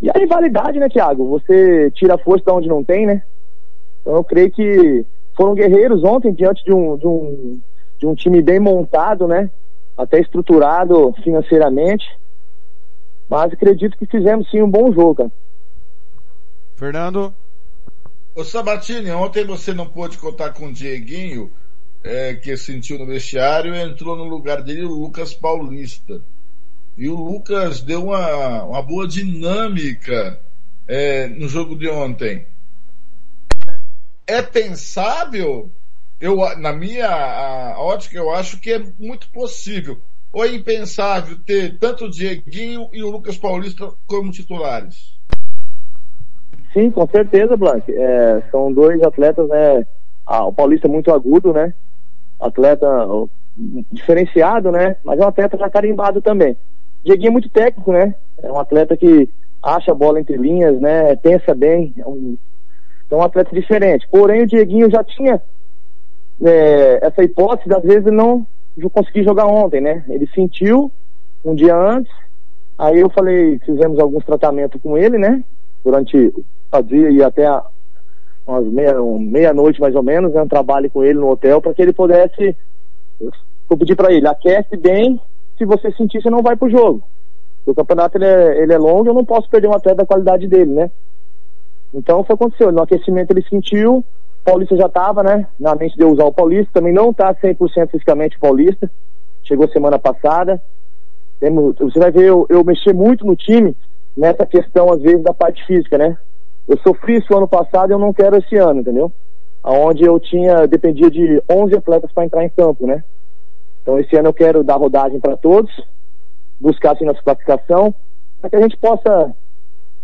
E a rivalidade, né, Thiago? Você tira a força de onde não tem, né? Então eu creio que foram guerreiros ontem diante de um, de um, de um time bem montado, né? Até estruturado financeiramente. Mas acredito que fizemos sim um bom jogo, cara. Fernando? Ô Sabatini, ontem você não pôde contar com o Dieguinho, é, que sentiu no vestiário, e entrou no lugar dele o Lucas Paulista. E o Lucas deu uma, uma boa dinâmica é, no jogo de ontem. É pensável? Eu, na minha ótica, eu acho que é muito possível. Ou é impensável ter tanto o Dieguinho e o Lucas Paulista como titulares? Sim, com certeza, Blanc. É, são dois atletas, né? Ah, o Paulista é muito agudo, né? Atleta diferenciado, né? Mas é um atleta já carimbado também. Dieguinho é muito técnico, né? É um atleta que acha a bola entre linhas, né? Pensa bem. É um, é um atleta diferente. Porém, o Dieguinho já tinha é, essa hipótese, às vezes, não conseguir jogar ontem, né? Ele sentiu um dia antes, aí eu falei, fizemos alguns tratamentos com ele, né? Durante o dia e até umas meia, meia-noite mais ou menos, né? um trabalho com ele no hotel para que ele pudesse. Eu pedi para ele, aquece bem se você sentir, você não vai pro jogo. O campeonato ele é, ele é longo, eu não posso perder um atleta da qualidade dele, né? Então foi o que aconteceu. No aquecimento ele sentiu, Paulista já estava, né? Na mente de usar o Paulista, também não está 100% fisicamente Paulista. Chegou semana passada. Você vai ver eu, eu mexer muito no time nessa questão, às vezes, da parte física, né? Eu sofri isso ano passado e eu não quero esse ano, entendeu? Onde eu tinha, dependia de 11 atletas para entrar em campo, né? Então esse ano eu quero dar rodagem para todos, buscar assim nossa classificação, para que a gente possa,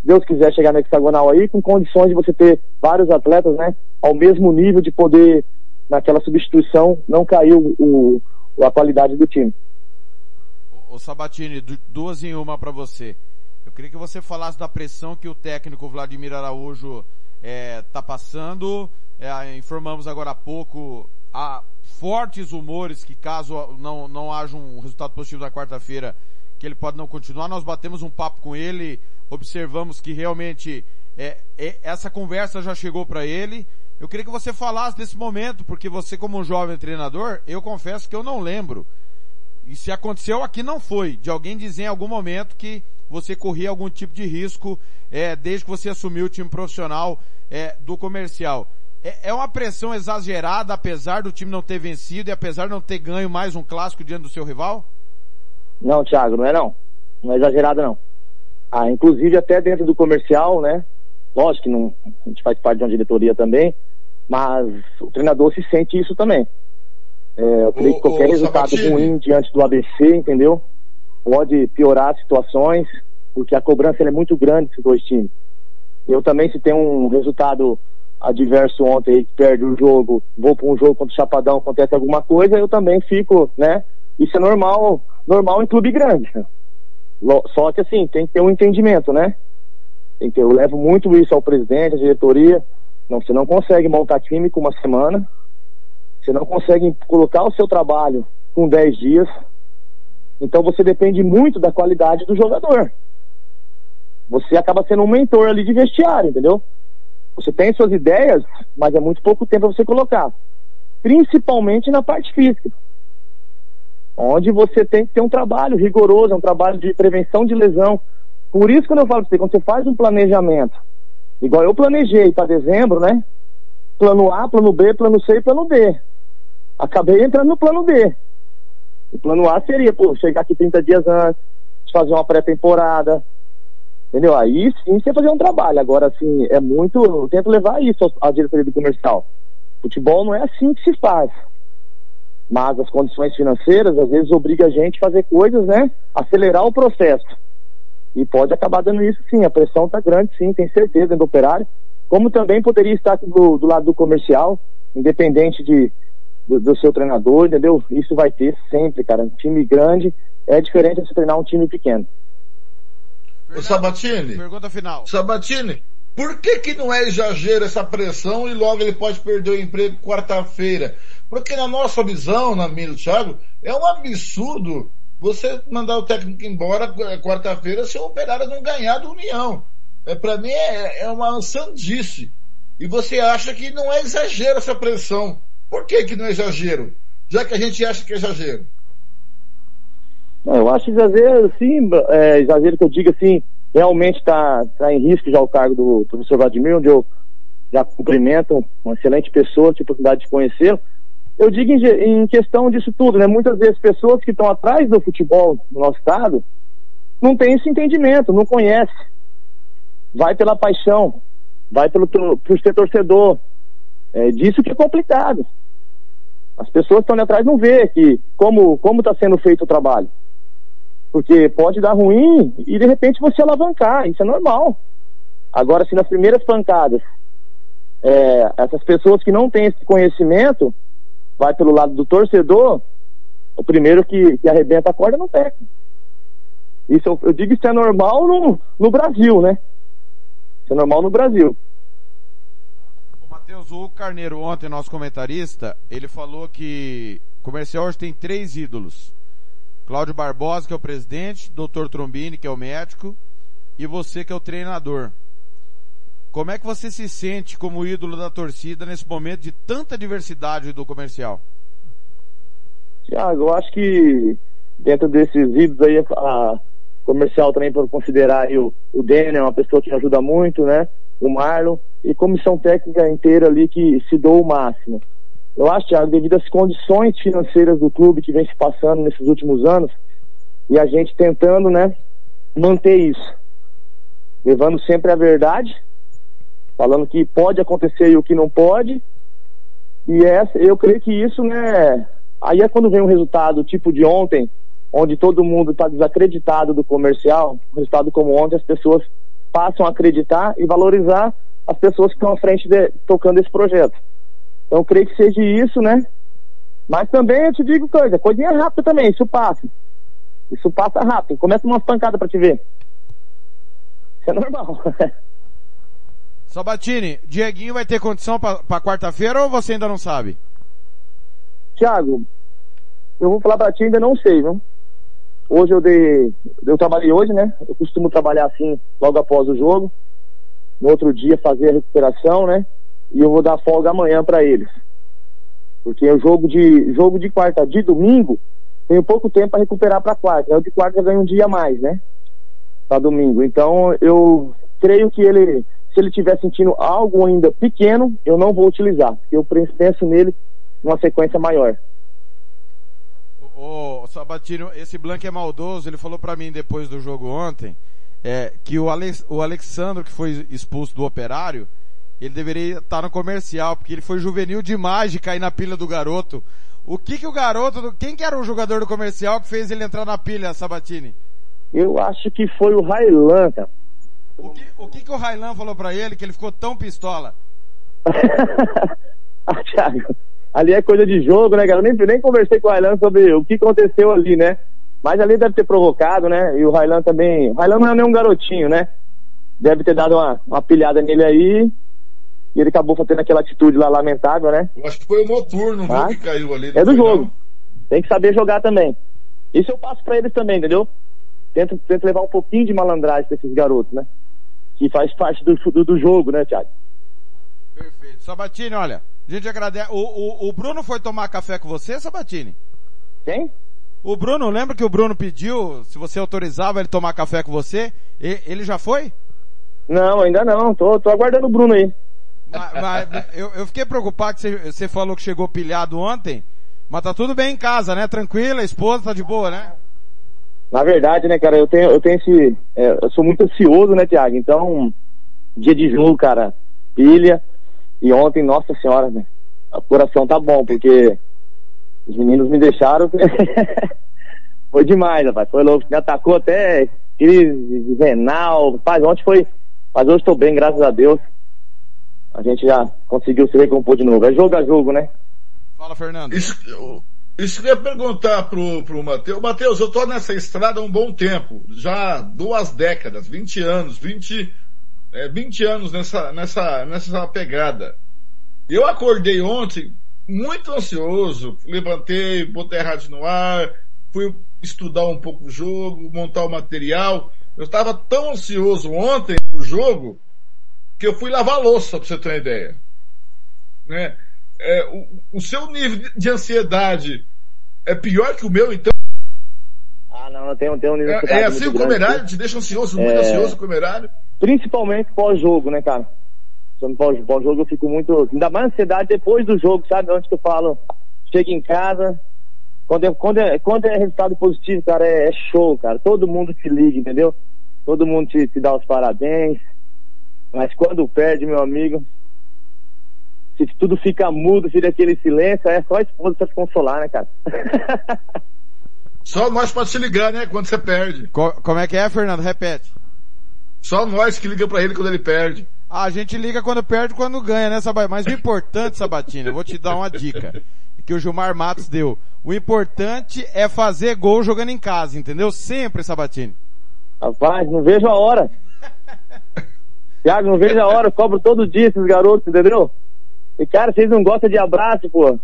Deus quiser, chegar no hexagonal aí com condições de você ter vários atletas, né, ao mesmo nível de poder, naquela substituição, não cair o, a qualidade do time. O Sabatini, duas em uma para você. Eu queria que você falasse da pressão que o técnico Vladimir Araújo está passando. É, informamos agora há pouco há fortes rumores que caso não, não haja um resultado positivo na quarta-feira, que ele pode não continuar. Nós batemos um papo com ele, observamos que realmente é, é, essa conversa já chegou para ele. Eu queria que você falasse desse momento, porque você como um jovem treinador, eu confesso que eu não lembro. E se aconteceu aqui não foi, de alguém dizer em algum momento que você corria algum tipo de risco é, desde que você assumiu o time profissional é, do comercial. É, é uma pressão exagerada, apesar do time não ter vencido e apesar de não ter ganho mais um clássico diante do seu rival? Não, Thiago, não é não. Não é exagerada não. Ah, inclusive até dentro do comercial, né? Lógico que não, a gente faz parte de uma diretoria também, mas o treinador se sente isso também. É, eu creio que qualquer resultado Sabatini. ruim diante do ABC, entendeu? Pode piorar situações, porque a cobrança é muito grande desses dois times. Eu também, se tem um resultado adverso ontem, perde o jogo, vou para um jogo contra o Chapadão, acontece alguma coisa, eu também fico, né? Isso é normal, normal em clube grande. Só que assim, tem que ter um entendimento, né? Tem que, eu levo muito isso ao presidente, à diretoria. Não, você não consegue montar time com uma semana, você não consegue colocar o seu trabalho com 10 dias. Então você depende muito da qualidade do jogador. Você acaba sendo um mentor ali de vestiário, entendeu? Você tem suas ideias, mas é muito pouco tempo para você colocar. Principalmente na parte física. Onde você tem que ter um trabalho rigoroso, um trabalho de prevenção de lesão. Por isso, quando eu falo para você, quando você faz um planejamento, igual eu planejei para dezembro, né? Plano A, plano B, plano C e plano D. Acabei entrando no plano D. O plano A seria, pô, chegar aqui 30 dias antes, fazer uma pré-temporada, Entendeu? Aí sim você fazer um trabalho. Agora, assim, é muito. Eu tento levar isso à diretoria do comercial. Futebol não é assim que se faz. Mas as condições financeiras, às vezes, obriga a gente a fazer coisas, né? Acelerar o processo. E pode acabar dando isso sim. A pressão tá grande, sim, tem certeza, dentro do operário. Como também poderia estar do, do lado do comercial, independente de, do, do, seu treinador, entendeu? Isso vai ter sempre, cara. Um time grande é diferente de se treinar um time pequeno. O Sabatini. Pergunta final. Sabatini, por que que não é exagero essa pressão e logo ele pode perder o emprego quarta-feira? Porque na nossa visão, na minha do Thiago, é um absurdo você mandar o técnico embora quarta-feira se o operário não ganhar do União. É, para mim é, é uma sandice. E você acha que não é exagero essa pressão. Por que que não é exagero? Já que a gente acha que é exagero. Não, eu acho exagero, sim, é, exagero que eu digo assim, realmente está tá em risco já o cargo do professor Vladimir, onde eu já cumprimento, uma excelente pessoa, tive a oportunidade de conhecê-lo. Eu digo em, em, questão disso tudo, né? Muitas vezes pessoas que estão atrás do futebol no nosso estado não têm esse entendimento, não conhece. Vai pela paixão, vai pelo por ser torcedor. É disso que é complicado. As pessoas que estão ali atrás não vê que como como está sendo feito o trabalho. Porque pode dar ruim e de repente você alavancar, isso é normal. Agora, se nas primeiras pancadas, é, essas pessoas que não têm esse conhecimento, vai pelo lado do torcedor, o primeiro que, que arrebenta a corda não técnico. Isso eu, eu digo que isso é normal no, no Brasil, né? Isso é normal no Brasil. O Matheus, o Carneiro ontem, nosso comentarista, ele falou que o comercial hoje tem três ídolos. Cláudio Barbosa, que é o presidente, Dr. Trombini, que é o médico, e você que é o treinador. Como é que você se sente como ídolo da torcida nesse momento de tanta diversidade do comercial? Tiago, eu acho que dentro desses ídolos aí, a comercial também pode considerar o, o Daniel, é uma pessoa que ajuda muito, né? O Marlon e comissão técnica inteira ali que se dou o máximo. Eu acho, Thiago, devido às condições financeiras do clube que vem se passando nesses últimos anos, e a gente tentando, né, manter isso. Levando sempre a verdade, falando que pode acontecer e o que não pode. E essa, eu creio que isso, né, aí é quando vem um resultado tipo de ontem, onde todo mundo está desacreditado do comercial, um resultado como ontem, as pessoas passam a acreditar e valorizar as pessoas que estão à frente de, tocando esse projeto. Então eu creio que seja isso, né? Mas também eu te digo coisa, coisinha rápida também, isso passa. Isso passa rápido. Começa umas pancadas para te ver. Isso é normal. Sabatini, Dieguinho vai ter condição para quarta-feira ou você ainda não sabe? Tiago, eu vou falar pra ti, ainda não sei, viu? Hoje eu dei, eu trabalhei hoje, né? Eu costumo trabalhar assim logo após o jogo. No outro dia fazer a recuperação, né? E eu vou dar folga amanhã para eles. Porque o jogo de jogo de quarta, de domingo, tenho pouco tempo para recuperar para quarta. É o de quarta eu ganho um dia a mais, né? Para domingo. Então eu creio que ele, se ele estiver sentindo algo ainda pequeno, eu não vou utilizar. Eu penso nele numa sequência maior. Ô, Sabatino, esse Blanco é maldoso, ele falou para mim depois do jogo ontem, é, que o, Alex, o Alexandre, que foi expulso do operário, ele deveria estar no comercial, porque ele foi juvenil demais de cair na pilha do garoto. O que que o garoto, quem que era o jogador do comercial que fez ele entrar na pilha, Sabatini? Eu acho que foi o Railan, cara. O que, o que que o Railan falou para ele que ele ficou tão pistola? ah, Thiago, ali é coisa de jogo, né, cara? Eu nem, nem conversei com o Railan sobre o que aconteceu ali, né? Mas ali deve ter provocado, né? E o Railan também. O Railan não é nenhum garotinho, né? Deve ter dado uma, uma pilhada nele aí. E ele acabou fazendo aquela atitude lá lamentável, né? Eu acho que foi o noturno Ah, viu, que caiu ali. É do jogo. Tem que saber jogar também. Isso eu passo pra eles também, entendeu? Tento, tento levar um pouquinho de malandragem pra esses garotos, né? Que faz parte do, do, do jogo, né, Thiago? Perfeito. Sabatini, olha, a gente agradece. O, o, o Bruno foi tomar café com você, Sabatini? Quem? O Bruno, lembra que o Bruno pediu se você autorizava ele tomar café com você? E- ele já foi? Não, ainda não. Tô, tô aguardando o Bruno aí. Mas, mas eu, eu fiquei preocupado que você, você falou que chegou pilhado ontem, mas tá tudo bem em casa, né? Tranquila, a esposa tá de boa, né? Na verdade, né, cara, eu tenho, eu tenho esse. é, eu sou muito ansioso, né, Thiago? Então, dia de jogo, cara, pilha. E ontem, nossa senhora, né? O coração tá bom, porque os meninos me deixaram. foi demais, rapaz. Foi louco. Me atacou até crise renal. Rapaz, ontem foi. Mas hoje tô bem, graças a Deus. A gente já conseguiu se recompor de novo. É jogo a jogo, né? Fala, Fernando. Isso, eu- isso que eu ia perguntar pro, pro Matheus. Matheus, eu tô nessa estrada há um bom tempo. Já duas décadas, 20 anos, 20, é, 20 anos nessa, nessa, nessa pegada. Eu acordei ontem muito ansioso. Levantei, botei a rádio no ar, fui estudar um pouco o jogo, montar o material. Eu estava tão ansioso ontem pro jogo que eu fui lavar louça, pra você ter uma ideia. Né? É, o, o seu nível de- de ansiedade é pior que o meu, então? Ah, não, eu tenho, tenho um nível de É, ansiedade é assim muito o comerário? Te deixa ansioso, muito É. ansioso o comerário? Principalmente pós-jogo, né, cara? Pós-jogo eu fico muito. Ainda mais ansiedade depois do jogo, sabe? Onde que eu falo, chego em casa. Quando é, quando é, quando é resultado positivo, cara, é, é show, cara. Todo mundo te liga, entendeu? Todo mundo te, te dá os parabéns. Mas quando perde, meu amigo, se tudo fica mudo, fica aquele silêncio, é só a esposa pra te consolar, né, cara? Só nós pode se ligar, né? Quando você perde. Co- como é que é, Fernando? Repete. Só nós que liga pra ele quando ele perde. Ah, a gente liga quando perde e quando ganha, né, Sabatini? Mas o importante, Sabatini, eu vou te dar uma dica que o Gilmar Matos deu. O importante é fazer gol jogando em casa, entendeu? Sempre, Sabatini. Rapaz, não vejo a hora. Thiago, não vejo a hora, eu cobro todo dia esses garotos, entendeu? E cara, vocês não gostam de abraço, pô.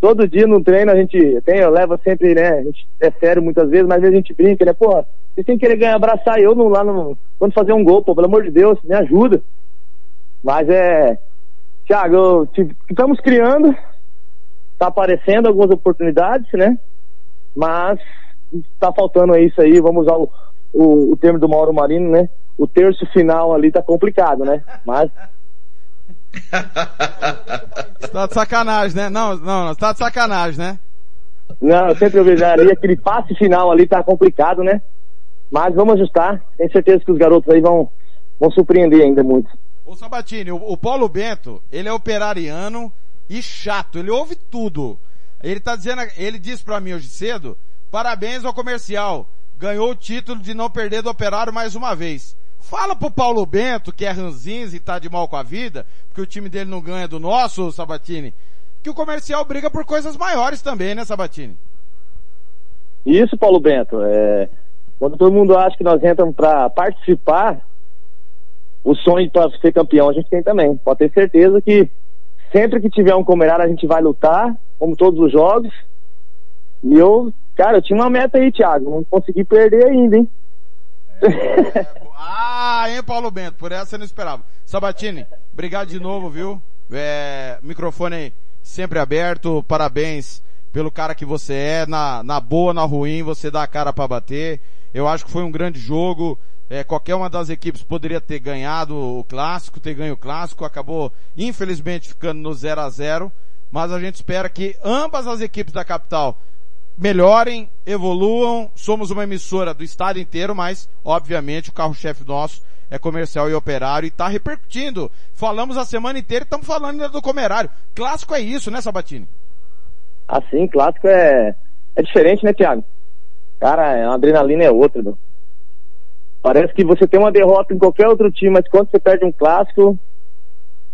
Todo dia no treino a gente tem, eu levo sempre, né? A gente é sério muitas vezes, mas às vezes a gente brinca, né? Pô, vocês têm que querer ganhar, abraçar eu no, lá no. Quando fazer um gol, pô, pelo amor de Deus, me ajuda. Mas é. Te- estamos criando, tá aparecendo algumas oportunidades, né? Mas tá faltando isso aí, vamos usar o, o, o termo do Mauro Marino, né? O terço final ali tá complicado, né? Mas Você tá de sacanagem, né? Não, não, não, você tá de sacanagem, né? Não, eu sempre vejo ali, aquele passe final ali tá complicado, né? Mas vamos ajustar. Tenho certeza que os garotos aí vão, vão surpreender ainda muito. Ô Sabatini, o, o Paulo Bento, ele é operariano e chato, ele ouve tudo. Ele tá dizendo, ele disse pra mim hoje cedo, parabéns ao comercial, ganhou o título de não perder do operário mais uma vez. Fala pro Paulo Bento, que é ranzinza e tá de mal com a vida, porque o time dele não ganha do nosso, Sabatini, que o comercial briga por coisas maiores também, né, Sabatini? Isso, Paulo Bento, é, quando todo mundo acha que nós entramos para participar, o sonho para ser campeão a gente tem também. Pode ter certeza que sempre que tiver um comerário a gente vai lutar, como todos os jogos. E eu, cara, eu tinha uma meta aí, Thiago, não consegui perder ainda, hein? Ah, hein, Paulo Bento, por essa eu não esperava. Sabatini, obrigado de novo, viu? É, microfone sempre aberto, parabéns pelo cara que você é, na, na boa, na ruim, você dá a cara para bater. Eu acho que foi um grande jogo. É, qualquer uma das equipes poderia ter ganhado o clássico, ter ganho o clássico, acabou infelizmente ficando no 0 a 0 mas a gente espera que ambas as equipes da capital melhorem, evoluam. Somos uma emissora do estado inteiro, mas obviamente o carro-chefe nosso é comercial e operário e está repercutindo. Falamos a semana inteira e estamos falando ainda do comerário. Clássico é isso, né, Sabatini? Assim, clássico é, é diferente, né, Thiago? Cara, a adrenalina é outra, meu. Parece que você tem uma derrota em qualquer outro time, mas quando você perde um clássico,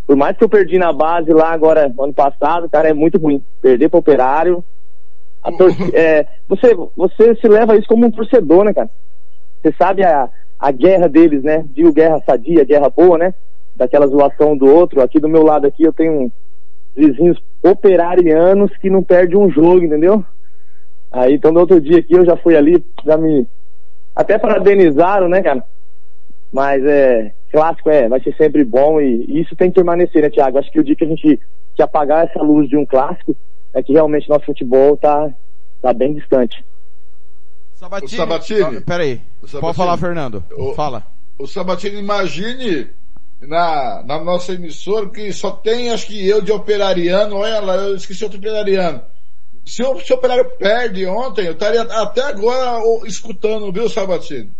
por mais que eu perdi na base lá agora, ano passado, cara, é muito ruim. Perder para operário. Tor é, você, você se leva isso como um torcedor, né, cara? Você sabe a, a guerra deles, né? Digo guerra sadia, guerra boa, né? Daquela zoação do outro. Aqui do meu lado aqui eu tenho vizinhos operarianos que não perdem um jogo, entendeu? Aí, então, no outro dia aqui eu já fui ali, já me até parabenizaram, né, cara? Mas é, clássico é, vai ser sempre bom e, e, isso tem que permanecer, né, Thiago? Acho que o dia que a gente que apagar essa luz de um clássico é que realmente nosso futebol tá, tá bem distante. Sabatini, o Sabatini. Peraí, Sabatini, pode falar, Fernando. O, Fala. O Sabatini, imagine na, na nossa emissora que só tem, acho que eu de operariano, olha lá, eu esqueci outro operariano. Se o, se o operário perde ontem, eu estaria até agora escutando, viu, Sabatini?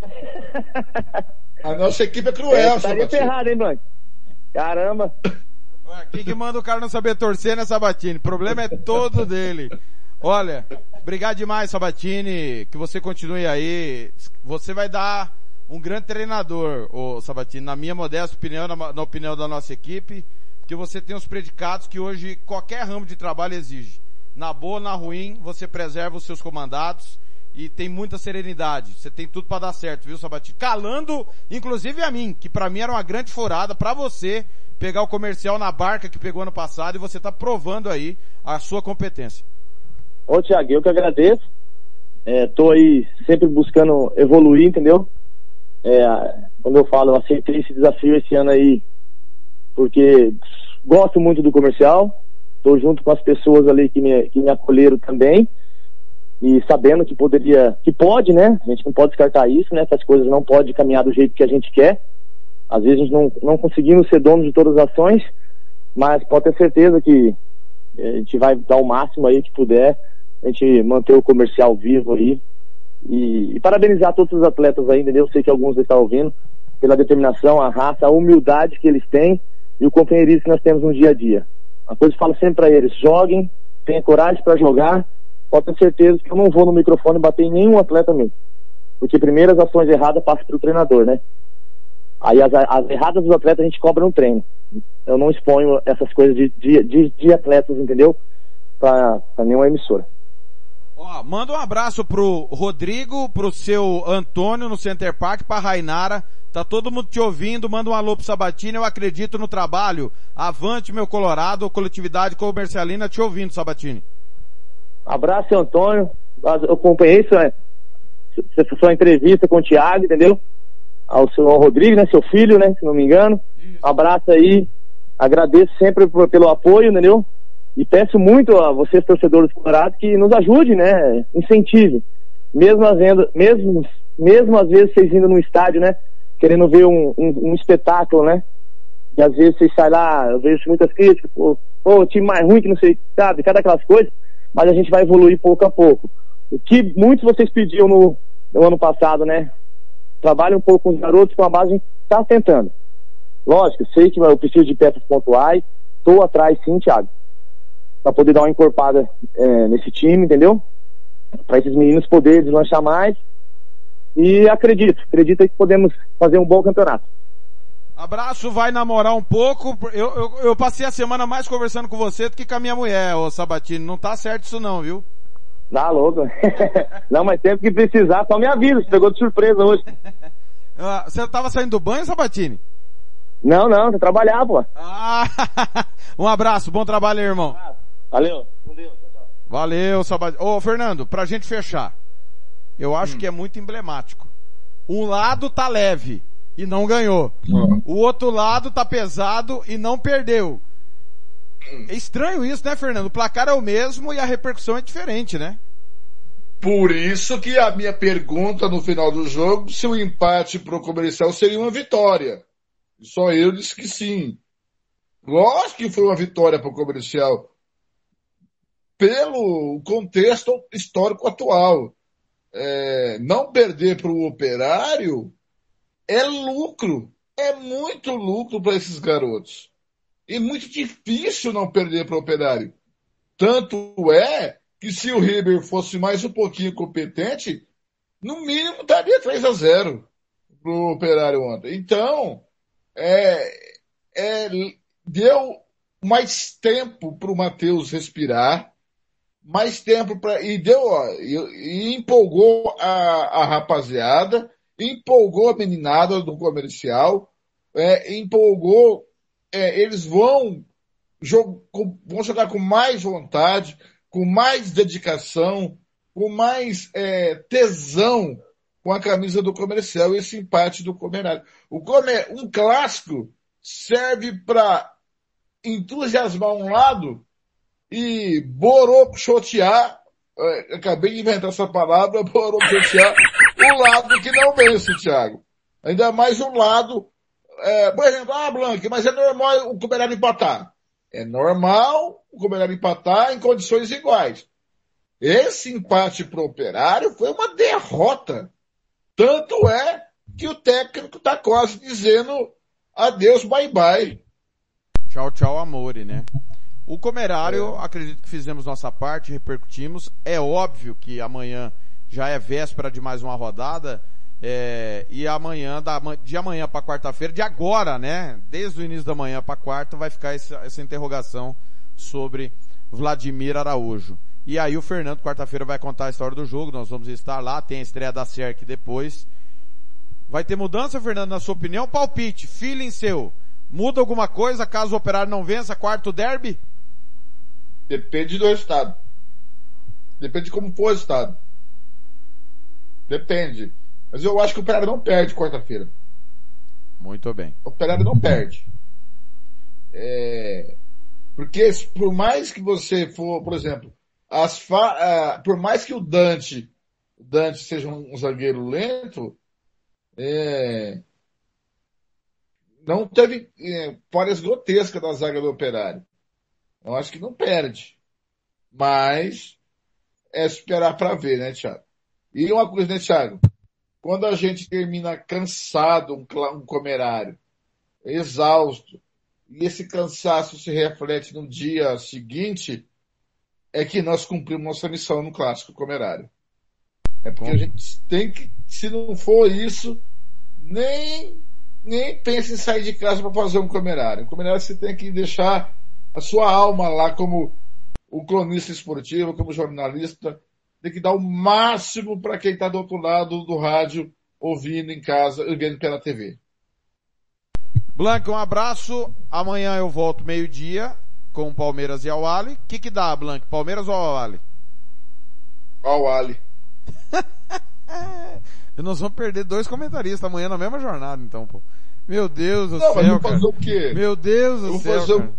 A nossa equipe é cruel, é, Estaria ferrado, hein, Blanco? Caramba. Quem que manda o cara não saber torcer, né, Sabatini? O problema é todo dele. Olha, obrigado demais, Sabatini. Que você continue aí. Você vai dar um grande treinador, o Sabatini, na minha modesta opinião, na, na opinião da nossa equipe, que você tem os predicados que hoje qualquer ramo de trabalho exige na boa, na ruim, você preserva os seus comandados e tem muita serenidade. Você tem tudo para dar certo, viu, Sabatini? Calando, inclusive a mim, que para mim era uma grande furada, para você pegar o comercial na barca que pegou ano passado e você tá provando aí a sua competência. Ô, Tiago, eu que agradeço. É, tô aí sempre buscando evoluir, entendeu? É, quando eu falo, eu aceitei esse desafio esse ano aí, porque gosto muito do comercial, Estou junto com as pessoas ali que me, que me acolheram também e sabendo que poderia, que pode, né? A gente não pode descartar isso, né? Que as coisas não podem caminhar do jeito que a gente quer. Às vezes a gente não, não conseguimos ser dono de todas as ações, mas pode ter certeza que a gente vai dar o máximo aí que puder, a gente manter o comercial vivo aí. E, e parabenizar todos os atletas aí, entendeu? Eu sei que alguns estão ouvindo, pela determinação, a raça, a humildade que eles têm e o companheirismo que nós temos no dia a dia. Uma coisa que eu falo sempre para eles, joguem, tenham coragem para jogar, pode ter certeza que eu não vou no microfone bater em nenhum atleta mesmo. Porque primeiro as ações erradas passam para o treinador, né? Aí as, as, erradas dos atletas a gente cobra no treino. Eu não exponho essas coisas de, de, de, de atletas, entendeu? Para nenhuma emissora. Ó, manda um abraço pro Rodrigo, pro seu Antônio no Center Park, pra Rainara, Tá todo mundo te ouvindo, manda um alô pro Sabatini, eu acredito no trabalho. Avante, meu Colorado, coletividade comercialina te ouvindo, Sabatini. Abraço, Antônio. Eu acompanhei sua, sua entrevista com o Thiago, entendeu? Ao seu Rodrigo, né? Seu filho, né? Se não me engano. Abraço aí. Agradeço sempre pelo apoio, entendeu? E peço muito a vocês, torcedores colorados, que nos ajude, né? Incentive. Mesmo, mesmo, mesmo às vezes vocês indo no estádio, né? querendo ver um, um, um, espetáculo, né? E às vezes você sai lá, eu vejo muitas críticas, pô, pô, time mais ruim que não sei, sabe, cada aquelas coisas, mas a gente vai evoluir pouco a pouco. O que muitos vocês pediam no, no ano passado, né? Trabalhe um pouco com os garotos, com a base está tentando. Lógico, sei que eu preciso de peças pontuais, estou atrás sim, Thiago, para poder dar uma encorpada é, nesse time, entendeu? Para esses meninos poderem deslanchar mais e acredito, acredito que podemos fazer um bom campeonato. Abraço, vai namorar um pouco. Eu, eu, eu, passei a semana mais conversando com você do que com a minha mulher, ô Sabatini. Não tá certo isso não, viu? Tá louco. não, mas sempre que precisar, só me avisa. Você pegou de surpresa hoje. Ah, você tava saindo do banho, Sabatini? Não, não, tô trabalhar, pô. Ah, um abraço, bom trabalho aí, irmão. Valeu. Com Deus. Valeu, Sabatini. Ô, Fernando, pra gente fechar. Eu acho que é muito emblemático. Um lado tá leve e não ganhou. O outro lado tá pesado e não perdeu. É estranho isso, né, Fernando? O placar é o mesmo e a repercussão é diferente, né? Por isso que a minha pergunta no final do jogo, se o empate pro comercial seria uma vitória. Só eu disse que sim. Lógico que foi uma vitória pro comercial. Pelo contexto histórico atual. É, não perder pro operário é lucro. É muito lucro para esses garotos. E muito difícil não perder para o operário. Tanto é que se o River fosse mais um pouquinho competente, no mínimo daria 3 a 0 pro operário ontem. Então, é, é, deu mais tempo para o Matheus respirar, mais tempo para e deu ó, e, e empolgou a, a rapaziada, empolgou a meninada do comercial, é, empolgou, é, eles vão, jog, vão jogar com mais vontade, com mais dedicação, com mais é, tesão com a camisa do comercial e esse empate do Comerário. O comer, um clássico serve para entusiasmar um lado e borochotear, é, acabei de inventar essa palavra, borochotear lado que não vence, Thiago. Ainda mais um lado, é, por exemplo, ah, Blanque, mas é normal o Comerário empatar. É normal o Comerário empatar em condições iguais. Esse empate pro Operário foi uma derrota. Tanto é que o técnico está quase dizendo adeus, bye bye. Tchau, tchau, amore, né? O Comerário, é. acredito que fizemos nossa parte, repercutimos. É óbvio que amanhã já é véspera de mais uma rodada. É, e amanhã, da, de amanhã para quarta-feira, de agora, né? Desde o início da manhã para quarta, vai ficar essa, essa interrogação sobre Vladimir Araújo. E aí o Fernando, quarta-feira, vai contar a história do jogo, nós vamos estar lá, tem a estreia da SERC depois. Vai ter mudança, Fernando, na sua opinião? Palpite, feeling seu. Muda alguma coisa caso o Operário não vença quarto derby? Depende do resultado. Depende de como for o resultado. Depende. Mas eu acho que o Operário não perde quarta-feira. Muito bem. O Operário não perde. É... Porque por mais que você for, por exemplo, as fa... por mais que o Dante, Dante seja um zagueiro lento, é... não teve é, falhas grotescas da zaga do Operário. Eu acho que não perde. Mas é esperar para ver, né, Thiago? E uma coisa, né, Thiago? Quando a gente termina cansado um, um comerário, exausto, e esse cansaço se reflete no dia seguinte, é que nós cumprimos nossa missão no clássico comerário. É porque a gente tem que, se não for isso, nem, nem pense em sair de casa para fazer um comerário. Um comerário você tem que deixar a sua alma lá como o cronista esportivo, como jornalista, tem que dar o máximo para quem está do outro lado do rádio, ouvindo em casa, vendo pela TV. Blanca, um abraço. Amanhã eu volto meio-dia com Palmeiras e Awali. O que que dá, Blanca? Palmeiras ou Awali? Awali. Nós vamos perder dois comentaristas amanhã na mesma jornada, então, pô. Meu Deus do Não, céu, mas fazer o quê? Meu Deus do céu, fazer o-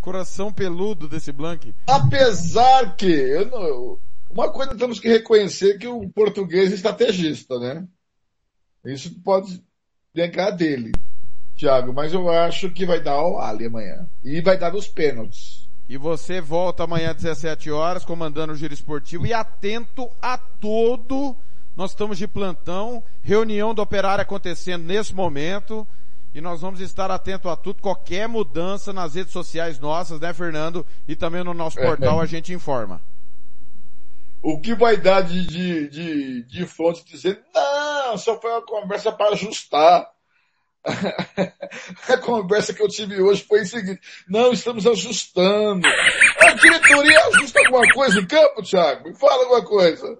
Coração peludo desse Blank. Apesar que, eu não- uma coisa temos que reconhecer que o português é estrategista, né? Isso pode negar dele, Thiago, mas eu acho que vai dar ao Ali amanhã. E vai dar nos pênaltis. E você volta amanhã às 17 horas, comandando o Giro Esportivo e atento a todo. Nós estamos de plantão, reunião do operário acontecendo nesse momento. E nós vamos estar atento a tudo, qualquer mudança nas redes sociais nossas, né, Fernando? E também no nosso É. portal a gente informa. O que vai dar de, de, de, de fonte dizendo, não, só foi uma conversa para ajustar. A conversa que eu tive hoje foi o seguinte, não, estamos ajustando. A diretoria ajusta alguma coisa em campo, Thiago? Me fala alguma coisa.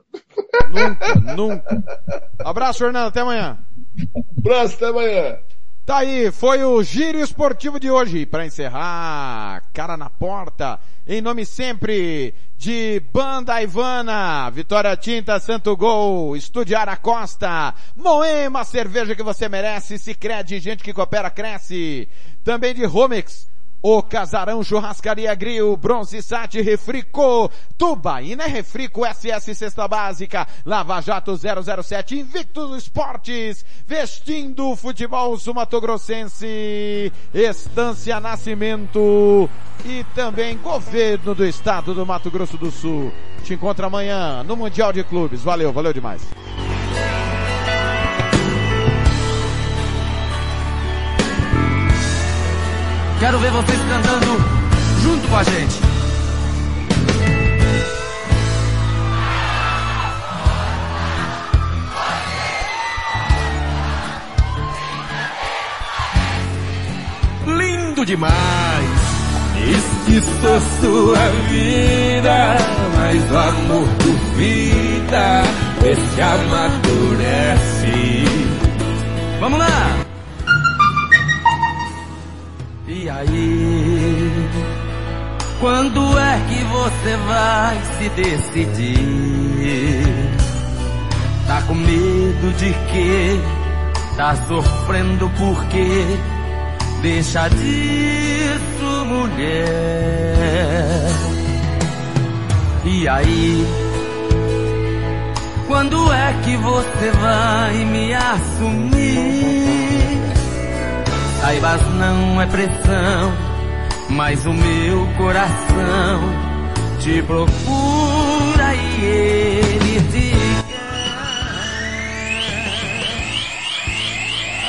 Nunca, nunca. Abraço, Fernando, até amanhã. Abraço, até amanhã. Tá aí, foi o Giro Esportivo de hoje. Para encerrar, cara na porta, em nome sempre de Banda Ivana, Vitória Tinta, Santo Gol, Estudiar Costa, Moema, cerveja que você merece, se crede, gente que coopera, cresce. Também de Romex, o Casarão Churrascaria Grill, Bronze Sat Refrico, Tubaína é Refrico SS Cesta Básica, Lava Jato 007, Invictus Esportes, Vestindo Futebol Sumatogrossense, Estância Nascimento e também Governo do Estado do Mato Grosso do Sul. Te encontro amanhã no Mundial de Clubes. Valeu, valeu demais. Quero ver vocês cantando junto com a gente. Lindo demais. Esqueço sua vida, mas o amor por vida, esse amadurece. Vamos lá! E aí? Quando é que você vai se decidir? Tá com medo de quê? Tá sofrendo por quê? Deixa disso, mulher. E aí? Quando é que você vai me assumir? Saibas não é pressão, mas o meu coração te procura e eu